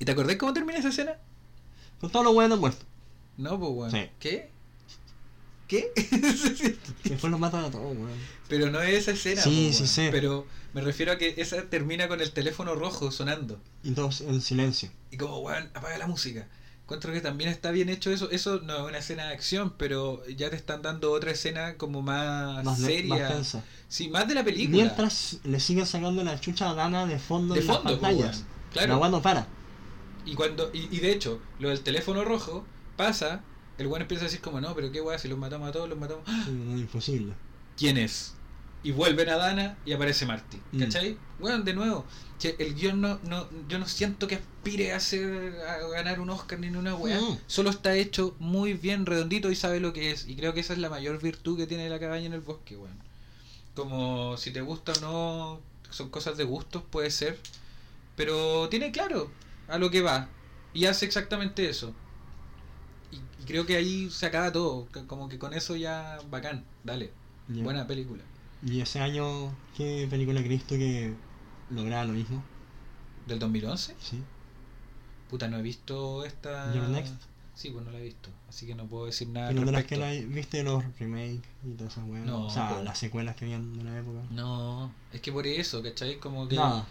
¿Y te acordás cómo termina esa escena? Con todos los buenos muertos. No, pues, weón. Sí. ¿Qué? ¿Qué? Después los matan a todos, weón. pero no es esa escena. Sí, po, sí sé. Pero me refiero a que esa termina con el teléfono rojo sonando. Y todos en silencio. Y como, weón, apaga la música. Encuentro que también está bien hecho eso. Eso no es una escena de acción, pero ya te están dando otra escena como más, Más, seria. más tensa. sí, más de la película. Mientras le siguen sacando la chucha a Dana de fondo de en fondo, las po, pantallas. weón. La Claro. no para. Y cuando y, y de hecho, lo del teléfono rojo pasa, el weón empieza a decir como, no, pero qué weá, si los matamos a todos, los matamos. Sí, no, imposible. ¿Quién es? y vuelven a Dana y aparece Marty. Mm. ¿Cachai? Bueno, de nuevo, che, el guion no, no, yo no siento que aspire a, hacer, a ganar un Oscar ni una weá. Mm. Solo está hecho muy bien, redondito y sabe lo que es. Y creo que esa es la mayor virtud que tiene la cabaña en el bosque, weón. Como si te gusta o no, son cosas de gustos, puede ser. Pero tiene claro a lo que va. Y hace exactamente eso. Y, y creo que ahí se acaba todo. Como que con eso ya bacán. Dale. Buena película. Y ese año, ¿qué película crees tú que lograba lo mismo? ¿Del 2011? Sí. Puta, no he visto esta... Your Next. Sí, pues no la he visto. Así que no puedo decir nada Pero de las que la, viste los remakes y todas esas weas. No, o sea, pero- las secuelas que habían de la época. No, es que por eso, ¿cachai? Como que... Nada.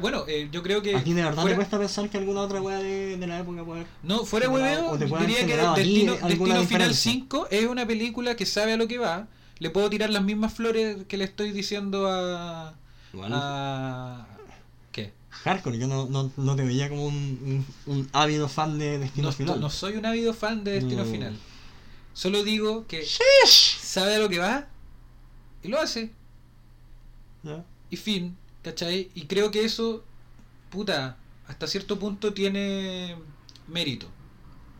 Bueno, eh, yo creo que... ¿A ti de verdad fuera- te cuesta pensar que alguna otra wea de, de la época puede? No, fuera hueveo, diría que Destino, Final diferencia? 5 es una película que sabe a lo que va. Le puedo tirar las mismas flores que le estoy diciendo a... A... ¿Qué? Hardcore, yo no, no, no te veía como un, un, un ávido fan de Destino No, Final. no soy un ávido fan de Destino No. Final. Solo digo que Sheesh. sabe a lo que va y lo hace. Ya. Y fin, ¿cachai? Y creo que eso, puta, hasta cierto punto tiene mérito.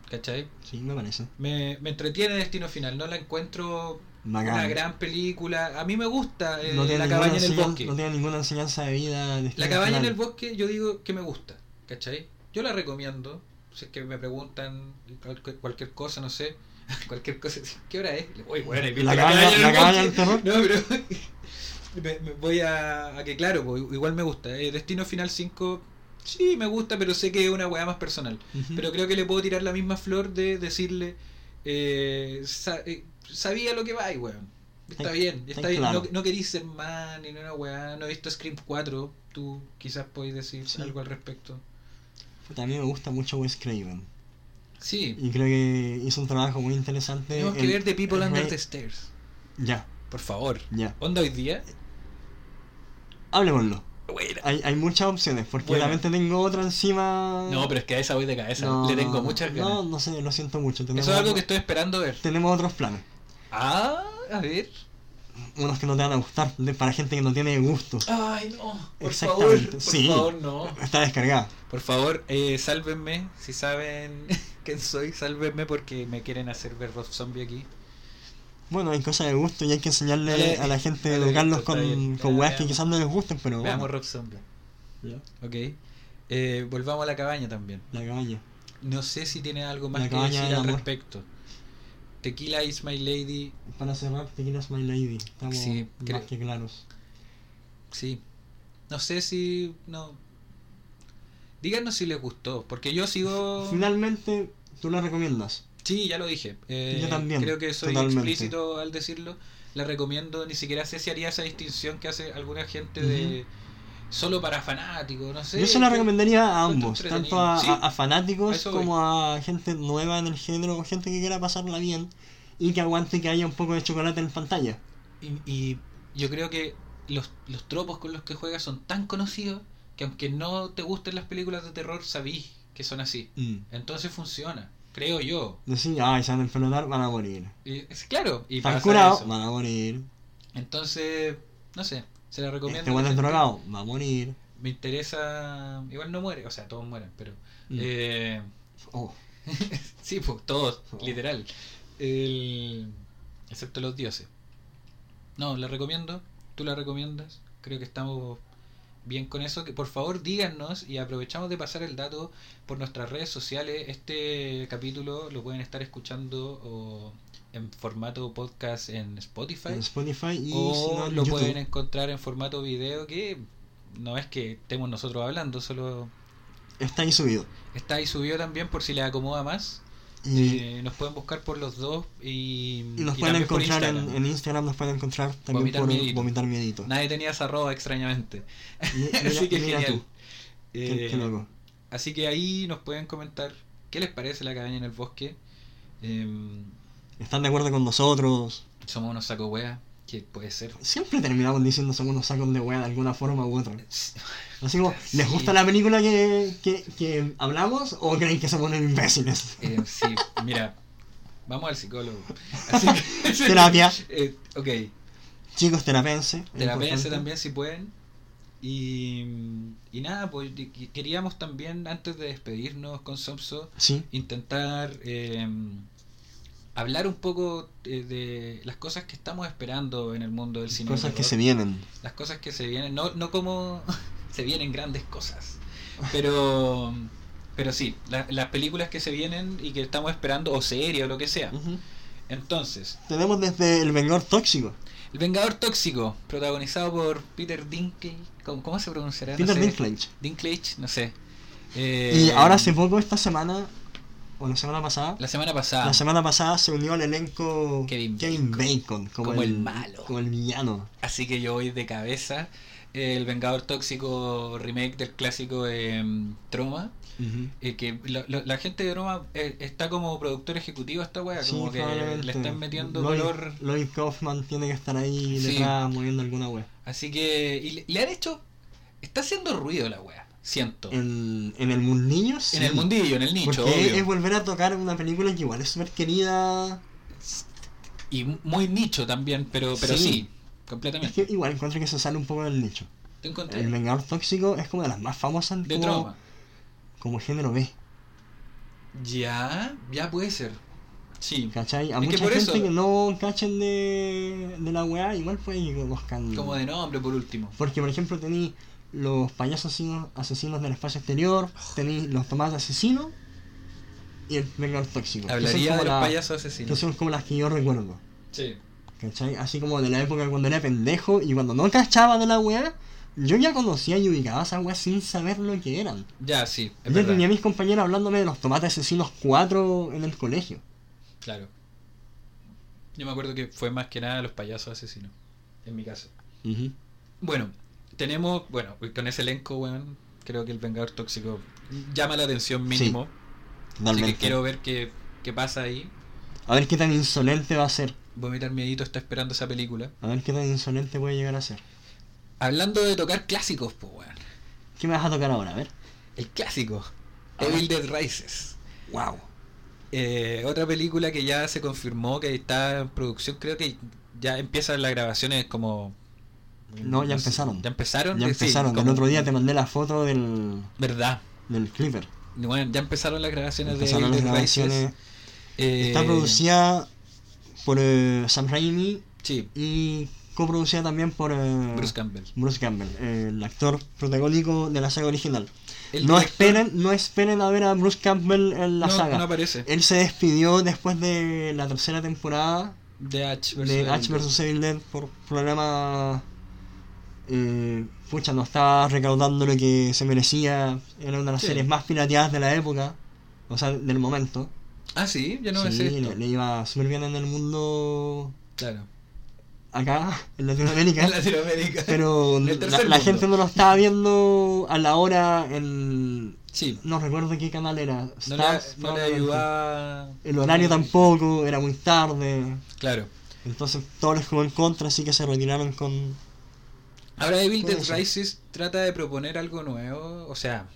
¿Cachai? Sí, me parece. Me, me entretiene Destino Final, no la encuentro Bacán. una gran película. A mí me gusta eh, no, La cabaña en el bosque. no tiene ninguna enseñanza de vida. La cabaña en el bosque yo digo que me gusta, ¿cachai? Yo la recomiendo. Si es que me preguntan cualquier, cosa, no sé. Cualquier cosa. ¿Qué hora es? Uy, bueno, visto La cabaña- en la el cabaña bosque. del terror. No, pero. me, me voy a, a que, claro, pues, igual me gusta. Eh, Destino Final 5, sí, me gusta, pero sé que es una weá más personal. Pero creo que le puedo tirar la misma flor de decirle. eh, sa- eh, sabía lo que va, weón. Está bien, está bien. claro. No, no querís ser más ni una weá. No he visto Scream 4. Tú quizás podés decir Sí. algo al respecto. Mí me gusta mucho Wes Craven. Sí. Y creo que hizo un trabajo muy interesante. Tenemos que ver The People Under the Stairs. Ya, Por favor. ya. ¿Onda hoy día? Hablemoslo. Hay, hay muchas opciones, porque Buena. realmente tengo otra encima. No, pero es que a esa voy de cabeza. No, Le tengo muchas ganas. No, no sé, lo siento mucho. Tenemos, Eso es algo que estoy esperando ver. tenemos otros planes. Ah, a ver. Unos que no te van a gustar, para gente que no tiene gusto. Ay, no. Por Exactamente, favor. Por sí. favor, no. Está descargada. Por favor, eh, sálvenme. Si saben quién soy, sálvenme porque me quieren hacer ver Rob Zombie aquí. Bueno, hay cosas de gusto y hay que enseñarle Dale, a la gente, dale, educarlos bien. con, con weas que quizás no les gusten, pero Veamos bueno. Rob Zombie. Ya, Ok. Eh, volvamos a la cabaña también. La cabaña. No sé si tiene algo más La que decir al amor. respecto. Tequila is my lady. Para cerrar, Tequila's My Lady. Estamos Sí, más que claros. Sí. No sé si. No. Díganos si les gustó. Porque yo sigo. Finalmente, tú la recomiendas. Sí, ya lo dije. Eh, Yo también, Creo que soy totalmente. explícito al decirlo. La recomiendo. Ni siquiera sé si haría esa distinción que hace alguna gente de. Solo para fanáticos, no sé. Yo se la recomendaría a ambos, tanto a, Sí, a- a a fanáticos voy. como a gente nueva en el género, gente que quiera pasarla bien y que aguante que haya un poco de chocolate en pantalla. Y, y yo creo que los, los tropos con los que juega son tan conocidos que aunque no te gusten las películas de terror, sabís que son así. Mm. Entonces funciona, creo yo. Decir, ay, se van a enfermar, van a morir. Y, claro, y Están curados, van a morir. Entonces, no sé, se la recomiendo. Este bueno es drogado, va a morir. Me interesa. Igual no muere, o sea, todos mueren, pero. Mm. Eh, Oh, sí, pues todos, Oh. literal. El- excepto los dioses. No, la recomiendo. Tú la recomiendas. Creo que estamos bien con eso. Que por favor díganos y aprovechamos de pasar el dato por nuestras redes sociales. Este capítulo lo pueden estar escuchando o en formato podcast en Spotify. en Spotify y o lo YouTube. pueden encontrar en formato video que no es que estemos nosotros hablando, solo Está ahí subido. está ahí subido también por si les acomoda más. Y, Eh, nos pueden buscar por los dos y, y nos y pueden encontrar en, Instagram. en Instagram, nos pueden encontrar también Vomitar por Miedito. Vomitar Miedito. Nadie tenía esa arroba extrañamente. Así que mira genial. tú, qué, Eh, qué loco. así que ahí nos pueden comentar qué les parece la cabaña en el bosque. Em, ¿Están de acuerdo con nosotros? somos unos saco wea, que puede ser. Siempre terminamos diciendo somos unos sacos de wea de alguna forma u otra. Así como, ¿les Sí. gusta la película que, que, que hablamos o creen que somos unos imbéciles? Eh, sí, mira, vamos al psicólogo. Así que- Terapia. Eh, ok. Chicos, terapense. Terapense también si pueden. Y, y nada, pues queríamos también, antes de despedirnos con Somso, Sí. intentar eh, hablar un poco eh, de las cosas que estamos esperando en el mundo del cine. de Cosas que se vienen. Las cosas que se vienen, no, no como se vienen grandes cosas, pero pero sí, la- las películas que se vienen y que estamos esperando, o serie o lo que sea. Ujú. Entonces, Tenemos desde El Vengador Tóxico. El Vengador Tóxico, protagonizado por Peter Dinklage, ¿cómo, cómo se pronunciará? No Peter sé. Dinklage. Dinklage, no sé. Eh, Y ahora hace poco, esta semana, o la semana pasada, La semana pasada. la semana pasada se unió al elenco Kevin Bacon, como, Como el, malo. Como el villano. Así que yo voy de cabeza. El Vengador Tóxico remake del clásico de mm, Troma. eh, que lo- lo- la gente de Troma eh, está como productor ejecutivo a esta wea, Sí, como que le están metiendo Lloyd- color. Lloyd Kaufman tiene que estar ahí Sí. detrás moviendo alguna wea. Así que. Y le, le han hecho. Está haciendo ruido la wea, siento. En, En, en el mundillo, sí. el mundillo, en el nicho, Porque obvio. es volver a tocar una película que igual es súper querida. Y muy nicho también, pero, pero sí, Sí. Es completamente. que igual encuentro que se sale un poco del nicho. Te encontré. El Vengador Tóxico es como de las más famosas de como, Troma. como género B. Ya, ya puede ser. Sí, ¿Cachai? A Es que mucha por gente eso- que no cachen de, de la weá, igual puede que conozcan. como de nombre por último. Porque, por ejemplo, tenéis los payasos asesinos, asesinos del espacio exterior, tenéis los tomates asesinos y el Vengador Tóxico. que Hablaría como de los la- payasos Que asesinos. son como las que yo recuerdo. Sí. ¿Cachai? Así como de la época cuando era pendejo y cuando no cachaba de la weá, yo ya conocía y ubicaba esas weas sin saber lo que eran. Ya, sí, es Yo verdad. tenía a mis compañeros hablándome de los tomates asesinos 4 en el colegio. Claro. Yo me acuerdo que fue más que nada los payasos asesinos, en mi caso. Bueno, tenemos, bueno, con ese elenco, weón, creo que el Vengador Tóxico llama la atención mínimo. Así Totalmente. que quiero ver qué, qué pasa ahí. A ver qué tan insolente va a ser. Vomitar Miedito está esperando esa película. A ver qué tan insolente puede llegar a ser. Hablando de tocar clásicos, pues, weón. ¿Qué me vas a tocar ahora? A ver. El clásico. Ah. Evil Dead Rises. Wow. Eh, otra película que ya se confirmó que está en producción, creo que ya empiezan las grabaciones como... No, ya empezaron. ¿Ya empezaron? Ya sí, empezaron. como- El otro día te mandé la foto del, Verdad. del Clipper. Bueno, ya empezaron las grabaciones Empezaron de las grabaciones. Eh, Está producida por eh, Sam Raimi Sí, y coproducida también por eh, Bruce Campbell. Bruce Campbell, el actor protagónico de la saga original. El No director- esperen, no esperen a ver a Bruce Campbell en la no, saga. no aparece. Él se despidió después de la tercera temporada De H vs Evil Dead por problemas. Eh, pucha, no estaba recaudando lo que se merecía. Era una de las Sí. series más pirateadas de la época, o sea, del momento. Ah, sí, yo no sí, sé esto. le, le iba súper bien en el mundo Claro. acá, en Latinoamérica. En Latinoamérica. Pero En la, la gente no lo estaba viendo a la hora en. Sí. No recuerdo qué canal era. No Stars, le, no le probablemente. ayudaba. El horario tampoco, era muy tarde. Claro. Entonces todo les jugó en contra, así que se retiraron con. Ahora Evil Dead. Rises trata de proponer algo nuevo, o sea,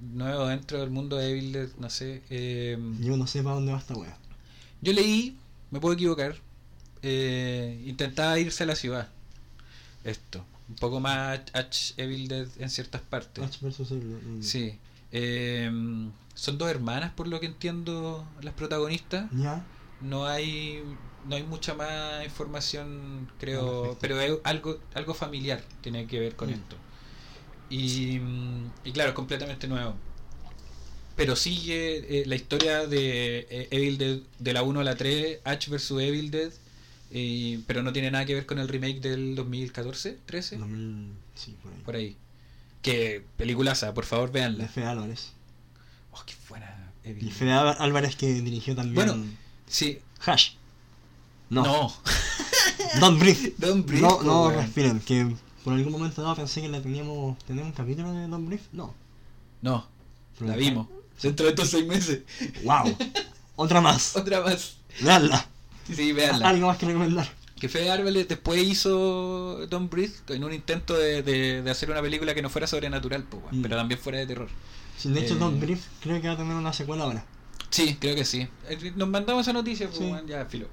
nuevo dentro del mundo de Evil Dead, no sé. eh, Yo no sé para dónde va esta wea. yo leí, me puedo equivocar, eh, intentaba irse a la ciudad. Esto, un poco más H Evil Dead en ciertas partes. Ash versus Evil Dead, mm. Sí. Eh, son dos hermanas, por lo que entiendo, las protagonistas. Ya. No hay no hay mucha más información, creo, pero es algo algo familiar tiene que ver con Mm. esto. Y, y claro, completamente nuevo. Pero sigue eh, la historia de eh, Evil Dead de la 1 a la 3, H vs Evil Dead, eh, pero no tiene nada que ver con el remake del 2014, 13, 2000, sí, por ahí. por ahí. Que peliculaza, por favor, De véanla. Fede Álvarez. Oh, qué buena Evil Y. Fede Ál- Álvarez que dirigió también. Bueno, Sí, Hash. No. no. Don't breathe. Don't breathe, No, no weón. respiren. Que por algún momento dado pensé que la teníamos. ¿Tenemos un capítulo de Don't breathe? No. No, Pero la vimos. Dentro de estos seis meses. Wow. Otra más. Otra más. Veanla. Sí, veanla. Algo más que recomendar. Que Fede Álvarez después hizo Don't Breathe en un intento de, de- de hacer una película que no fuera sobrenatural, pues, Mm. pero también fuera de terror. Sí, de hecho, Eh. Don't breathe creo que va a tener una secuela ahora. Sí, creo que sí. Eh, Nos mandamos esa noticia, pues, Sí. ya, filo.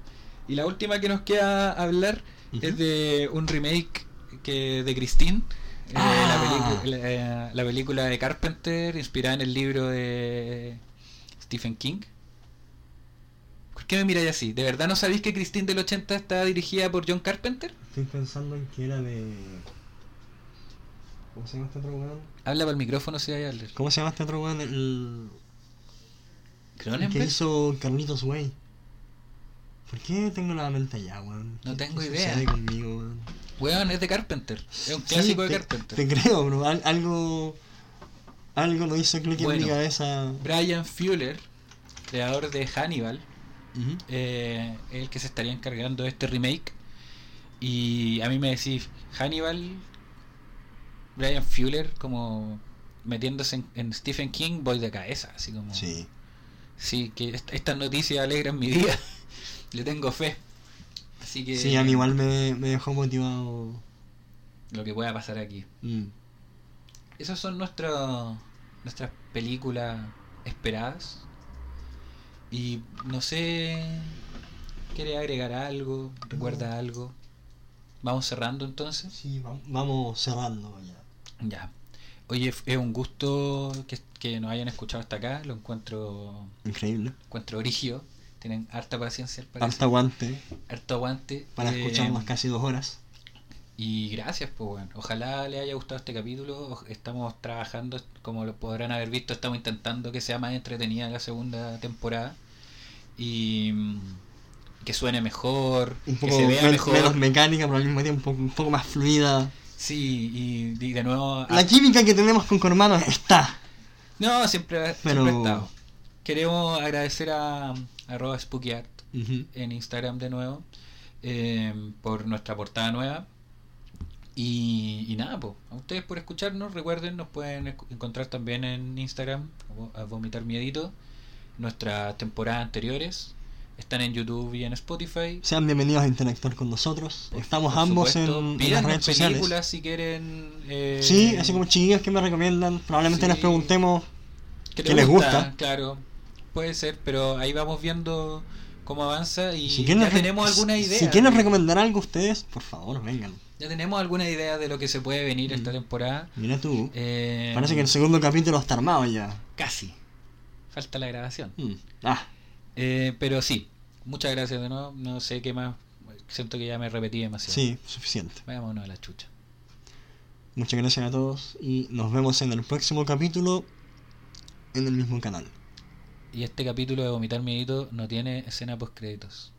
Y la última que nos queda hablar es de un remake que de Christine. eh, Ah. la, pelicu- la, eh, la película de Carpenter inspirada en el libro de Stephen King. ¿Por qué me miráis así? ¿De verdad no sabéis que Christine del 80 está dirigida por John Carpenter? Estoy pensando en que era de. ¿Cómo se llama este otro weón? Habla para el micrófono si hay hablar. ¿Cómo se llama este otro weón? El, el que ¿Cronenberg? hizo Carlitos Way. ¿Por qué tengo la mente allá, weón? No ¿Qué- tengo qué idea. sucede conmigo, weón? Weón, es de Carpenter. Es un Sí, clásico de te- Carpenter. Te creo, bro. Al- algo. Algo no hizo clic en Bueno. mi cabeza. Brian Fuller, creador de Hannibal, eh, es el que se estaría encargando de este remake. Y a mí me decís, Hannibal, Brian Fuller, como metiéndose en, en Stephen King, voy de cabeza, así como... Sí. Sí, que est- estas noticias alegran mi día. Le tengo fe. Así que... Sí, a mí igual me, me dejó motivado. Lo que pueda pasar aquí. Mm. Esas son nuestras nuestras películas esperadas. Y no sé, ¿quiere agregar algo? ¿Recuerda algo? Vamos cerrando entonces. Sí, va- vamos cerrando ya. Ya. Oye, es un gusto que, que nos hayan escuchado hasta acá. Lo encuentro Increíble. encuentro origio. Tienen harta paciencia, al parecer. Harto aguante harto aguante. para Eh, escucharnos casi dos horas. Y gracias, pues bueno. Ojalá les haya gustado este capítulo. Estamos trabajando, como lo podrán haber visto, estamos intentando que sea más entretenida la segunda temporada. Y mm, que suene mejor, Un que poco se vea men- mejor. menos mecánica, pero al mismo tiempo un poco más fluida. Sí, y, y de nuevo. ah, La química que tenemos con Cormano está. no, siempre, siempre Pero- ha estado. Queremos agradecer a arroba Spooky Art Ujú. en Instagram de nuevo eh, por nuestra portada nueva. Y, y nada, pues, a ustedes por escucharnos, recuerden, nos pueden encontrar también en Instagram, a Vomitar Miedito, nuestras temporadas anteriores, están en YouTube y en Spotify. Sean bienvenidos a interactuar con nosotros. Estamos Por ambos supuesto, en, en las redes sociales. películas si quieren. eh, Sí, así como chiquillos que me recomiendan. Probablemente Sí. les preguntemos. que que les gusta. Claro, puede ser, pero ahí vamos viendo cómo avanza y Si ya tenemos alguna idea. si quieren recomendar algo ustedes, por favor, vengan. Ya tenemos alguna idea de lo que se puede venir esta Mm. temporada. Mira tú. Eh, Parece que el segundo capítulo está armado ya. Casi. Falta la grabación. Mm. Ah, Eh, pero sí, muchas gracias de nuevo. No sé qué más. Siento que ya me repetí demasiado. sí, suficiente. Vámonos a la chucha. Muchas gracias a todos y nos vemos en el próximo capítulo en el mismo canal. Y este capítulo de Vomitar Miedito no tiene escena post créditos.